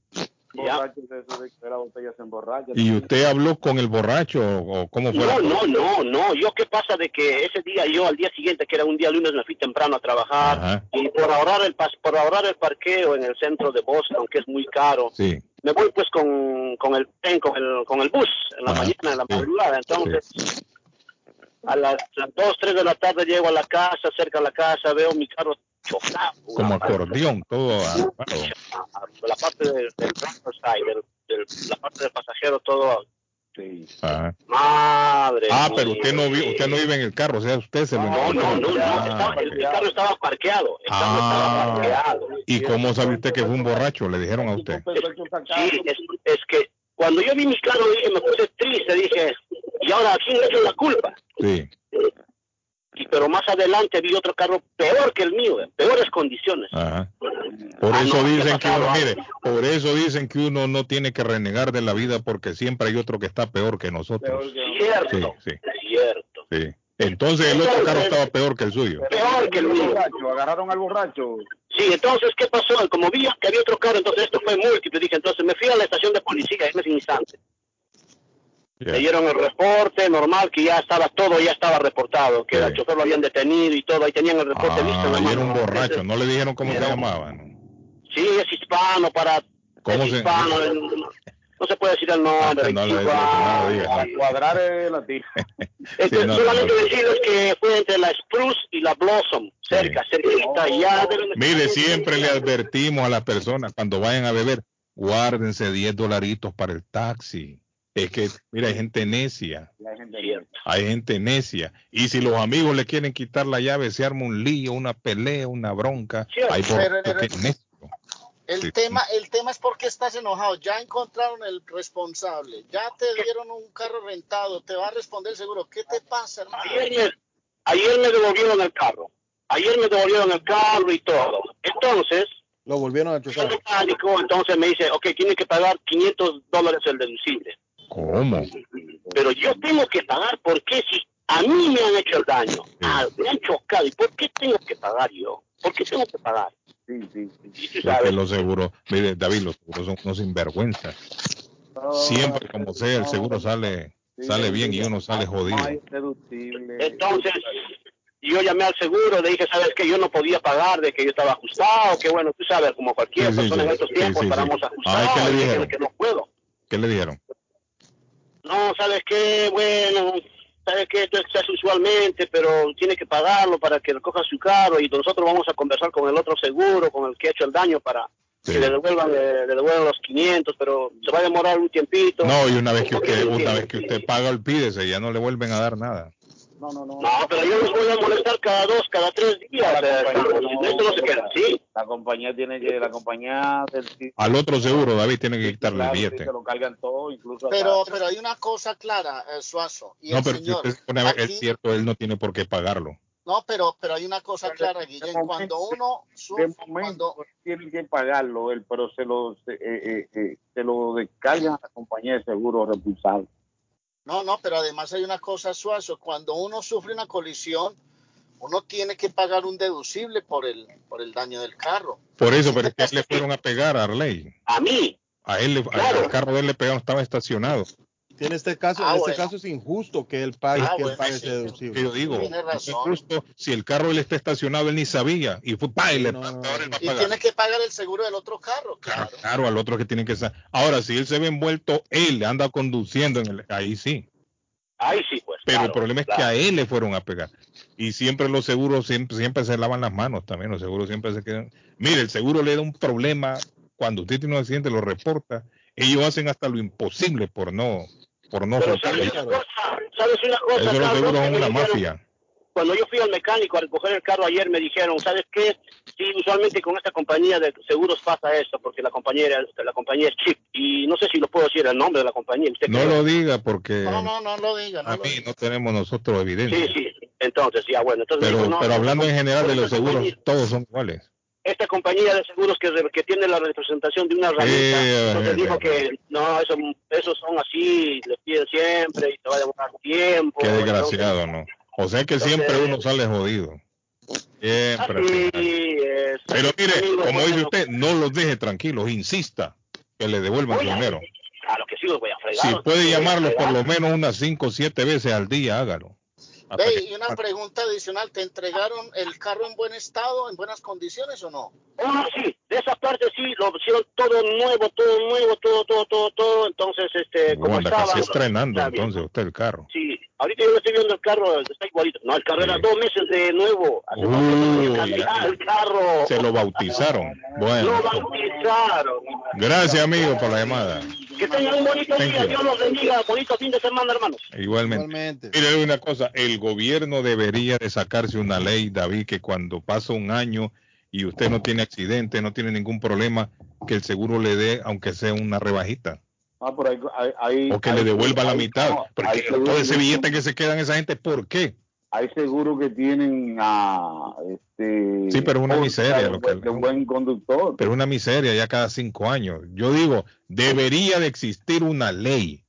S5: ¿Y usted habló con el borracho o cómo fue?
S32: No, no, no, no. Yo qué pasa de que ese día yo al día siguiente, que era un día lunes, me fui temprano a trabajar y por ahorrar el por ahorrar el parqueo en el centro de Boston, que es muy caro, me voy pues con, con el con el con el bus en la mañana, en la madrugada. Entonces a las 2, 3 de la tarde llego a la casa, cerca de la casa, veo mi carro
S5: como acordeón, todo
S32: La parte del, del, la parte del pasajero, todo.
S5: Ah.
S32: Madre.
S5: Ah, pero usted no, usted no vive en el carro, o sea, usted se lo
S32: No, no, no, ah, el, carro estaba parqueado. El carro estaba ah. parqueado.
S5: ¿Y cómo sabe usted que fue un borracho? Le dijeron a usted.
S32: Sí, es, es que cuando yo vi mi carro, dije, me puse triste, dije, ¿y ahora a quién le echo la culpa?
S5: Sí
S32: pero más adelante vi otro carro peor que el mío, en peores condiciones.
S5: Por ah, eso dicen que uno, mire, por eso dicen que uno no tiene que renegar de la vida porque siempre hay otro que está peor que nosotros.
S32: Cierto,
S5: sí,
S32: cierto.
S5: Sí. Entonces el otro carro estaba peor que el suyo.
S32: Peor que el mío.
S28: Agarraron al borracho.
S32: Sí, entonces, ¿qué pasó? Como vi que había otro carro, entonces esto fue múltiple. Dije, entonces me fui a la estación de policía en ese instante. Le dieron el reporte normal, que ya estaba todo, ya estaba reportado, que el chofer lo habían detenido y todo, ahí tenían el reporte listo.
S5: Ah, y era un borracho, no le dijeron cómo se llamaba.
S32: Sí, es hispano, para...
S5: ¿Cómo
S32: es
S5: se
S32: hispano, no se puede decir el nombre.
S5: No, no,
S28: Para cuadrar la tija.
S32: Entonces, solamente decirles que fue entre la Spruce y la Blossom, cerca, cerquita, ya.
S5: Mire, siempre le advertimos a las personas cuando vayan a beber, guárdense 10 dolaritos para el taxi. Es que, mira, hay gente necia. Hay gente necia. Y si los amigos le quieren quitar la llave, se arma un lío, una pelea, una bronca. Hay por...
S2: El tema, el tema es por qué estás enojado. Ya encontraron el responsable, ya te dieron un carro rentado, te va a responder el seguro. ¿Qué te pasa, hermano?
S32: Ayer, ayer me devolvieron el carro. Ayer me devolvieron el carro y todo. Entonces,
S4: lo volvieron a chocar.
S32: Entonces me dice, ok, tiene que pagar 500 dólares el deducible.
S5: ¿Cómo?
S32: Pero yo tengo que pagar porque si a mí me han hecho el daño, ah, me han chocado, ¿y por qué tengo que pagar yo? ¿Por qué tengo que pagar?
S28: Sí, sí, sí.
S5: Porque los seguros, mire, David, los seguros son unos sinvergüenzas. Siempre, como sea, el seguro sale sale bien y uno sale jodido.
S32: Entonces, yo llamé al seguro, le dije, ¿sabes que Yo no podía pagar, de que yo estaba ajustado, que bueno, tú sabes, como cualquier persona en estos tiempos, estábamos ajustados,
S5: ¿qué le dijeron?
S32: que no puedo.
S5: ¿Qué le dijeron?
S32: No, ¿sabes qué? Bueno, sabes que esto se hace usualmente, pero tiene que pagarlo para que recoja su carro y nosotros vamos a conversar con el otro seguro, con el que ha hecho el daño para que le devuelvan, le, devuelvan los 500, pero se va a demorar un tiempito.
S5: No, y una vez que usted, una vez que usted paga el pídese, ya no le vuelven a dar nada.
S32: No, no, no. No, pero yo los voy a molestar cada dos, cada tres días. esto no se queda ¿sí?
S28: La compañía tiene que, la compañía del...
S5: Al otro seguro, David, tiene que quitarle el billete.
S28: Se lo cargan todo, incluso
S2: pero, pero hay una cosa clara, eh, Suazo. Y
S5: no,
S2: el
S5: pero
S2: señor,
S5: si usted pone, es cierto, él no tiene por qué pagarlo.
S2: No, pero, pero hay una cosa clara, Guillén. Cuando uno
S28: sufre, cuando tienen que pagarlo, él, pero se lo, eh, eh, eh, se lo descargan a la compañía de seguro responsable.
S2: No, no, pero además hay una cosa, Suazo. Cuando uno sufre una colisión, uno tiene que pagar un deducible por el, por el daño del carro.
S5: Por eso, pero es que a él le fueron a pegar a Arley.
S32: A mí.
S5: A él, le, claro. al carro de él le pegaron, estaba estacionado.
S4: En este caso,
S2: Ah,
S4: en este
S2: bueno.
S4: caso es injusto que él pague,
S2: Ah,
S4: que él
S2: bueno,
S4: pague
S2: sí,
S4: ese deducible.
S5: Yo digo,
S2: Tiene
S5: no es
S2: razón.
S5: justo si el carro él está estacionado, él ni sabía y fue pa,
S4: No, no, no.
S5: él va a
S2: Y tiene que pagar el seguro del otro carro,
S5: Claro,
S2: claro.
S5: claro, al otro que tiene que estar. Ahora, si él se ve envuelto, él anda conduciendo, en el, ahí sí.
S32: Ahí sí, pues.
S5: Pero
S32: claro,
S5: el problema es que a él le fueron a pegar. Y siempre los seguros siempre, siempre se lavan las manos también. Los seguros siempre se quedan. Mire, el seguro le da un problema cuando usted tiene un accidente, lo reporta. Ellos hacen hasta lo imposible por no, por no
S32: Pero. ¿sabes una cosa? ¿Sabes una cosa,
S5: Eso los
S32: Carlos?
S5: seguros
S32: Que
S5: son
S32: me
S5: una
S32: dijeron-
S5: mafia.
S32: Cuando yo fui al mecánico a recoger el carro ayer, me dijeron, ¿sabes qué? Sí, usualmente con esta compañía de seguros pasa esto, porque la compañía, la compañía es chip. Y no sé si lo puedo decir el nombre de la compañía. ¿Usted
S5: No
S32: cree?
S5: lo diga porque
S2: No, no, no lo diga. No
S5: a
S2: lo
S5: mí
S2: diga.
S5: no tenemos nosotros evidencia.
S32: Sí, sí. Entonces, ya, bueno. Entonces,
S5: Pero,
S32: dijo, no,
S5: pero hablando en
S32: esta
S5: general de los
S32: compañía-
S5: seguros, todos son iguales.
S32: Esta compañía de seguros que, tiene la representación de una entonces
S5: eh,
S32: dijo que no, eso, esos son así, les piden siempre y te va a demorar tiempo.
S5: Qué
S32: entonces-
S5: desgraciado, ¿no? O sea que siempre uno sale jodido. Siempre.
S32: Así es.
S5: Pero mire, como dice usted, no los deje tranquilos, insista que le devuelvan
S32: Oye,
S5: dinero.
S32: Claro que sí los voy a fregar.
S5: Si puede llamarlos por lo menos unas 5 o 7 veces al día, hágalo. Hasta
S2: Ve,
S5: que-
S2: y una pregunta adicional, ¿te entregaron el carro en buen estado, en buenas condiciones o no?
S32: Oh, sí, de esa parte sí, lo hicieron todo nuevo, todo nuevo, todo, todo, todo, todo. Entonces, este, como
S5: anda
S32: estaba.
S5: casi estrenando entonces usted el carro.
S32: Sí, ahorita yo estoy viendo el carro, está igualito. No, el carro era dos meses de nuevo. Hace
S5: Uy,
S32: el carro.
S5: Se lo bautizaron. Bueno,
S32: Lo bautizaron.
S5: gracias amigo por la llamada.
S32: Que tengan un bonito
S5: Thank
S32: día,
S5: you.
S32: Dios los bendiga, bonito fin de semana, hermanos.
S5: Igualmente.
S4: Igualmente.
S5: Mire una cosa, el gobierno debería de sacarse una ley, David, que cuando pasa un año y usted no tiene accidente, no tiene ningún problema, que el seguro le dé, aunque sea una rebajita,
S28: Ah, pero hay, hay, hay-
S5: o que le devuelva la mitad.
S28: no,
S5: Porque todo ese billete que se queda en esa gente, ¿por qué?
S28: Hay seguros que tienen a este
S5: Sí, pero es una miseria lo que-
S28: de buen conductor.
S5: Pero una miseria ya cada cinco años. Yo digo, debería de existir una ley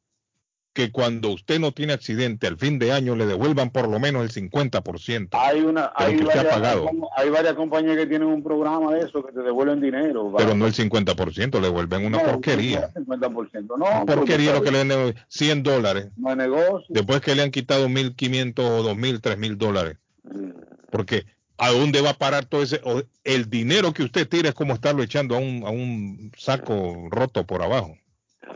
S5: que cuando usted no tiene accidente al fin de año le devuelvan por lo menos el 50%.
S28: Hay una hay varias, hay varias, compañías que tienen un programa de eso que te devuelven dinero.
S5: Pero no el 50%, le devuelven una porquería.
S28: 50%, no.
S5: Porquería lo que le den 100 dólares.
S28: No hay negocio.
S5: Después que le han quitado 1.500 o 2.000, 3.000 dólares. Porque ¿a dónde va a parar todo ese? El dinero que usted tira es como estarlo echando a un, a un saco roto por abajo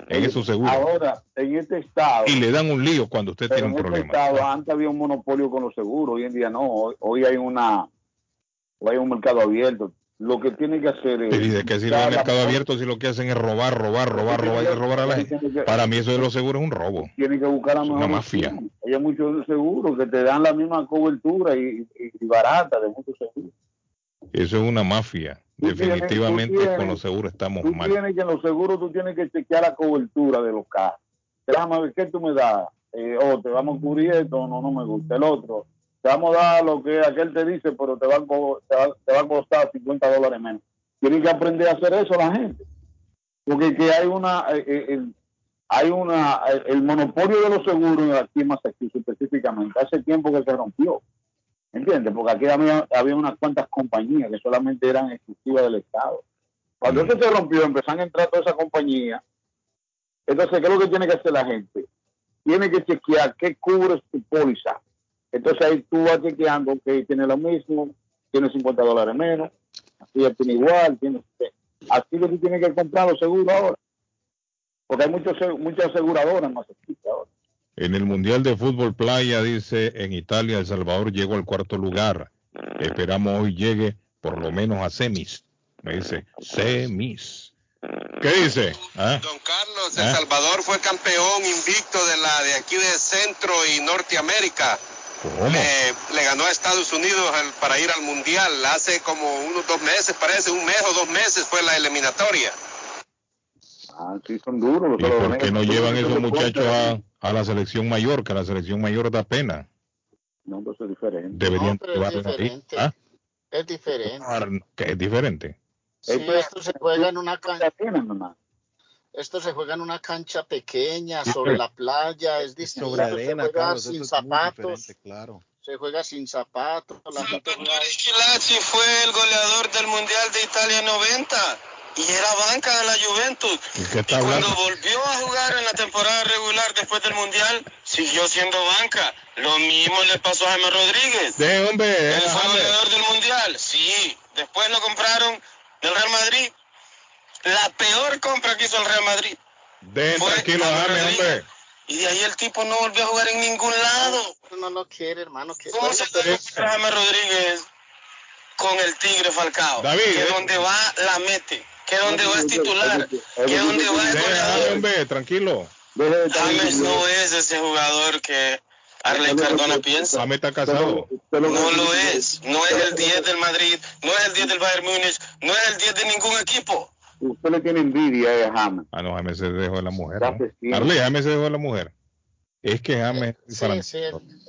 S5: en esos seguros.
S28: Ahora, en este estado.
S5: Y le dan un lío cuando usted tiene un
S28: este
S5: problema.
S28: Estado, antes había un monopolio con los seguros, hoy en día no. Hoy, hay una. Hoy hay un mercado abierto. Lo que tiene que hacer es.
S5: ¿Y de qué sirve el mercado abierto si lo que hacen es robar, robar, robar, robar y robar a la gente? Para mí, eso de los seguros es un robo.
S28: Tiene que buscar a
S5: una mafia.
S28: Hay muchos seguros que te dan la misma cobertura y, y barata de muchos seguros.
S5: Eso es una mafia. Definitivamente con los seguros estamos
S28: tú
S5: mal.
S28: Tienes que en los seguros tú tienes que chequear la cobertura de los carros. Déjame ver qué tú me das. Eh, oh, te vamos a cubrir esto, no, no me gusta. El otro, te vamos a dar lo que aquel te dice, pero te va a, te va, a costar 50 dólares menos. Tienes que aprender a hacer eso la gente. Porque que hay una, eh, eh, hay una, el monopolio de los seguros aquí en Massachusetts específicamente, hace tiempo que se rompió. ¿Entiendes? Porque aquí había, había, unas cuantas compañías que solamente eran exclusivas del Estado. Cuando eso se rompió, empezaron a entrar toda esa compañía. Entonces, ¿qué es lo que tiene que hacer la gente? Tiene que chequear qué cubre su póliza. Entonces ahí tú vas chequeando que tiene lo mismo, tiene 50 dólares menos, así tiene igual, tiene... Así que tú tienes que comprar los seguros ahora. Porque hay muchos, muchas aseguradoras Massachusetts ahora.
S5: En el Mundial de Fútbol Playa, dice, en Italia, El Salvador llegó al cuarto lugar. Esperamos hoy llegue por lo menos a semis. Me dice, semis. ¿Qué dice?
S30: ¿Ah? Don Carlos, El ¿Ah? Salvador fue campeón invicto de la de aquí de Centro y Norteamérica.
S5: ¿Cómo?
S30: le ganó a Estados Unidos para ir al Mundial. Hace como unos dos meses, parece, un mes o dos meses fue la eliminatoria.
S28: Ah, sí, son duros.
S5: ¿Y por qué no llevan esos muchachos a, a la selección mayor, que la selección mayor da pena.
S28: No, pues es diferente.
S5: Deberían
S33: no, es diferente. ¿Ah? Es diferente.
S5: Ah, ¿Qué es diferente?
S33: Sí, esto se juega en una cancha. Esto se juega en una cancha pequeña, sobre la playa, es distinto. Sobre arena, se juega sin zapatos.
S4: Claro.
S33: Se juega sin zapatos. La
S30: gente... fue el goleador del Mundial de Italia 90 y era banca de la Juventus.
S5: y
S30: cuando volvió a jugar en la temporada regular después del Mundial, siguió siendo banca. Lo mismo le pasó a Jaime Rodríguez.
S5: De hombre.
S30: El goleador del Mundial. Sí, después lo compraron del Real Madrid. La peor compra que hizo el Real Madrid.
S5: De tranquilo, Jaime, hombre.
S30: Y de ahí el tipo no volvió a jugar en ningún lado.
S33: No lo quiere, hermano.
S30: ¿Cómo se puede Jaime Rodríguez con el Tigre Falcao?
S5: David.
S30: Que eh. donde va, la mete que donde va a titular, que donde va a
S5: goleador. hombre, tranquilo.
S30: James no es ese jugador que Arley Cardona piensa.
S5: James está casado.
S30: No lo es. No es el 10 del Madrid, no es el 10 del Bayern Múnich, no es el 10 de ningún equipo.
S28: Usted le tiene envidia a James.
S5: Ah, no, James se dejó de la mujer. ¿no? Arley, James se dejó de la mujer. Es que James.
S33: Sí, sí,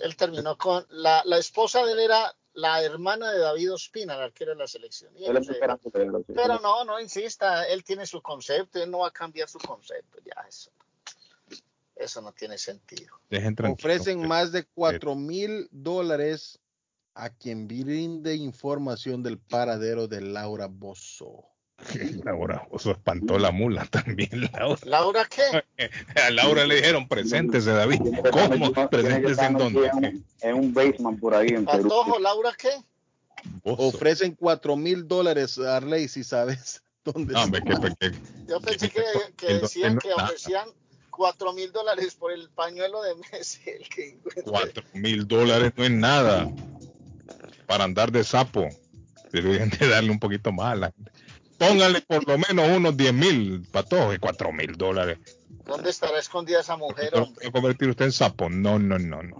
S33: él, terminó con. La, la esposa de él era la hermana de David Ospina, la arquero de la selección. pero no, no insista, él tiene su concepto, él no va a cambiar su concepto, ya eso. Eso no tiene sentido.
S4: Ofrecen más de 4 mil dólares a quien brinde información del paradero de Laura Bozo.
S5: Laura, eso espantó la mula también, Laura.
S33: ¿Laura qué?
S5: A Laura le dijeron, preséntese, David. ¿Cómo? Preséntese en dónde.
S28: En un basement por ahí en Perú.
S33: ¿Laura qué?
S4: Ofrecen cuatro mil dólares, Arley, si sabes dónde
S5: no,
S33: Yo pensé que, que decían que ofrecían cuatro mil dólares por el pañuelo de Messi. El que
S5: cuatro mil dólares no es nada para andar de sapo. Deberían de darle un poquito más a la gente póngale por lo menos unos 10 mil patojos y 4 mil dólares.
S33: ¿Dónde estará escondida esa mujer, hombre?
S5: ¿Va convertir usted en sapo? No, no, no, no.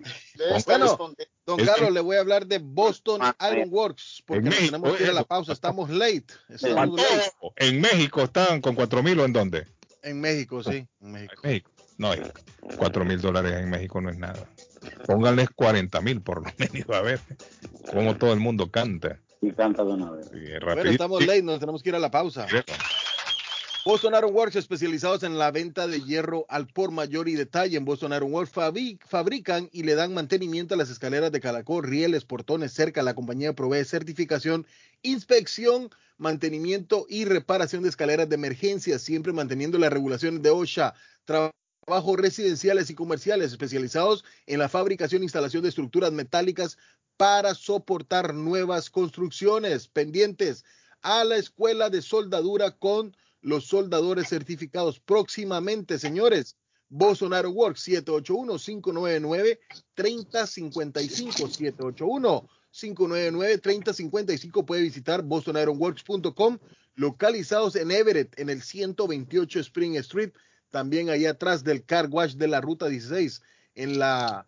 S4: Bueno, don Carlos, le voy a hablar de Boston Iron Works, porque tenemos que ir a la pausa, estamos late. Estamos
S5: late. ¿En México están con 4 mil o en dónde?
S4: En México, sí. En México.
S5: ¿En México? No, 4 mil dólares en México no es nada. Pónganles 40 mil por lo menos, a ver cómo todo el mundo canta
S28: y canta de una vez.
S4: bueno, estamos late, nos tenemos que ir a la pausa. Boston Iron Works, especializados en la venta de hierro al por mayor y detalle. En Boston Iron Works fabrican y le dan mantenimiento a las escaleras de calacol, rieles, portones, cerca. La compañía provee certificación, inspección, mantenimiento y reparación de escaleras de emergencia, siempre manteniendo las regulaciones de OSHA. Trabajos residenciales y comerciales especializados en la fabricación e instalación de estructuras metálicas para soportar nuevas construcciones pendientes a la escuela de soldadura con los soldadores certificados próximamente, señores. Bolsonaro Works 781-599-3055. 781-599-3055. Puede visitar bostonironworks.com, localizados en Everett, en el 128 Spring Street, también ahí atrás del car wash de la ruta 16, en la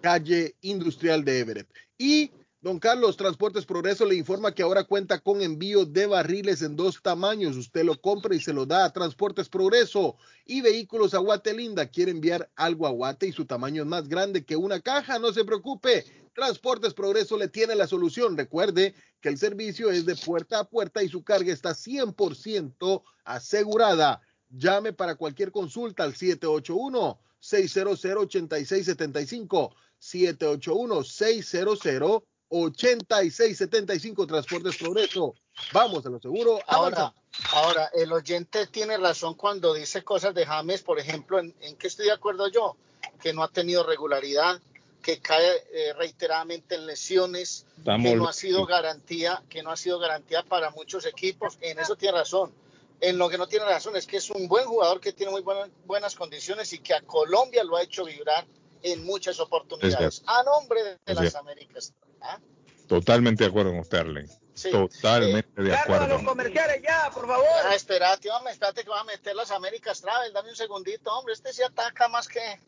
S4: calle industrial de Everett. Y Don Carlos, Transportes Progreso le informa que ahora cuenta con envío de barriles en dos tamaños. Usted lo compra y se lo da a Transportes Progreso. Y Vehículos a Linda quiere enviar algo a Guate y su tamaño es más grande que una caja. No se preocupe. Transportes Progreso le tiene la solución. Recuerde que el servicio es de puerta a puerta y su carga está 100% asegurada. Llame para cualquier consulta al 781 600 8675 781 600 8675 Transportes Progreso. Vamos a lo seguro.
S33: Ahora, ahora, el oyente tiene razón cuando dice cosas de James, por ejemplo, en, en que estoy de acuerdo yo, que no ha tenido regularidad, que cae eh, reiteradamente en lesiones, que no ha sido garantía, que no ha sido garantía para muchos equipos. En eso tiene razón. En lo que no tiene razón es que es un buen jugador que tiene muy buenas, buenas condiciones y que a Colombia lo ha hecho vibrar en muchas oportunidades. A nombre de, las Américas. ¿ah?
S5: Totalmente de acuerdo con usted, Totalmente de acuerdo.
S33: los comerciales ya, por favor. Ah, espérate, hombre, espérate que va a meter las Américas Travel. Dame un segundito, hombre. Este se ataca más que, eh,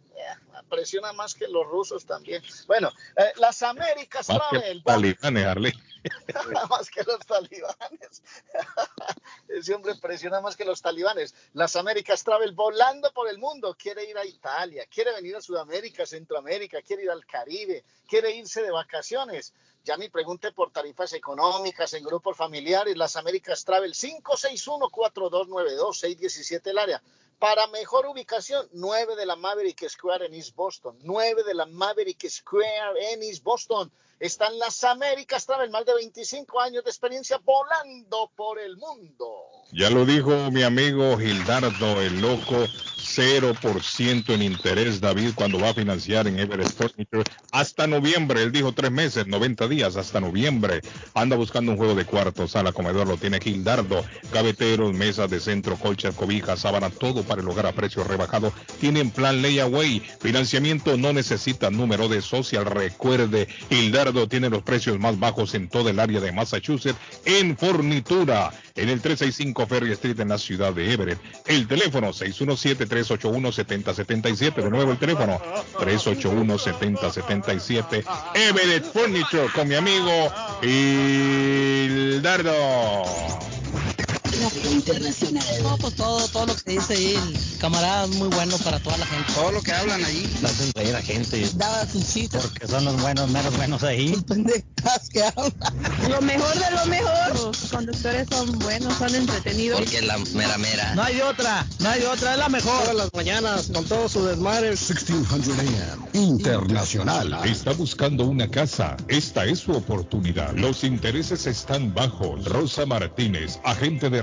S33: presiona más que los rusos también. Bueno, eh, las Américas más Travel.
S5: Que los talibanes, Arlen.
S33: más que los talibanes. Ese hombre presiona más que los talibanes. Las Américas Travel volando por el mundo. Quiere ir a Italia, quiere venir a Sudamérica, Centroamérica, quiere ir al Caribe, quiere irse de vacaciones. Ya me pregunte por tarifas económicas en grupos familiares. Las Américas Travel 561-4292-617 el área. Para mejor ubicación, 9 de la Maverick Square en East Boston. 9 de la Maverick Square en East Boston. Están las Américas Travel, más de 25 años de experiencia volando por el mundo.
S5: Ya lo dijo mi amigo Gildardo, el loco, 0% en interés, David, cuando va a financiar en Everest Furniture hasta noviembre. Él dijo tres meses, 90 días, hasta noviembre. Anda buscando un juego de cuarto, sala, comedor, lo tiene Gildardo. Gaveteros, mesas de centro, colchas, cobijas, sábana, todo para el hogar a precio rebajado. Tienen plan layaway. Financiamiento no necesita número de social. Recuerde, Gildardo tiene los precios más bajos en todo el área de Massachusetts en fornitura. En el 365 Ferry Street en la ciudad de Everett. El teléfono 617 381-7077. De nuevo el teléfono 381-7077. Everett Furniture con mi amigo Hildardo
S34: internacional. No, pues todo, todo lo que dice ahí, el camarada es muy bueno para toda la gente.
S35: Todo lo que hablan ahí.
S34: Hacen reír a gente. Daba sus citas.
S35: Porque son los buenos, menos buenos ahí.
S34: pendejas que hablan.
S3: Lo mejor de lo mejor. Los conductores son buenos, son entretenidos.
S34: Porque es la mera mera.
S35: No hay otra, no hay otra, es la mejor.
S34: Todas las mañanas, con todo su desmadre.
S16: 1600 AM, internacional.
S36: Está buscando una casa. Esta es su oportunidad. Los intereses están bajos. Rosa Martínez, agente de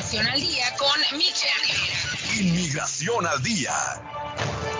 S37: al Día con Michelle
S16: Inmigración al Día.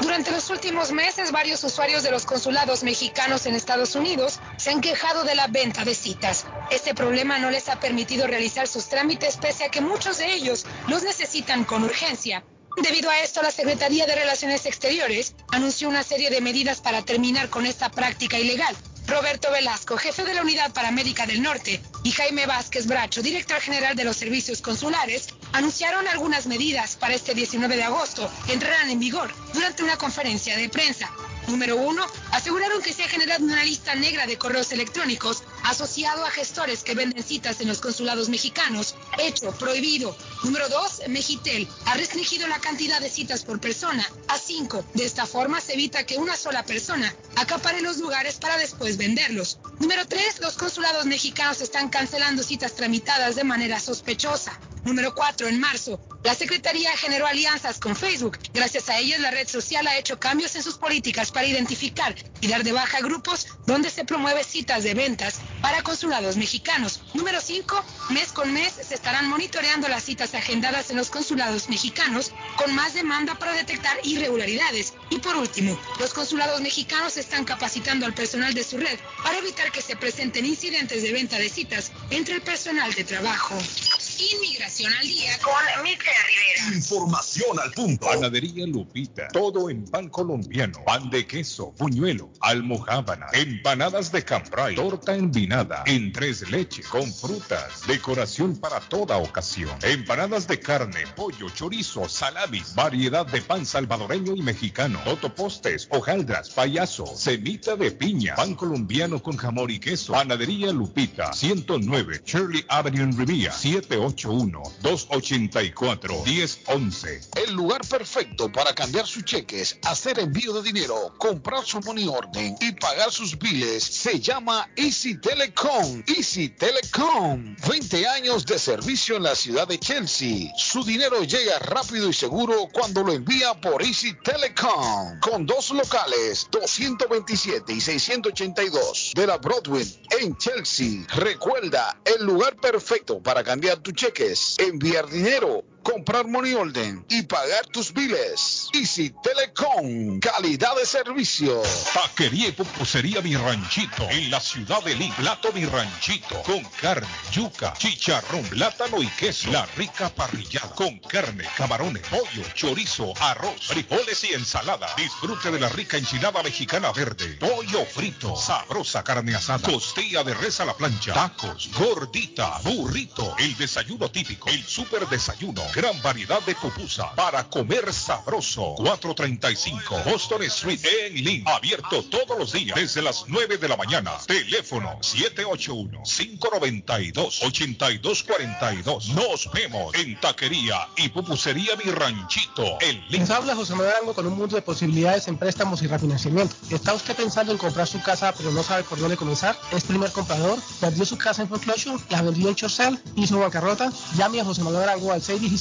S37: Durante los últimos meses, varios usuarios de los consulados mexicanos en Estados Unidos se han quejado de la venta de citas. Este problema no les ha permitido realizar sus trámites pese a que muchos de ellos los necesitan con urgencia. Debido a esto, la Secretaría de Relaciones Exteriores anunció una serie de medidas para terminar con esta práctica ilegal. Roberto Velasco, jefe de la Unidad Paramédica del Norte, y Jaime Vázquez Bracho, director general de los servicios consulares, anunciaron algunas medidas para este 19 de agosto entrarán en vigor durante una conferencia de prensa. Número uno, aseguraron que se ha generado una lista negra de correos electrónicos asociado a gestores que venden citas en los consulados mexicanos. Hecho prohibido. Número dos, Megitel ha restringido la cantidad de citas por persona a cinco. De esta forma se evita que una sola persona acapare los lugares para después venderlos. Número tres, los consulados mexicanos están cancelando citas tramitadas de manera sospechosa. Número 4. En marzo, la Secretaría generó alianzas con Facebook. Gracias a ellas, la red social ha hecho cambios en sus políticas para identificar y dar de baja grupos donde se promueve citas de ventas para consulados mexicanos. Número 5. Mes con mes se estarán monitoreando las citas agendadas en los consulados mexicanos con más demanda para detectar irregularidades. Y por último, los consulados mexicanos están capacitando al personal de su red para evitar que se presenten incidentes de venta de citas entre el personal de trabajo. Inmigración al día con Michelle Rivera.
S5: Información al punto. Panadería Lupita. Todo en pan colombiano. Pan de queso, puñuelo, almohábana, empanadas de cambray, torta envinada, en tres leche, con frutas, decoración para toda ocasión. Empanadas de carne, pollo, chorizo, salamis, variedad de pan salvadoreño y mexicano, totopostes, hojaldras, payaso, semita de piña, pan colombiano con jamón y queso. Panadería Lupita, 109 Shirley Avenue en Rivia, 78 281-284-1011.
S14: El lugar perfecto para cambiar sus cheques, hacer envío de dinero, comprar su money orden y pagar sus biles se llama Easy Telecom. Easy Telecom. 20 años de servicio en la ciudad de Chelsea. Su dinero llega rápido y seguro cuando lo envía por Easy Telecom. Con dos locales, 227 y 682 de la Broadway en Chelsea. Recuerda, el lugar perfecto para cambiar tu cheques, enviar dinero comprar money order y pagar tus biles. Easy Telecom, calidad de servicio.
S5: Taquería y pupusería Mi Ranchito en la ciudad de Lima. Plato Mi Ranchito con carne, yuca, chicharrón, plátano y queso. La rica parrillada con carne, camarones, pollo, chorizo, arroz, frijoles y ensalada. Disfrute de la rica enchilada mexicana verde, pollo frito, sabrosa carne asada, costilla de res a la plancha, tacos, gordita, burrito, el desayuno típico, el super desayuno Gran variedad de pupusa para comer sabroso. 435 Boston Street en Lynn. Abierto todos los días desde las 9 de la mañana. Teléfono 781-592-8242. Nos vemos en Taquería y Pupusería Mi Ranchito en Lynn.
S38: Habla José Manuel Arango con un mundo de posibilidades en préstamos y refinanciamiento. ¿Está usted pensando en comprar su casa pero no sabe por dónde comenzar? ¿Es primer comprador? ¿Perdió su casa en foreclosure? ¿La vendió en Chorcel? ¿Hizo bancarrota? Llame a José Manuel Arango al 617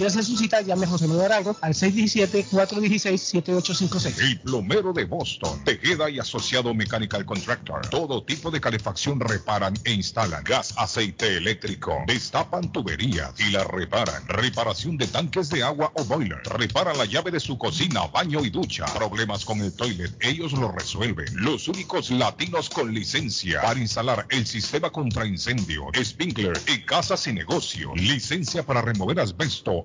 S38: quiere hacer su cita, llame José Manuel Arango al 617-416-7856.
S5: El plomero de Boston, Tejeda y Asociado Mechanical Contractor. Todo tipo de calefacción reparan e instalan. Gas, aceite eléctrico. Destapan tuberías y la reparan. Reparación de tanques de agua o boiler. Reparan la llave de su cocina, baño y ducha. Problemas con el toilet, ellos lo resuelven. Los únicos latinos con licencia para instalar el sistema contra incendio, sprinkler y casas y negocio. Licencia para remover asbesto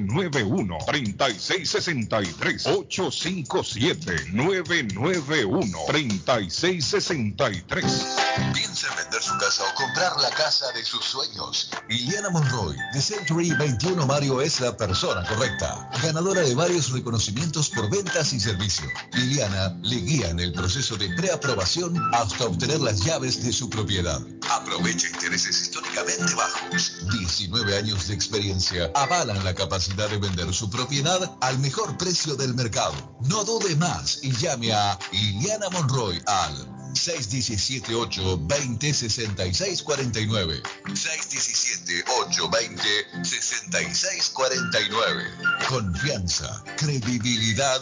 S5: 991-3663. 857-991-3663.
S16: Piensa en vender su casa o comprar la casa de sus sueños. Liliana Monroy, de Century 21 Mario, es la persona correcta. Ganadora de varios reconocimientos por ventas y servicio. Liliana le guía en el proceso de preaprobación hasta obtener las llaves de su propiedad. Aprovecha intereses históricamente bajos. 19 años de experiencia avalan la capacidad de vender su propiedad al mejor precio del mercado. No dude más y llame a Liliana Monroy al 617-820-6649. 617-820-6649. Confianza, credibilidad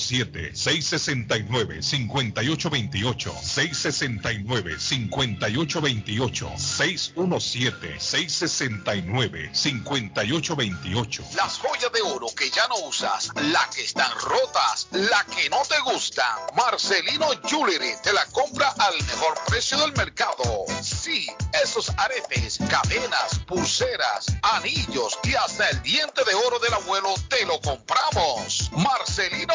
S5: 617-669-5828, 669-5828, 617-669-5828.
S14: Las joyas de oro que ya no usas, la que están rotas, la que no te gustan, Marcelino Jewelry te la compra al mejor precio del mercado. Sí, esos aretes, cadenas, pulseras, anillos y hasta el diente de oro del abuelo te lo compramos. Marcelino.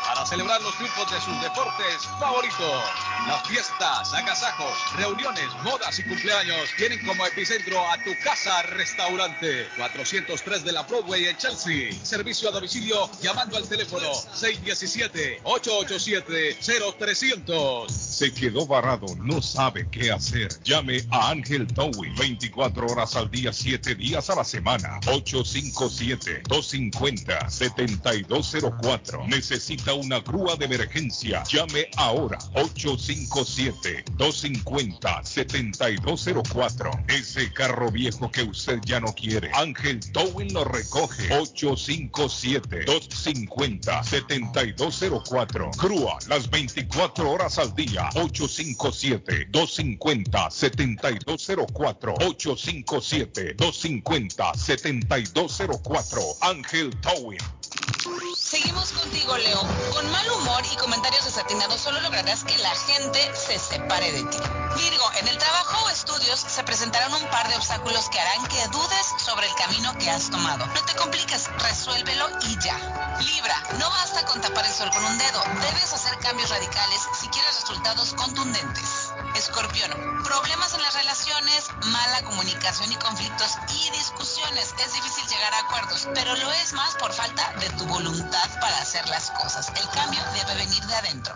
S25: para celebrar los triunfos de sus deportes favoritos. Las fiestas, agasajos, reuniones, modas y cumpleaños tienen como epicentro a tu casa restaurante 403 de la Broadway en Chelsea. Servicio a domicilio llamando al teléfono 617-887-0300.
S5: Se quedó varado, no sabe qué hacer. Llame a Ángel Towing 24 horas al día, 7 días a la semana. 857-250-7204. Necesita una grúa de emergencia. Llame ahora 857-250-7204. Ese carro viejo que usted ya no quiere. Ángel Towing lo recoge 857-250-7204. Grúa las 24 horas al día 857-250-7204. 857-250-7204. Ángel Towing.
S21: Seguimos contigo, Leo. Con mal humor y comentarios desatinados solo lograrás que la gente se separe de ti. Virgo, en el trabajo o estudios se presentarán un par de obstáculos que harán que dudes sobre el camino que has tomado. No te compliques, resuélvelo y ya. Libra, no basta con tapar el sol con un dedo. Debes hacer cambios radicales si quieres resultados contundentes. Escorpión, problemas en las relaciones, mala comunicación y conflictos y discusiones. Es difícil llegar a acuerdos, pero lo es más por falta de tu voluntad para hacer las cosas. El cambio debe venir de adentro.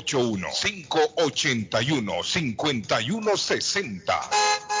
S39: 781-581-5160.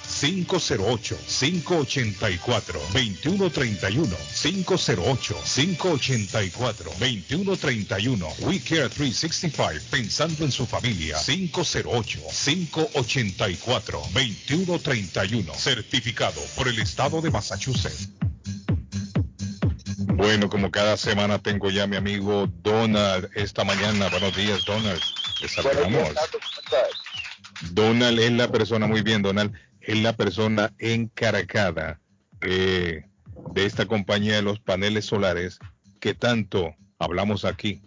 S39: 508-584-2131. 508-584-2131. We Care 365, pensando en su familia. 508-584-2131. Certificado por el Estado de Massachusetts.
S5: Bueno, como cada semana tengo ya a mi amigo Donald esta mañana. Buenos días, Donald. Le saludamos. Donald es la persona, muy bien, Donald es la persona encargada eh, de esta compañía de los paneles solares que tanto hablamos aquí.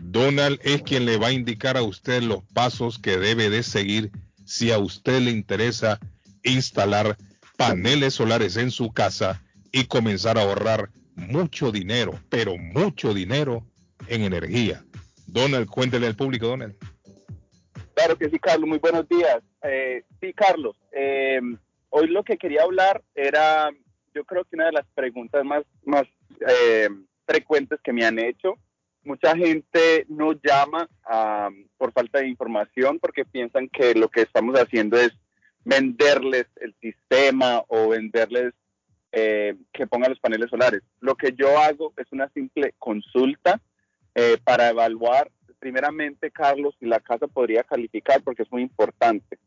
S5: Donald es quien le va a indicar a usted los pasos que debe de seguir si a usted le interesa instalar paneles solares en su casa y comenzar a ahorrar mucho dinero, pero mucho dinero en energía. Donald, cuéntele al público, Donald.
S27: Claro que sí, Carlos. Muy buenos días. Eh, sí, Carlos. Eh, hoy lo que quería hablar era, yo creo que una de las preguntas más, eh, frecuentes que me han hecho. Mucha gente no llama por falta de información porque piensan que lo que estamos haciendo es venderles el sistema o venderles que pongan los paneles solares. Lo que yo hago es una simple consulta para evaluar primeramente, Carlos, si la casa podría calificar, porque es muy importante.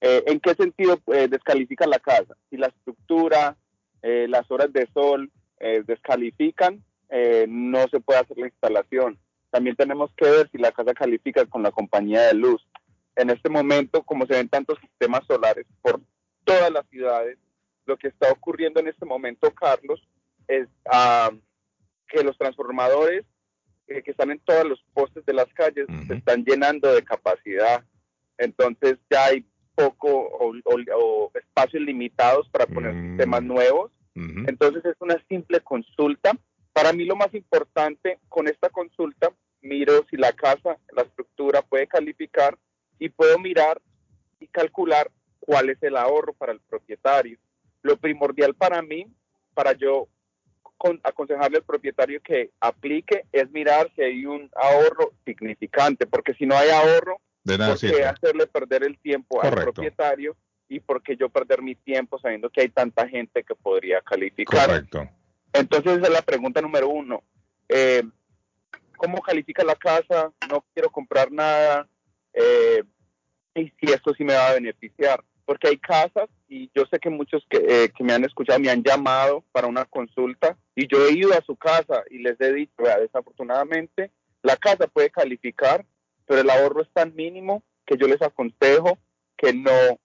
S27: Eh, ¿En qué sentido eh, descalifica la casa? Si la estructura, eh, las horas de sol descalifican, no se puede hacer la instalación. También tenemos que ver si la casa califica con la compañía de luz. En este momento, como se ven tantos sistemas solares por todas las ciudades, lo que está ocurriendo en este momento, Carlos, es ah, que los transformadores eh, que están en todos los postes de las calles se están llenando de capacidad. Entonces ya hay poco o, espacios limitados para poner mm. sistemas nuevos. Entonces es una simple consulta. Para mí lo más importante con esta consulta, miro si la casa, la estructura puede calificar y puedo mirar y calcular cuál es el ahorro para el propietario. Lo primordial para mí, para yo aconsejarle al propietario que aplique es mirar si hay un ahorro significante, porque si no hay ahorro, de ¿por qué hacerle perder el tiempo al propietario y por qué yo perder mi tiempo sabiendo que hay tanta gente que podría calificar? Correcto. Entonces esa es la pregunta número uno. Eh, ¿Cómo califica la casa? No quiero comprar nada. Eh, y si esto sí me va a beneficiar porque hay casas y yo sé que muchos eh, que, me han escuchado me han llamado para una consulta y yo he ido a su casa y les he dicho, desafortunadamente la casa puede calificar, pero el ahorro es tan mínimo que yo les aconsejo que no,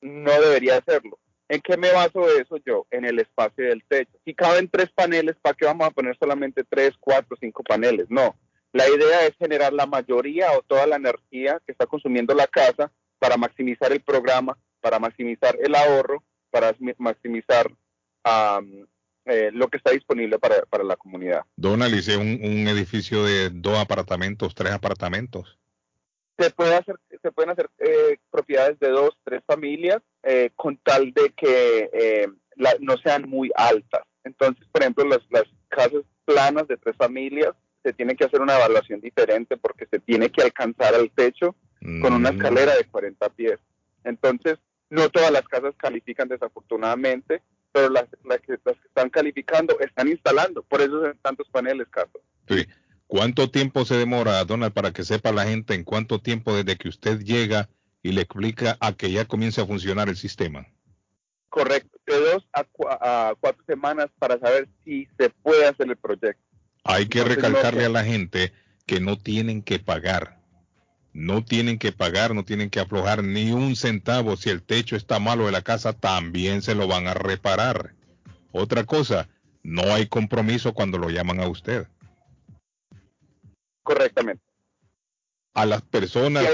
S27: no debería hacerlo. ¿En qué me baso eso yo? En el espacio del techo. Si caben tres paneles, ¿para qué vamos a poner solamente tres, cuatro, cinco paneles? No. La idea es generar la mayoría o toda la energía que está consumiendo la casa para maximizar el programa, para maximizar el ahorro, para maximizar eh, lo que está disponible para, la comunidad.
S5: Donald, hice un, un edificio de dos apartamentos, tres apartamentos
S27: se puede hacer se pueden hacer eh, propiedades de dos tres familias eh, con tal de que eh, no sean muy altas. Entonces por ejemplo las, las casas planas de tres familias se tiene que hacer una evaluación diferente porque se tiene que alcanzar al techo con una mm. escalera de 40 pies. Entonces no todas las casas califican desafortunadamente pero las, las, que, las que están calificando están instalando. Por eso son tantos paneles Carlos.
S5: Sí ¿Cuánto tiempo se demora, Donald, para que sepa la gente en cuánto tiempo desde que usted llega y le explica a que ya comience a funcionar el sistema?
S27: Correcto, de dos a, cuatro semanas para saber si se puede hacer el proyecto.
S5: Hay que recalcarle a la gente que no tienen que pagar. No tienen que pagar, no tienen que aflojar ni un centavo. Si el techo está malo de la casa, también se lo van a reparar. Otra cosa, no hay compromiso cuando lo llaman a usted
S27: correctamente.
S5: A las personas,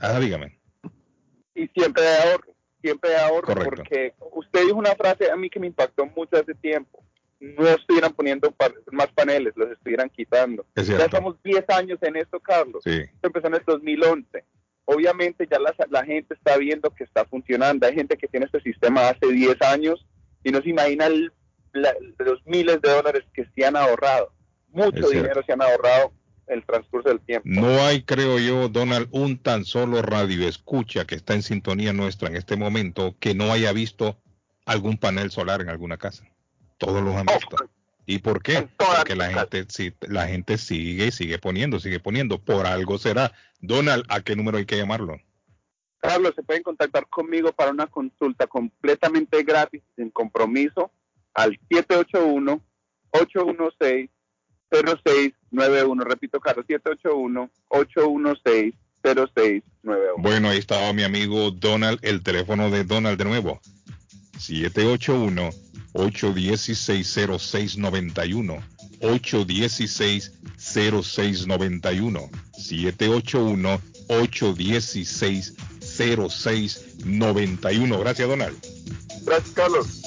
S5: ah, dígame.
S27: Y siempre hay ahorro, siempre hay ahorro, porque usted dijo una frase a mí que me impactó mucho hace tiempo. No estuvieran poniendo más paneles, los estuvieran quitando. Ya estamos 10 años en esto, Carlos.
S5: Sí.
S27: Esto empezó en el 2011. Obviamente ya la, la gente está viendo que está funcionando. Hay gente que tiene este sistema hace 10 años y no se imagina los miles de dólares que se han ahorrado. Mucho dinero se han ahorrado el transcurso del tiempo.
S5: No hay, creo yo, Donald, un tan solo radio escucha que está en sintonía nuestra en este momento que no haya visto algún panel solar en alguna casa. Todos los han oh, visto. ¿Y por qué? Porque la gente, si, la gente sigue y sigue poniendo, sigue poniendo. Por algo será. Donald, ¿a qué número hay que llamarlo?
S27: Carlos, se pueden contactar conmigo para una consulta completamente gratis, sin compromiso, al 781 816 0691. Repito, Carlos, 781-816-0691.
S5: Bueno, ahí estaba mi amigo Donald, el teléfono de Donald de nuevo. 781-816-0691. 816-0691. 781-816-0691. Gracias, Donald.
S27: Gracias, Carlos.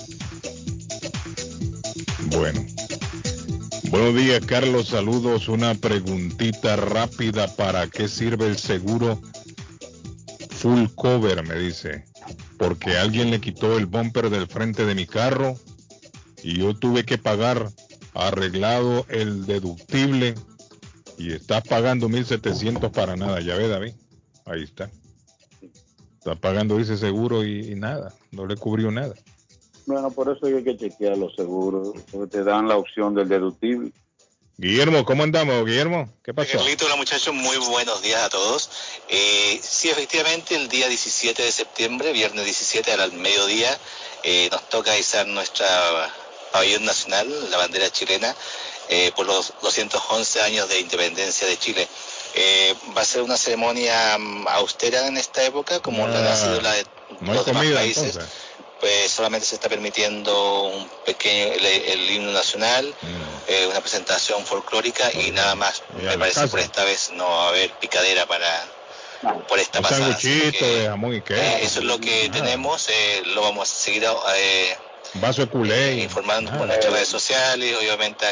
S5: Bueno. Buenos días, Carlos. Saludos. Una preguntita rápida. ¿Para qué sirve el seguro full cover? Me dice. Porque alguien le quitó el bumper del frente de mi carro y yo tuve que pagar arreglado el deductible y está pagando 1700 para nada. Ya ve, David. Ahí está. Está pagando ese seguro y nada. No le cubrió nada.
S28: Bueno, por eso hay que chequear los seguros, porque te dan la opción del deductible.
S5: Guillermo, ¿cómo andamos, Guillermo? ¿Qué pasó?
S40: Carlito, hola muchachos, muy buenos días a todos. Eh, sí, efectivamente, el día 17 de septiembre, viernes 17 al mediodía, eh, nos toca izar nuestra pabellón nacional, la bandera chilena, eh, por los 211 años de independencia de Chile. Eh, va a ser una ceremonia mm, austera en esta época, como la ha sido la de los demás países pues solamente se está permitiendo un pequeño el, himno nacional, mm. eh, una presentación folclórica y nada más. Me parece que por esta vez no va a haber picadera para por esta un pasada.
S5: de jamón y queso.
S40: Eh, eso es lo que tenemos, eh, lo vamos a seguir
S5: Vaso de culé.
S40: informando por nuestras redes sociales, obviamente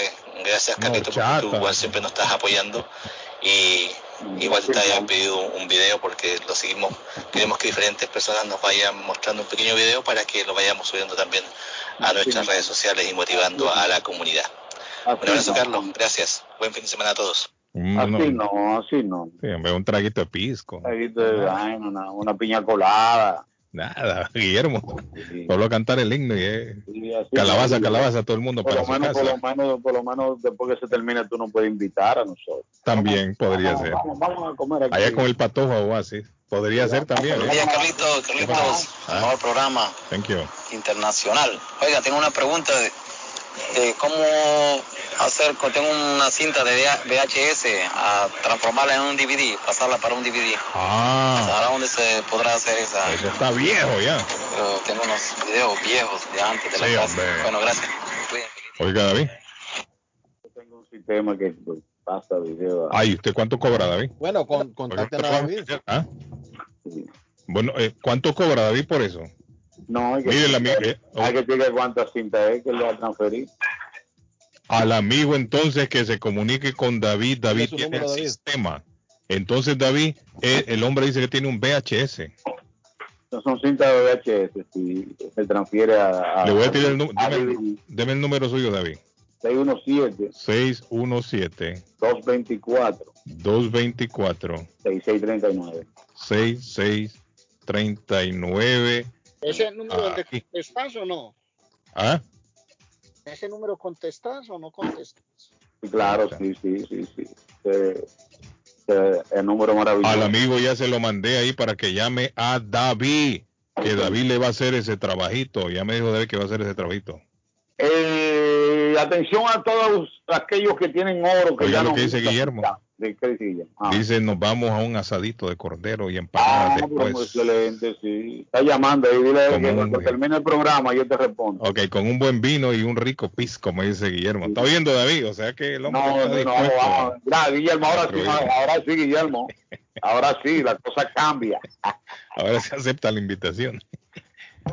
S40: gracias Carlito porque tú igual siempre nos estás apoyando y Igual te habían pedido un video porque lo seguimos, queremos que diferentes personas nos vayan mostrando un pequeño video para que lo vayamos subiendo también a nuestras redes sociales y motivando a la comunidad. Un abrazo, Carlos. Gracias. Buen fin de semana a todos.
S28: así no, así no.
S5: Sí, un traguito de pisco.
S28: una, una piña colada.
S5: Nada, Guillermo. Solo a cantar el himno y eh, calabaza, calabaza, todo el mundo
S28: por para lo menos, Por lo, menos, por lo menos después que se termine tú no puedes invitar a nosotros.
S5: También podría ser. Vamos, a comer aquí. Allá con el patojo o así. Podría ser también.
S40: ¿eh? Oye, Carlitos, Carlitos, ah. mejor programa
S5: Thank you.
S40: internacional. Oiga, tengo una pregunta de, cómo
S41: hacer, tengo una cinta de VHS, a transformarla en un DVD, pasarla para un DVD.
S5: Ah.
S41: ¿Ahora dónde se podrá hacer esa?
S5: Eso está viejo ya.
S41: Pero tengo unos videos viejos de antes de la
S5: Sí,
S41: casa.
S5: hombre.
S41: Bueno, gracias.
S5: Oiga, David.
S28: un sistema que pues, pasa video.
S5: Ay, ¿usted cuánto cobra, David?
S4: Bueno, con, contáctenos a David.
S5: ¿Ah? Bueno, eh, ¿cuánto cobra David por eso?
S28: No, hay que,
S5: Mire, el amigo, eh,
S28: hay que chequear cuántas cintas es que le va a transferir.
S5: al amigo entonces que se comunique con David. David tiene el
S28: David?
S5: sistema. Entonces, David, eh, el hombre dice que tiene un VHS.
S28: No son cintas de VHS, si se transfiere a... a
S5: Le voy a tirar el número. deme el número suyo, David.
S28: 617
S5: 617
S28: 224
S5: 224
S28: 6639.
S5: 6639.
S2: ¿Ese número
S5: Ah,
S2: de contestas o no?
S5: ¿Ah?
S2: ¿Ese número contestas o no contestas?
S28: Claro, sí, sí, sí, sí. Eh, eh, el número maravilloso.
S5: Al amigo ya se lo mandé ahí para que llame a David. Que David le va a hacer ese trabajito. Ya me dijo David que va a hacer ese trabajito.
S28: Eh, atención a todos aquellos que tienen oro. Que
S5: Oiga
S28: ya
S5: lo
S28: no
S5: que dice. Guillermo.
S28: Ah.
S5: Dice, nos vamos a un asadito de cordero y empanadas
S28: Ah,
S5: después.
S28: excelente, sí. Está llamando ahí, dile que cuando termine el programa yo te respondo.
S5: Ok, con un buen vino y un rico pis, como dice Guillermo. ¿Está oyendo David? O sea que el hombre
S28: No,
S5: está
S28: no, no, vamos. Mira, Guillermo, ahora sí, ahora sí, Guillermo. Ahora sí, la cosa cambia.
S5: Ahora se acepta la invitación.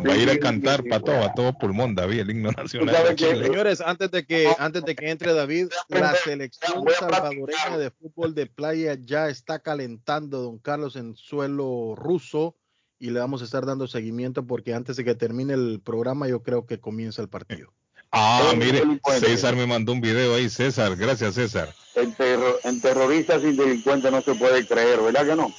S5: Va a ir a cantar para todo, a todo pulmón, David, el himno nacional. de Chile.
S4: Señores, antes de que antes de que entre David, la selección salvadoreña de fútbol de playa ya está calentando, don Carlos, en suelo ruso y le vamos a estar dando seguimiento porque antes de que termine el programa yo creo que comienza el partido.
S5: Ah, mire, César me mandó un video ahí, César, gracias César.
S28: En, terro- en terroristas y delincuentes no se puede creer, ¿verdad que no?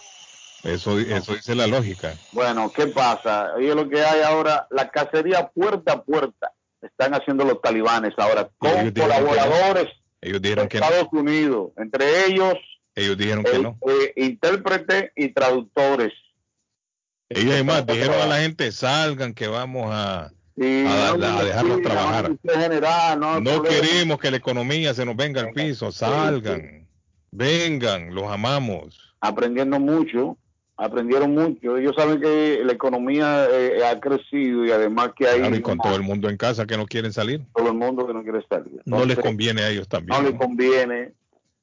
S5: Eso, eso dice la lógica.
S28: Bueno, ¿qué pasa? Oye, lo que hay ahora, la cacería puerta a puerta, están haciendo los talibanes ahora, con
S5: ellos que
S28: colaboradores de
S5: no.
S28: Estados Unidos, entre ellos
S5: Ellos dijeron que no.
S28: eh, intérpretes y traductores.
S5: Ellos además dijeron a la gente, salgan que vamos a,
S28: Sí,
S5: a,
S28: no,
S5: a
S28: no,
S5: dejarlos
S28: sí,
S5: trabajar.
S28: no, general,
S5: queremos que la economía se nos venga al piso. Salgan, vengan, los amamos.
S28: aprendiendo mucho, aprendieron mucho. Ellos saben que la economía eh, ha crecido y además que hay
S5: Claro, y con todo el mundo en casa que no quieren salir.
S28: todo el mundo que no quiere salir.
S5: No les conviene a ellos también.
S28: no les conviene.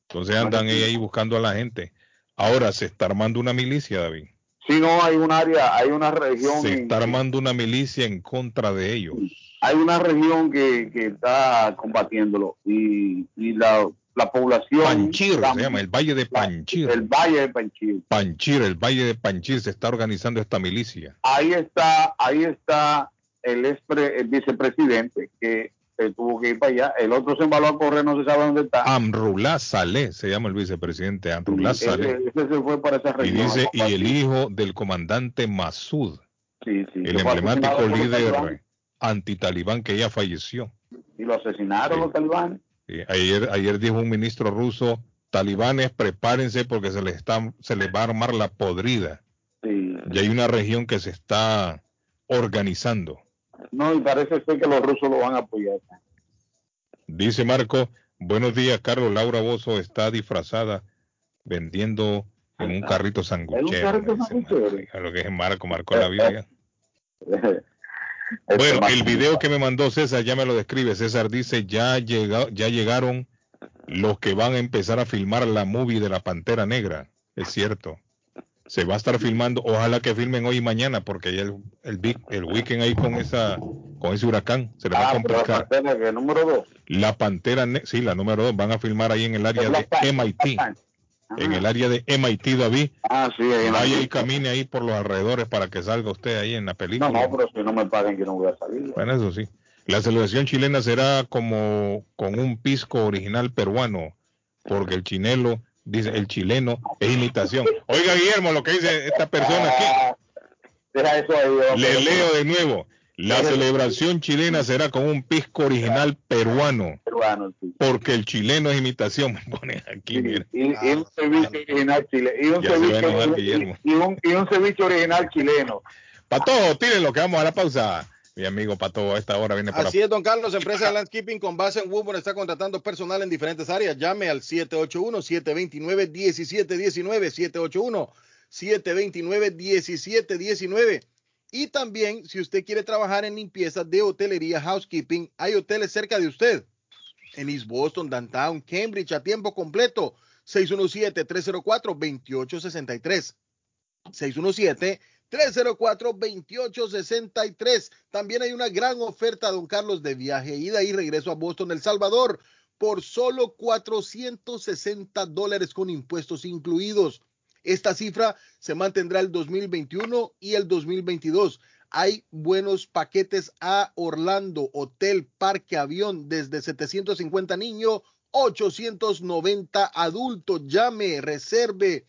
S5: Entonces andan ahí, ahí buscando a la gente. Ahora se está armando una milicia, David.
S28: Si no hay un área, hay una región,
S5: Se está armando una milicia en contra de ellos.
S28: hay una región que, que está combatiéndolo y, y la, la población.
S5: Panchir
S28: la-
S5: se llama, el Valle de Panchir.
S28: El Valle de Panchir.
S5: Panchir, el Valle de Panchir se está organizando esta milicia.
S28: Ahí está, ahí está el, ex pre- el vicepresidente que eh, tuvo que ir para allá. El otro se embaló a correr, no se sabe dónde está.
S5: Amrullah Saleh se llama el vicepresidente, Amrullah
S28: Ese,
S5: Saleh.
S28: ese se fue para esa
S5: Y
S28: región.
S5: dice, y el hijo del comandante Masud,
S28: Sí, sí,
S5: el emblemático líder antitalibán que ya falleció.
S28: Y lo asesinaron los talibanes.
S5: Y ayer, ayer dijo un ministro ruso, talibanes, prepárense porque se les, está, se les va a armar la podrida.
S28: Sí.
S5: Y hay una región que se está organizando.
S28: No, y parece ser que los rusos lo van a apoyar.
S5: Dice Marco, buenos días, Carlos. Laura Bozo está disfrazada vendiendo en un carrito sanguchero.
S28: carrito
S5: me dice Marco. Oiga, Lo que es Marco, Marco la Biblia. Bueno, el video que me mandó César ya me lo describe. César dice, ya, llega, ya llegaron los que van a empezar a filmar la movie de la Pantera Negra. Es cierto. Se va a estar filmando, ojalá que filmen hoy y mañana, porque ya el, el, big- el weekend ahí con esa con ese huracán se le va a
S28: Ah, pero la
S5: complicar.
S28: pantera número dos.
S5: La Pantera Negra, sí, la número dos, van a filmar ahí en el área de
S28: pan-
S5: En el área de MIT, David.
S28: Ah, sí, ahí
S5: Vaya y camine ahí por los alrededores para que salga usted ahí en la película.
S28: No, no, pero si no me pagan, yo no voy a salir.
S5: Bueno, eso sí. La celebración chilena será como con un pisco original peruano, porque el chinelo, dice, el chileno es imitación. Oiga, Guillermo, lo que dice esta persona aquí.
S28: Deja eso ahí.
S5: Le leo de nuevo. La celebración chilena será con un pisco original peruano,
S28: Peruano, sí.
S5: porque el chileno es imitación. Me pone aquí, mira.
S28: Y, y un ceviche original chileno. Y un ceviche, y, y ceviche original chileno.
S5: Para todos, tírenlo que vamos a la pausa.
S42: Mi amigo Pato a esta hora viene por
S4: Así es, don Carlos. Empresa de Landscaping con base en Woodburn está contratando personal en diferentes áreas. Llame al 781-729-1719. 729-1719. Y también, si usted quiere trabajar en limpieza de hotelería, housekeeping, hay hoteles cerca de usted. En East Boston, Downtown, Cambridge, a tiempo completo. 617-304-2863. 617-304-2863. También hay una gran oferta, don Carlos, de viaje, ida y regreso a Boston, El Salvador, por solo 460 dólares con impuestos incluidos. Esta cifra se mantendrá el 2021 y el 2022. Hay buenos paquetes a Orlando, hotel, parque, avión, desde 750 niños, 890 adultos. Llame, reserve,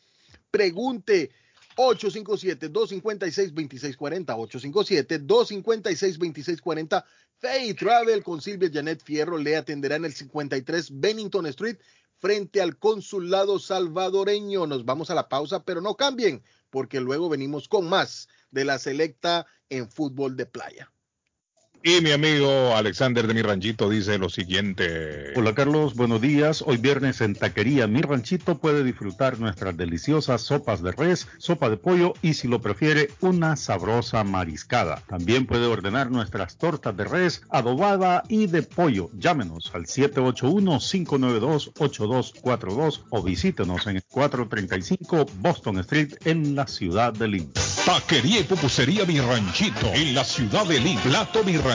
S4: pregunte. 857-256-2640, 857-256-2640. Fay Travel con Silvia Janet Fierro le atenderá en el 53 Bennington Street frente al consulado salvadoreño. Nos vamos a la pausa, pero no cambien, porque luego venimos con más de la selecta en fútbol de playa.
S42: Y mi amigo Alexander de Mi Ranchito dice lo siguiente.
S43: Hola Carlos, buenos días. Hoy viernes en Taquería Mi Ranchito puede disfrutar nuestras deliciosas sopas de res, sopa de pollo y si lo prefiere una sabrosa mariscada. También puede ordenar nuestras tortas de res, adobada y de pollo. Llámenos al 781-592-8242 o visítenos en el 435 Boston Street en la ciudad de Lynn.
S5: Taquería y pupusería Mi Ranchito en la ciudad de Lima. Plato Mi Ranchito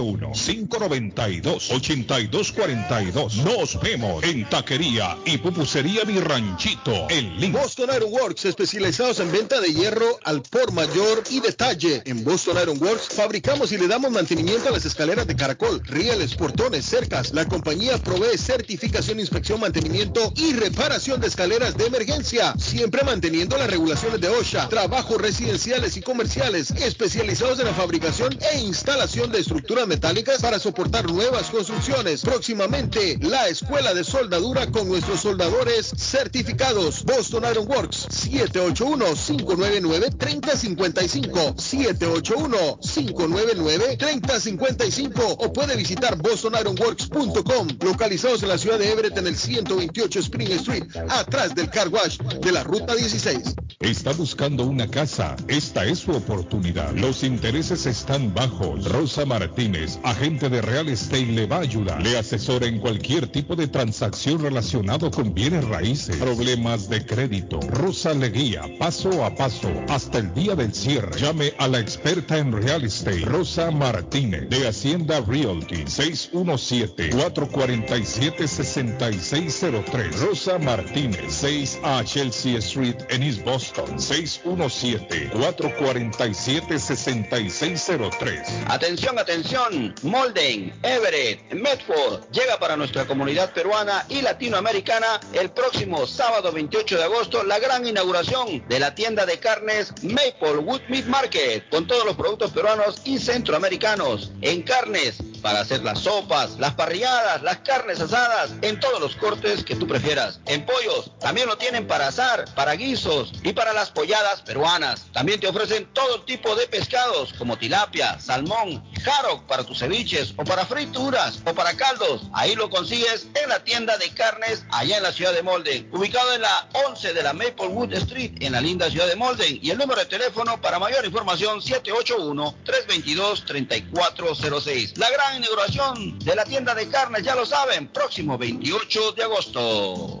S5: 781-592-8242. Nos vemos en Taquería y Pupusería Mi Ranchito en Link.
S44: Boston Iron Works, especializados en venta de hierro al por mayor y detalle. En Boston Iron Works fabricamos y le damos mantenimiento a las escaleras de caracol, rieles, portones, cercas. La compañía provee certificación, inspección, mantenimiento y reparación de escaleras de emergencia, siempre manteniendo las regulaciones de OSHA, trabajos residenciales y comerciales especializados en la fabricación e instalación de estructuras metálicas para soportar nuevas construcciones. Próximamente, la Escuela de Soldadura con nuestros soldadores certificados. Boston Iron Works, 781-599-3055. 781-599-3055. O puede visitar bostonironworks.com, localizados en la ciudad de Everett en el 128 Spring Street, atrás del Car Wash de la Ruta 16.
S5: Está buscando una casa. Esta es su oportunidad. Los intereses están bajos. Rosa Agente de Real Estate, le va a ayudar. Le asesora en cualquier tipo de transacción relacionado con bienes raíces, problemas de crédito. Rosa le guía paso a paso hasta el día del cierre. Llame a la experta en Real Estate, Rosa Martínez, de Hacienda Realty, 617-447-6603. Rosa Martínez, 6 a Chelsea Street en East Boston, 617 447-6603.
S20: Atención, Molden, Everett, Medford llega para nuestra comunidad peruana y latinoamericana el próximo sábado 28 de agosto la gran inauguración de la tienda de carnes Maplewood Meat Market con todos los productos peruanos y centroamericanos. En carnes para hacer las sopas, las parrilladas, las carnes asadas en todos los cortes que tú prefieras. En pollos también lo tienen para asar, para guisos y para las polladas peruanas. También te ofrecen todo tipo de pescados como tilapia, salmón, haddock para tus ceviches o para frituras o para caldos. Ahí lo consigues en la tienda de carnes allá en la ciudad de Molden, ubicado en la 11 de la Maplewood Street en la linda ciudad de Molden y el número de teléfono para mayor información 781-322-3406. La gran inauguración de la tienda de carnes, ya lo saben, próximo 28 de agosto.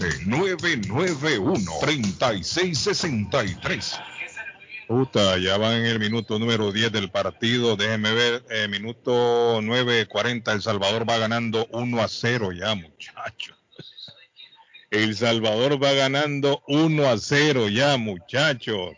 S5: 857-991-3663.
S45: Puta, ya van en el minuto número 10 del partido. Déjeme ver, eh, minuto 9.40. El Salvador va ganando 1 a 0 ya, muchachos. El Salvador va ganando 1 a 0 ya, muchachos.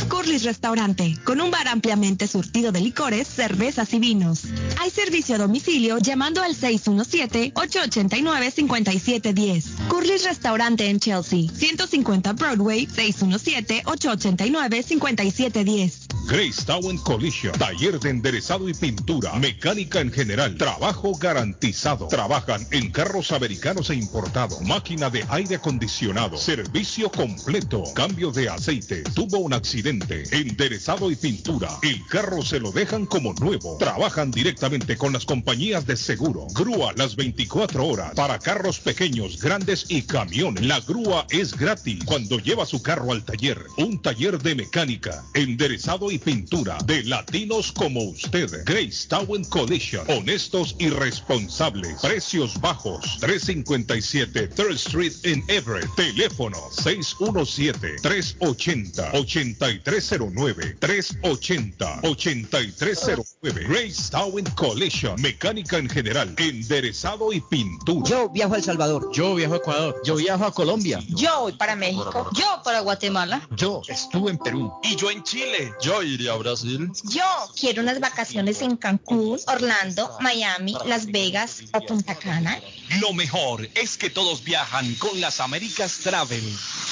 S46: Curly's Restaurante, con un bar ampliamente surtido de licores, cervezas y vinos. Hay servicio a domicilio llamando al 617-889-5710. Curly's Restaurante en Chelsea, 150 Broadway, 617-889-5710.
S5: Grace Town Collision, taller de enderezado y pintura, mecánica en general, trabajo garantizado. Trabajan en carros americanos e importados, máquina de aire acondicionado, servicio completo, cambio de aceite, tuvo un accidente, enderezado y pintura. El carro se lo dejan como nuevo. Trabajan directamente con las compañías de seguro. Grúa las 24 horas para carros pequeños, grandes y camiones. La grúa es gratis cuando lleva su carro al taller. Un taller de mecánica, enderezado y pintura de latinos como usted. Grace Town Collision. Honestos y responsables. Precios bajos. 357 Third Street en Everett. Teléfono 617-380-8309. 380-8309. Grace Town Collision. Mecánica en general. Enderezado y pintura.
S23: Yo viajo a El Salvador.
S47: Yo viajo a Ecuador.
S23: Yo viajo a Colombia.
S48: Yo voy para México. Yo para Guatemala.
S47: Yo estuve en Perú.
S49: Y yo en Chile.
S47: Yo iría a Brasil.
S48: Yo quiero unas vacaciones en Cancún, Orlando, Miami, Las Vegas o Punta Cana.
S25: Lo mejor es que todos viajan con las Américas Travel.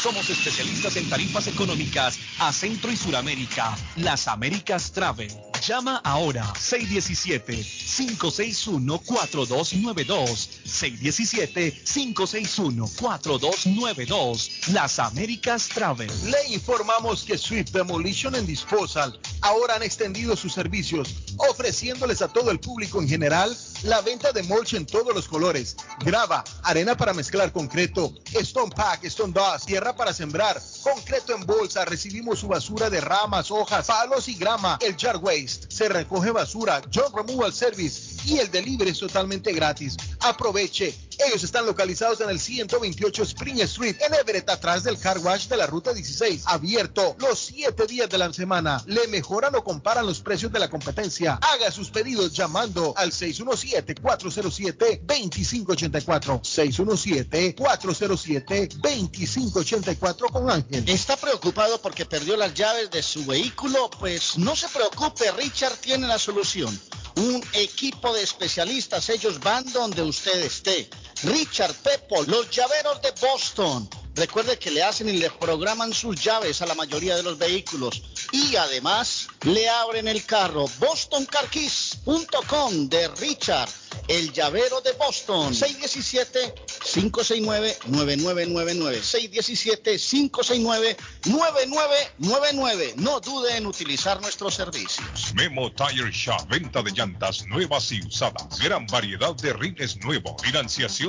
S25: Somos especialistas en tarifas económicas a Centro y Suramérica. Las Américas Travel. Llama ahora 617-561-4292. 617-561-4292. Las Américas Travel.
S4: Le informamos que Swift Demolition and Disposal ahora han extendido sus servicios, ofreciéndoles a todo el público en general la venta de mulch en todos los colores, grava, arena para mezclar concreto, stone pack, stone dust, tierra para sembrar, concreto en bolsa, recibimos su basura de ramas, hojas, palos y grama, el jar se recoge basura, John Removal Service y el delivery es totalmente gratis. Aproveche. Ellos están localizados en el 128 Spring Street, en Everett, atrás del car wash de la ruta 16. Abierto los 7 días de la semana. Le mejoran o comparan los precios de la competencia. Haga sus pedidos llamando al 617-407-2584. 617-407-2584 con Ángel.
S2: ¿Está preocupado porque perdió las llaves de su vehículo? Pues no se preocupe, Richard tiene la solución. Un equipo de especialistas, ellos van donde usted esté. Richard Pepo, los llaveros de Boston. Recuerde que le hacen y le programan sus llaves a la mayoría de los vehículos. Y además le abren el carro. BostonCarKeys.com de Richard, el llavero de Boston. 617-569-9999. 617-569-9999. No dude en utilizar nuestros servicios.
S5: Memo Tire Shop, venta de llantas nuevas y usadas. Gran variedad de rines nuevos. Financiación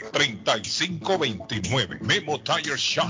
S5: 959-3529. Memo Tire Shop.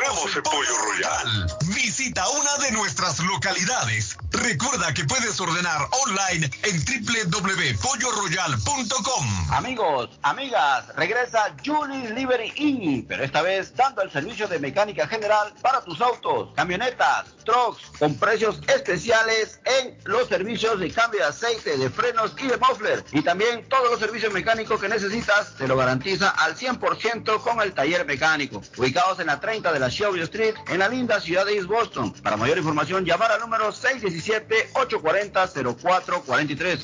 S50: Pollo Royal.
S16: Visita una de nuestras localidades. Recuerda que puedes ordenar online en www.polloroyal.com.
S20: Amigos, amigas, regresa Julie Liberty Inn, pero esta vez dando el servicio de mecánica general para tus autos, camionetas, trucks, con precios especiales en los servicios de cambio de aceite, de frenos y de muffler. Y también todos los servicios mecánicos que necesitas, te lo garantiza al 100% con el taller mecánico. Ubicados en la 30 de la Shelby Street, en la linda ciudad de East Boston. Para mayor información, llamar al número 617-840-0443.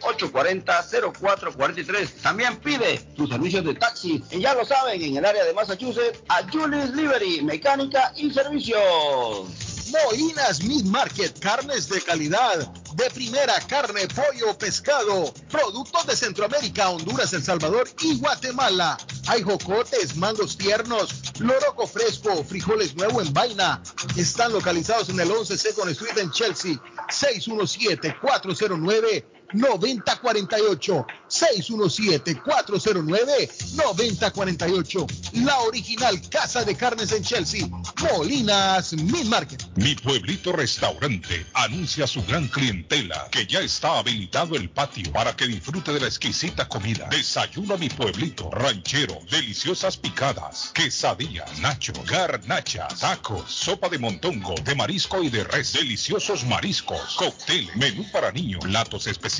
S20: 617-840-0443. También pide sus servicios de taxi. Y ya lo saben, en el área de Massachusetts, a Julie's Liberty, mecánica y servicios.
S4: Molinas Meat Market, carnes de calidad, de primera carne, pollo, pescado, productos de Centroamérica, Honduras, El Salvador y Guatemala. Hay jocotes, mangos tiernos, loroco fresco, frijoles nuevo en vaina. Están localizados en el 11 Second Street en Chelsea, 617 409 9048 617-409-9048. La original Casa de Carnes en Chelsea, Molinas Meat Market.
S5: Mi pueblito restaurante anuncia a su gran clientela que ya está habilitado el patio para que disfrute de la exquisita comida. Desayuno a mi pueblito, ranchero, deliciosas picadas, quesadillas, nacho, garnachas, tacos, sopa de montongo, de marisco y de res, deliciosos mariscos, cóctel, menú para niños, platos especiales,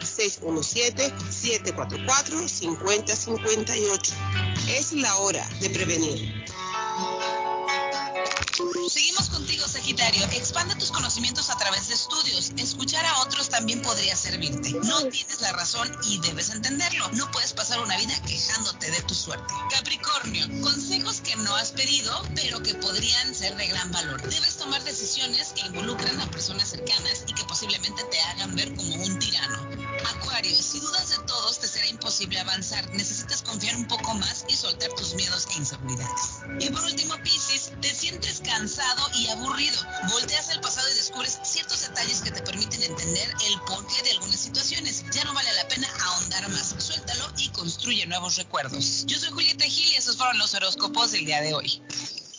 S26: 617-744-5058. Es la hora de prevenir.
S21: Seguimos contigo, Sagitario. Expande tus conocimientos a través de estudios. Escuchar a otros también podría servirte. No tienes la razón y debes entenderlo. No puedes pasar una vida quejándote de tu suerte. Capricornio, consejos que no has pedido, pero que podrían ser de gran valor. Debes tomar decisiones que involucran a personas cercanas y que posiblemente te hagan ver como un tirano. Acuario, si dudas de todos, te será imposible avanzar. Necesitas confiar un poco más y soltar tus miedos e inseguridades. Y por último, Pisces, te sientes cansado y aburrido. Volteas al pasado y descubres ciertos detalles que te permiten entender el porqué de algunas situaciones. Ya no vale la pena ahondar más. Suéltalo y construye nuevos nuevos recuerdos. Yo soy Julieta Gil y esos fueron los horóscopos del día de hoy.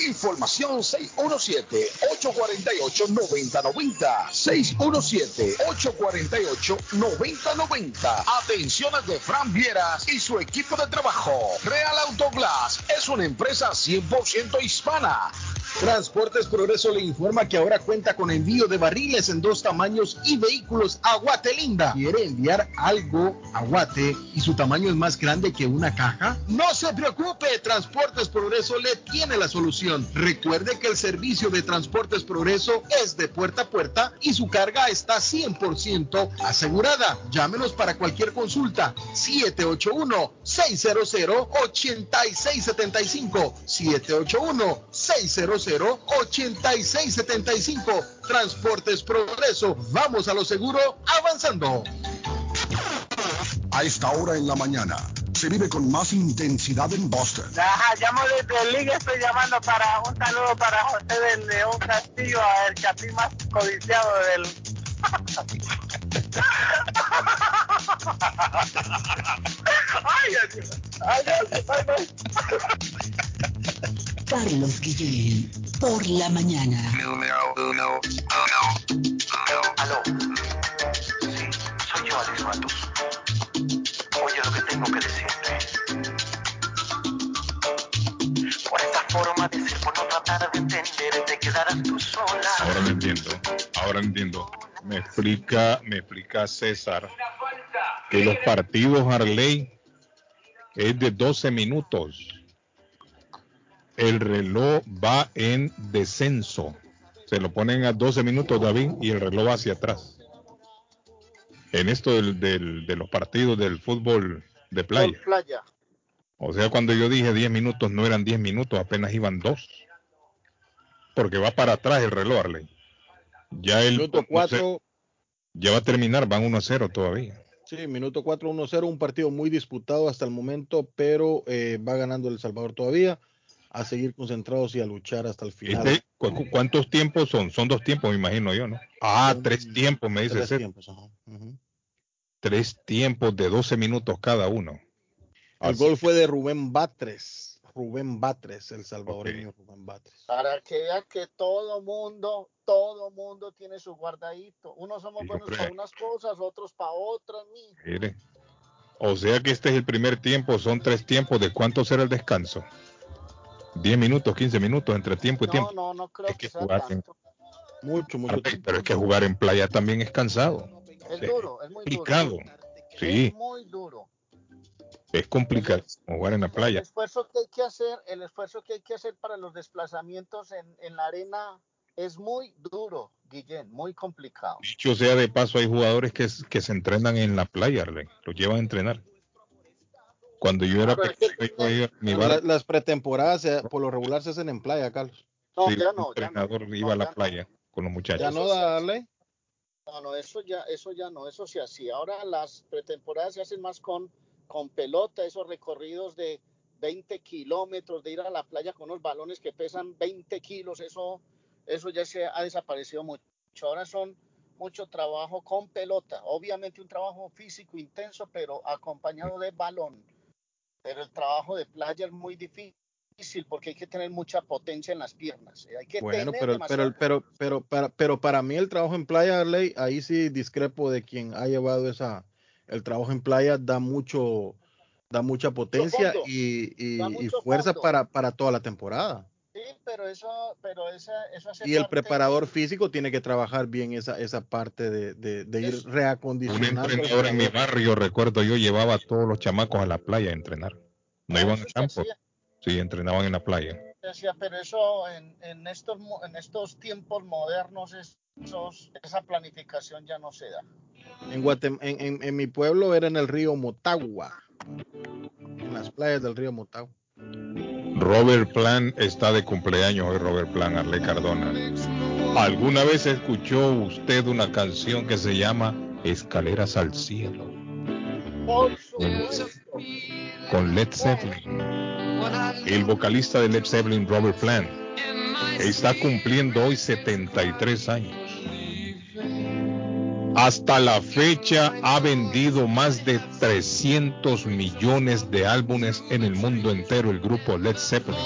S14: Información 617-848-9090. 617-848-9090. Atenciones de Fran Vieras y su equipo de trabajo. Real Autoglass es una empresa 100% hispana.
S51: Transportes Progreso le informa que ahora cuenta con envío de barriles en dos tamaños y vehículos a Guatelinda. ¿Quiere enviar algo a Guate y su tamaño es más grande que una caja? No se preocupe, Transportes Progreso le tiene la solución. Recuerde que el servicio de Transportes Progreso es de puerta a puerta y su carga está 100% asegurada. Llámenos para cualquier consulta. 781-600-8675. 781-600 8675 Transportes Progreso. Vamos a lo seguro avanzando.
S52: A esta hora en la mañana se vive con más intensidad en Boston.
S9: Ajá, llamo desde Liga, estoy llamando para un saludo para José del León Castillo, el chapín más codiciado del... ay, ay, ay.
S53: Carlos Guillén, por la mañana.
S54: Aló. Sí, soy yo, Alex Matos. Oye lo que tengo que decirte. Forma de ser, por no tratar de entender, te quedarás tú sola.
S5: Ahora me entiendo, ahora entiendo. Me explica, me explica César que los partidos Harley es de 12 minutos el reloj va en descenso. Se lo ponen a 12 minutos, David, y el reloj va hacia atrás. En esto del, del, de los partidos del fútbol de playa.
S2: playa.
S5: O sea, cuando yo dije 10 minutos, no eran 10 minutos, apenas iban 2. Porque va para atrás el reloj, Arley. Ya el
S4: minuto 4.
S5: Ya va a terminar, van 1 a 0 todavía.
S4: Sí, minuto 4, 1 a 0, un partido muy disputado hasta el momento, pero eh, va ganando El Salvador todavía a seguir concentrados y a luchar hasta el final.
S5: Este, ¿cu ¿Cuántos tiempos son? Son dos tiempos, me imagino yo, ¿no? Ah, tres tiempos, me dice.
S4: Tres tiempos, ajá.
S5: Uh -huh. Tres tiempos de 12 minutos cada uno.
S4: El Así. gol fue de Rubén Batres. Rubén Batres, el salvadoreño okay. Rubén Batres.
S2: Para que vea que todo mundo, todo mundo tiene su guardadito. Unos somos buenos creo. para unas cosas, otros para otras.
S5: Mire. O sea que este es el primer tiempo, son tres tiempos. ¿De cuánto será el descanso? 10 minutos, 15 minutos entre tiempo y
S2: no,
S5: tiempo.
S2: No, no creo
S5: es
S2: que,
S5: que jugar en...
S4: mucho, mucho
S5: pero, pero es que jugar en playa también es cansado.
S2: Es duro, es muy
S5: complicado.
S2: duro.
S5: Sí.
S2: Es muy duro.
S5: Es complicado el, jugar en la playa.
S2: El esfuerzo que hay que hacer, el esfuerzo que hay que hacer para los desplazamientos en, en la arena es muy duro, Guillén, muy complicado.
S5: Dicho sea de paso, hay jugadores que, que se entrenan en la playa, Arlen, los llevan a entrenar. Cuando yo era pequeño, yo iba- mi
S4: La-
S5: bar-
S4: las pretemporadas eh, por lo regular se hacen en playa, Carlos.
S2: No,
S5: sí,
S2: ya no, ya no.
S5: entrenador iba a la playa con los muchachos.
S4: Ya no, dale.
S2: No, no, eso ya, eso ya no, eso se hacía. Ahora las pretemporadas se hacen más con, con pelota, esos recorridos de 20 kilómetros, de ir a la playa con unos balones que pesan 20 kilos, eso, eso ya se ha desaparecido mucho. Ahora son mucho trabajo con pelota, obviamente un trabajo físico intenso, pero acompañado de balón. Pero el trabajo de playa es muy difícil porque hay que tener mucha potencia en las piernas. eh, Hay que
S4: Bueno,
S2: tener
S4: pero, pero, pero, pero, para, pero para mí el trabajo en playa, Arley, ahí sí discrepo de quien ha llevado esa, el trabajo en playa da mucho, da mucha potencia
S2: fondo,
S4: y, y-
S2: da
S4: y
S2: mucho
S4: fuerza para, para toda la temporada.
S2: Sí, pero eso, pero esa, eso hace
S4: Y el preparador físico tiene que trabajar bien esa, esa parte de, de, de ir
S5: Un
S4: reacondicionando. al
S5: entrenador en mi barrio, recuerdo yo, llevaba a todos los chamacos a la playa a entrenar. No
S2: Ah,
S5: iban al campo, sí, entrenaban en la playa.
S2: decía, pero eso en, en estos mo- en estos tiempos modernos es- esos, esa planificación ya no se da.
S4: En, Guatem- en, en, en mi pueblo era en el río Motagua. En las playas del río Motagua.
S5: Robert Plan está de cumpleaños hoy, Robert Plan, Arle Cardona. ¿Alguna vez escuchó usted una canción que se llama Escaleras al Cielo? Con Led Zeppelin. El vocalista de Led Zeppelin, Robert Plant, está cumpliendo hoy 73 años. Hasta la fecha ha vendido más de 300 millones de álbumes en el mundo entero el grupo Led Zeppelin,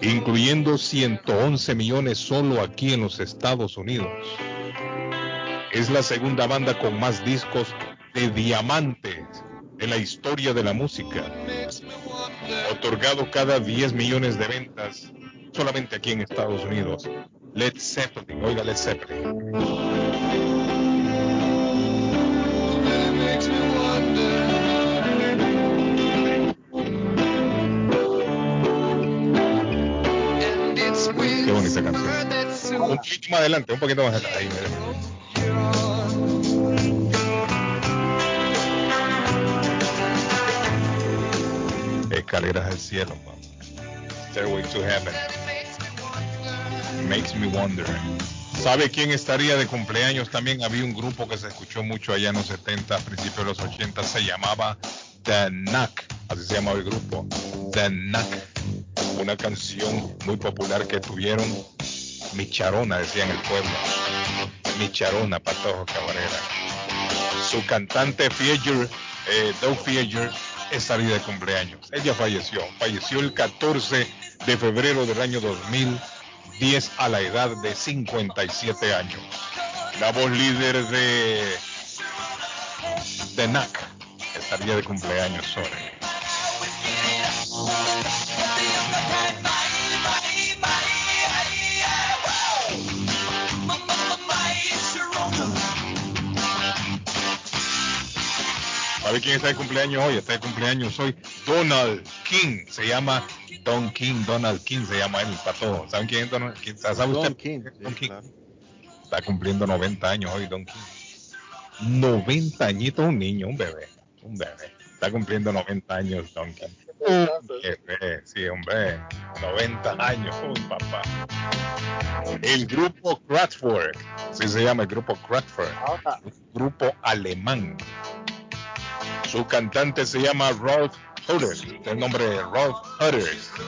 S5: incluyendo 111 millones solo aquí en los Estados Unidos. Es la segunda banda con más discos de diamantes en la historia de la música, otorgado cada 10 millones de ventas solamente aquí en Estados Unidos. Led Zeppelin, oiga Led Zeppelin. Qué bonita canción. Un poquito más adelante, un poquito más adelante. Ahí, mira. Escaleras al cielo, papá. Stairway to Heaven. Makes me wonder. ¿Sabe quién estaría de cumpleaños? También había un grupo que se escuchó mucho allá en los 70, principios de los 80, se llamaba The Knack, así se llamaba el grupo, The Knack. Una canción muy popular que tuvieron Micharona, decía en el pueblo. Micharona, Patojo Cabrera. Su cantante Fieger, eh, Doug Fieger, estaría de cumpleaños. Ella falleció, falleció el 14 de febrero del año 2010 a la edad de 57 años. La voz líder de de NAC estaría de cumpleaños hoy. ¿Sabe quién está de cumpleaños hoy? Está de cumpleaños hoy Donald King. Se llama Don King, Donald King se llama él, para todos. ¿Saben quién es Donald King? ¿Sabe
S4: Don
S5: usted?
S4: King,
S5: Don
S4: sí,
S5: King. Está cumpliendo 90 años hoy, Don King. 90 añitos, un niño, un bebé. Un bebé. Está cumpliendo 90 años, Don King. Bebé, sí, hombre. 90 años, uy, papá. El grupo Kraftwerk, así se llama el grupo Kraftwerk. Grupo alemán. Su cantante se llama Rolf Hutter, el nombre de Rolf Hutter.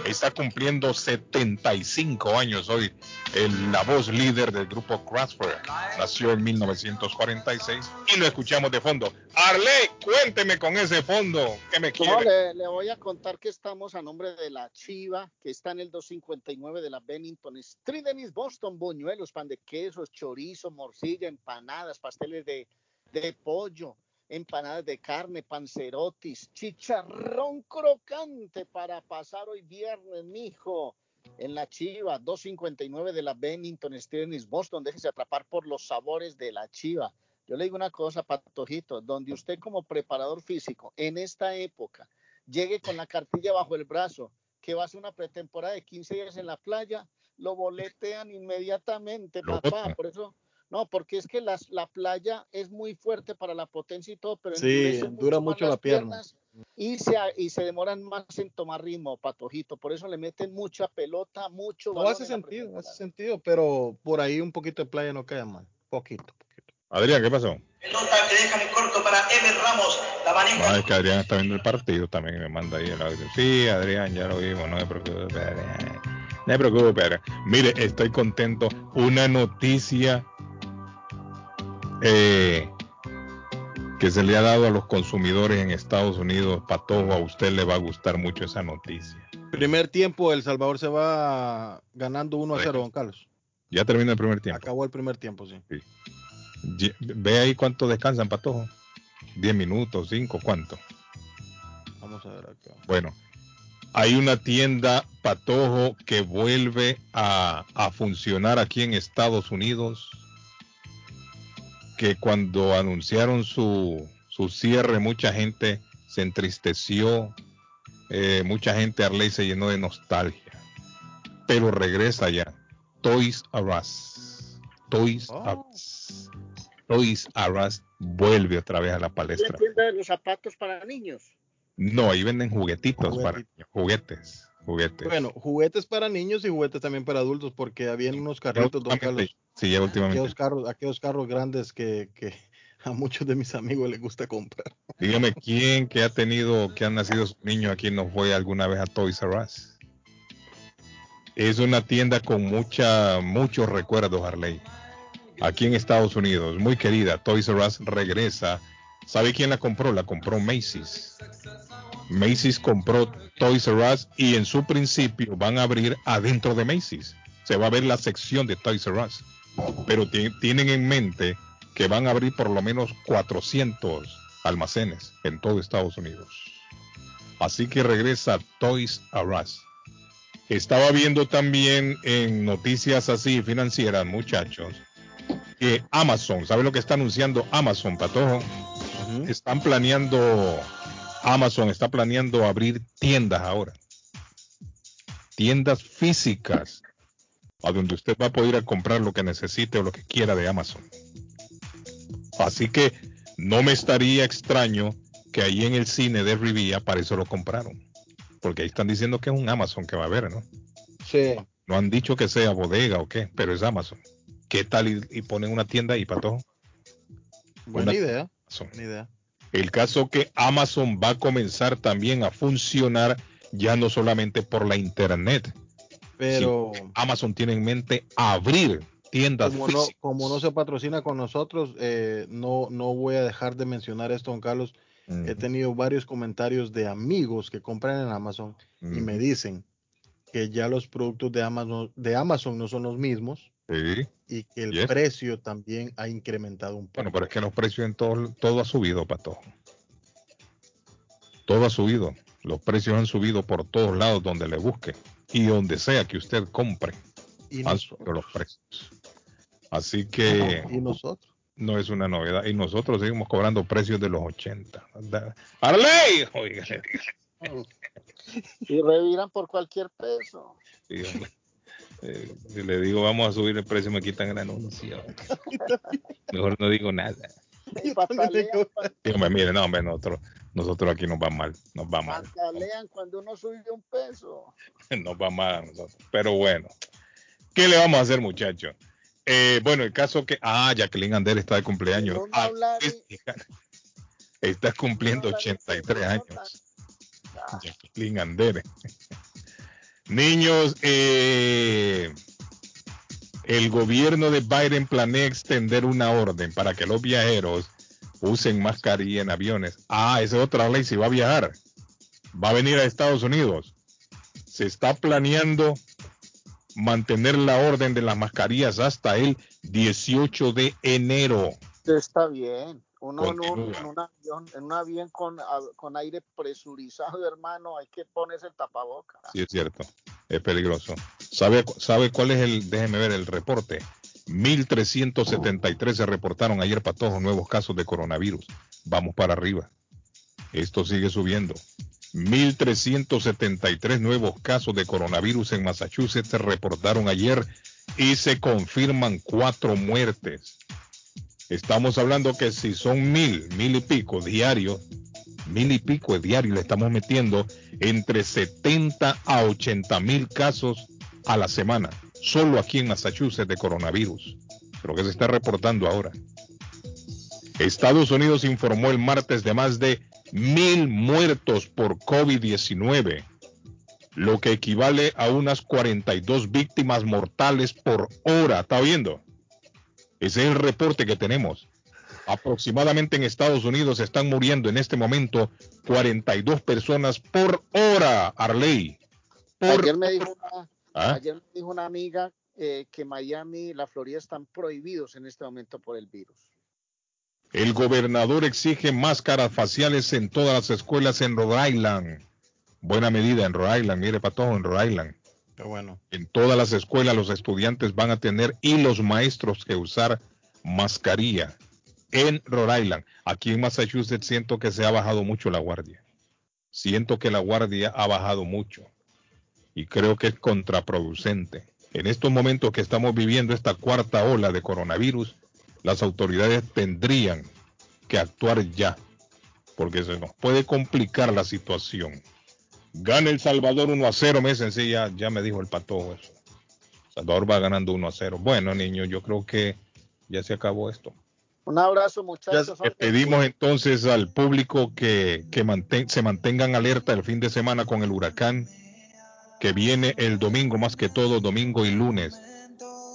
S5: Está cumpliendo 75 años hoy. El- la voz líder del grupo Kraftwerk. Nació en 1946 y lo escuchamos de fondo. Arle, cuénteme con ese fondo. ¿Qué me
S2: No,
S5: quiere?
S2: le, le voy a contar que estamos a nombre de la Chiva, que está en el 259 de la Bennington Street en Boston, buñuelos, pan de quesos, chorizo, morcilla, empanadas, pasteles de, de pollo, empanadas de carne, pancerotis, chicharrón crocante para pasar hoy viernes, mijo. En la Chiva, 259 de la Bennington Street en Boston, déjese atrapar por los sabores de la Chiva. Yo le digo una cosa, Patojito, donde usted como preparador físico en esta época llegue con la cartilla bajo el brazo, que va a ser una pretemporada de 15 días en la playa, lo boletean inmediatamente, papá. Por eso, no, porque es que las, la playa es muy fuerte para la potencia y todo, pero
S4: Sí, dura mucho
S2: las
S4: la pierna.
S2: piernas Y se, y se demoran más en tomar ritmo, Patojito. Por eso le meten mucha pelota, mucho
S4: No hace
S2: en
S4: sentido, hace sentido, pero por ahí un poquito de playa no queda mal. Poquito.
S5: Adrián, ¿qué pasó?
S3: Pelota que deja muy corto para Ever Ramos. La maneja.
S5: No, es que Adrián está viendo el partido también me manda ahí el audio. Sí, Adrián, ya lo vimos, no se preocupe, Adrián. No se preocupe, Adrián. Mire, estoy contento. Una noticia eh, que se le ha dado a los consumidores en Estados Unidos, Patojo, a usted le va a gustar mucho esa noticia.
S4: Primer tiempo, El Salvador se va ganando 1 a 0, don Carlos.
S5: Ya termina el primer tiempo.
S4: Acabó el primer tiempo, sí.
S5: Ye- Ve ahí cuánto descansan, Patojo. 10 minutos, 5, ¿cuánto?
S4: Vamos a ver acá.
S5: Bueno, hay una tienda Patojo que vuelve a, a funcionar aquí en Estados Unidos. Que cuando anunciaron su, su cierre, mucha gente se entristeció. eh, mucha gente Arley se llenó de nostalgia. Pero regresa ya. Toys R Us. Toys R Us. Toys R Us vuelve otra vez a la
S2: ¿La
S5: palestra.
S2: tienda de los zapatos para niños?
S5: No, ahí venden juguetitos para niños, juguetes, juguetes.
S4: Bueno, juguetes para niños y juguetes también para adultos, porque habían unos carritos, don
S5: últimamente,
S4: Carlos.
S5: sí, ya últimamente.
S4: Aquellos carros, aquellos carros grandes que, que a muchos de mis amigos les gusta comprar.
S5: Dígame, ¿quién que ha tenido, que ha nacido su niño aquí no fue alguna vez a Toys R Us? Es una tienda con mucha, muchos recuerdos, Harley. Aquí en Estados Unidos, muy querida, Toys R Us regresa. ¿Sabe quién la compró? La compró Macy's. Macy's compró Toys R Us y en su principio van a abrir adentro de Macy's. Se va a ver la sección de Toys R Us. Pero ti- tienen en mente que van a abrir por lo menos 400 almacenes en todo Estados Unidos. Así que regresa Toys R Us. Estaba viendo también en noticias así financieras, muchachos, que Amazon, ¿sabe lo que está anunciando Amazon, Patojo? Están planeando, Amazon está planeando abrir tiendas ahora. Tiendas físicas, a donde usted va a poder ir a comprar lo que necesite o lo que quiera de Amazon. Así que no me estaría extraño que ahí en el cine de Rivia para eso lo compraron. Porque ahí están diciendo que es un Amazon que va a haber, ¿no?
S4: Sí.
S5: No han dicho que sea bodega o qué, pero es Amazon. ¿Qué tal y, y ponen una tienda ahí, Patojo?
S4: Buena
S5: Una-
S4: idea. Buena idea.
S5: El caso que Amazon va a comenzar también a funcionar ya no solamente por la internet.
S4: Pero
S5: Amazon tiene en mente abrir tiendas
S4: como no, como no se patrocina con nosotros, eh, no, no voy a dejar de mencionar esto, don Carlos. He tenido varios comentarios de amigos que compran en Amazon y me dicen que ya los productos de Amazon, de Amazon no son los mismos
S5: Sí.
S4: y que el
S5: Yes.
S4: precio también ha incrementado un poco.
S5: Bueno, pero es que los precios en todo, todo ha subido, Patojo. Todo ha subido. Los precios han subido por todos lados donde le busque y donde sea que usted compre.
S4: Y
S5: han subido los precios. Así que
S4: Y nosotros.
S5: no es una novedad. Y nosotros seguimos cobrando precios de los 80. Da- ¡Arley!
S2: Y reviran por cualquier peso.
S5: sí, hombre. Eh, si le digo vamos a subir el precio, me quitan el anuncio. Mejor no digo nada. Dígame, mire, no, hombre, nosotros, nosotros aquí nos va mal, nos va mal.
S2: patalean cuando uno sube un peso.
S5: nos va mal a nosotros. Pero bueno, ¿qué le vamos a hacer, muchachos? Eh, bueno, el caso que. Ah, Jacqueline Ander está de cumpleaños.
S2: No
S5: Ah, está cumpliendo 83 años. Jacqueline Ander. Niños, eh, el gobierno de Biden planea extender una orden para que los viajeros usen mascarilla en aviones. Ah, esa es otra ley si va a viajar. Va a venir a Estados Unidos. Se está planeando mantener la orden de las mascarillas hasta el 18 de enero.
S2: Está bien. Uno en un,
S5: Continúa.
S2: en un avión, en un avión con, con aire presurizado, hermano, hay que ponerse el tapaboca.
S5: Sí, es cierto. Es peligroso. ¿Sabe, ¿Sabe cuál es el, déjeme ver el reporte? 1.373 se reportaron ayer patojos nuevos casos de coronavirus. Vamos para arriba. Esto sigue subiendo. 1.373 nuevos casos de coronavirus en Massachusetts se reportaron ayer y se confirman cuatro muertes. Estamos hablando que si son mil, mil y pico diarios, mil y pico de diario le estamos metiendo entre 70 a 80 mil casos a la semana, solo aquí en Massachusetts de coronavirus, lo que se está reportando ahora. Estados Unidos informó el martes de más de mil muertos por COVID-19, lo que equivale a unas 42 víctimas mortales por hora. ¿Está viendo? Ese es el reporte que tenemos. Aproximadamente en Estados Unidos están muriendo en este momento 42 personas por hora, Arley. Por
S2: Ayer me dijo una,
S5: ¿Ah?
S2: ayer me dijo una amiga eh, que Miami y la Florida están prohibidos en este momento por el virus.
S5: El gobernador exige máscaras faciales en todas las escuelas en Rhode Island. Buena medida en Rhode Island, mire para todo en Rhode Island. En todas las escuelas los estudiantes van a tener y los maestros que usar mascarilla en Rhode Island. Aquí en Massachusetts siento que se ha bajado mucho la guardia. Siento que la guardia ha bajado mucho y creo que es contraproducente. En estos momentos que estamos viviendo esta cuarta ola de coronavirus, las autoridades tendrían que actuar ya, porque se nos puede complicar la situación. Gana El Salvador 1 a 0, me sí, ya, ya me dijo el patojo eso. Salvador va ganando 1 a 0. Bueno, niños, yo creo que ya se acabó esto.
S2: Un abrazo, muchachos.
S5: pedimos entonces al público que, que se mantengan alerta el fin de semana con el huracán que viene el domingo, más que todo, domingo y lunes.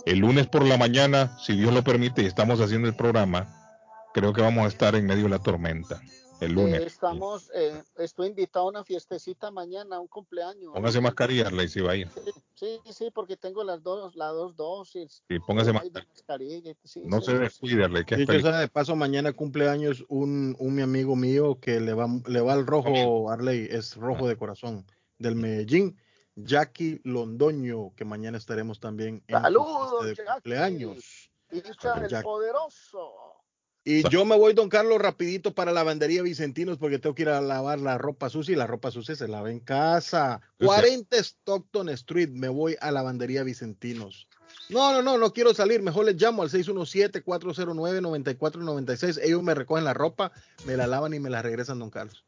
S5: El lunes por la mañana, si Dios lo permite, y estamos haciendo el programa, creo que vamos a estar en medio de la tormenta. El lunes.
S2: Eh, estamos, eh, estoy invitado a una fiestecita mañana, un cumpleaños.
S5: Póngase mascarilla, y si va a ir.
S2: Sí, sí, porque tengo las dos, las dos dosis.
S5: Sí, póngase mascarilla. no se descuide,
S4: que de paso, mañana cumpleaños un, un mi amigo mío que le va, le va al rojo, Arley, es rojo de corazón, del Medellín. Jackie Londoño, que mañana estaremos también
S2: en Saludos,
S4: de cumpleaños.
S2: el poderoso.
S4: Y yo me voy, don Carlos, rapidito para la lavandería Vicentinos porque tengo que ir a lavar la ropa sucia y la ropa sucia se lava en casa. 40 Stockton Street, me voy a la lavandería Vicentinos. No, no, no, no quiero salir. Mejor les llamo al 617-409-9496. Ellos me recogen la ropa, me la lavan y me la regresan, don Carlos.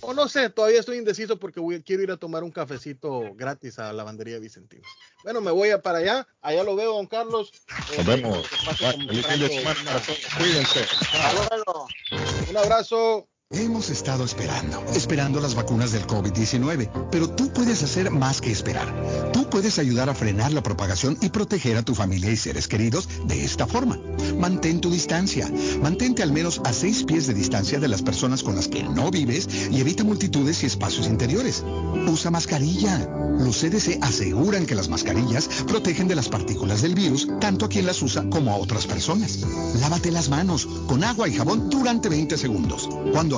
S4: O no sé, todavía estoy indeciso porque quiero ir a tomar un cafecito gratis a la lavandería Vicentino. Bueno, me voy a para allá. Allá lo veo, don Carlos.
S5: Nos vemos. Cuídense.
S4: Un abrazo.
S16: Hemos estado esperando, esperando las vacunas del COVID-19, pero tú puedes hacer más que esperar. Tú puedes ayudar a frenar la propagación y proteger a tu familia y seres queridos de esta forma. Mantén tu distancia. Mantente al menos a seis pies de distancia de las personas con las que no vives y evita multitudes y espacios interiores. Usa mascarilla. Los CDC aseguran que las mascarillas protegen de las partículas del virus tanto a quien las usa como a otras personas. Lávate las manos con agua y jabón durante 20 segundos. Cuando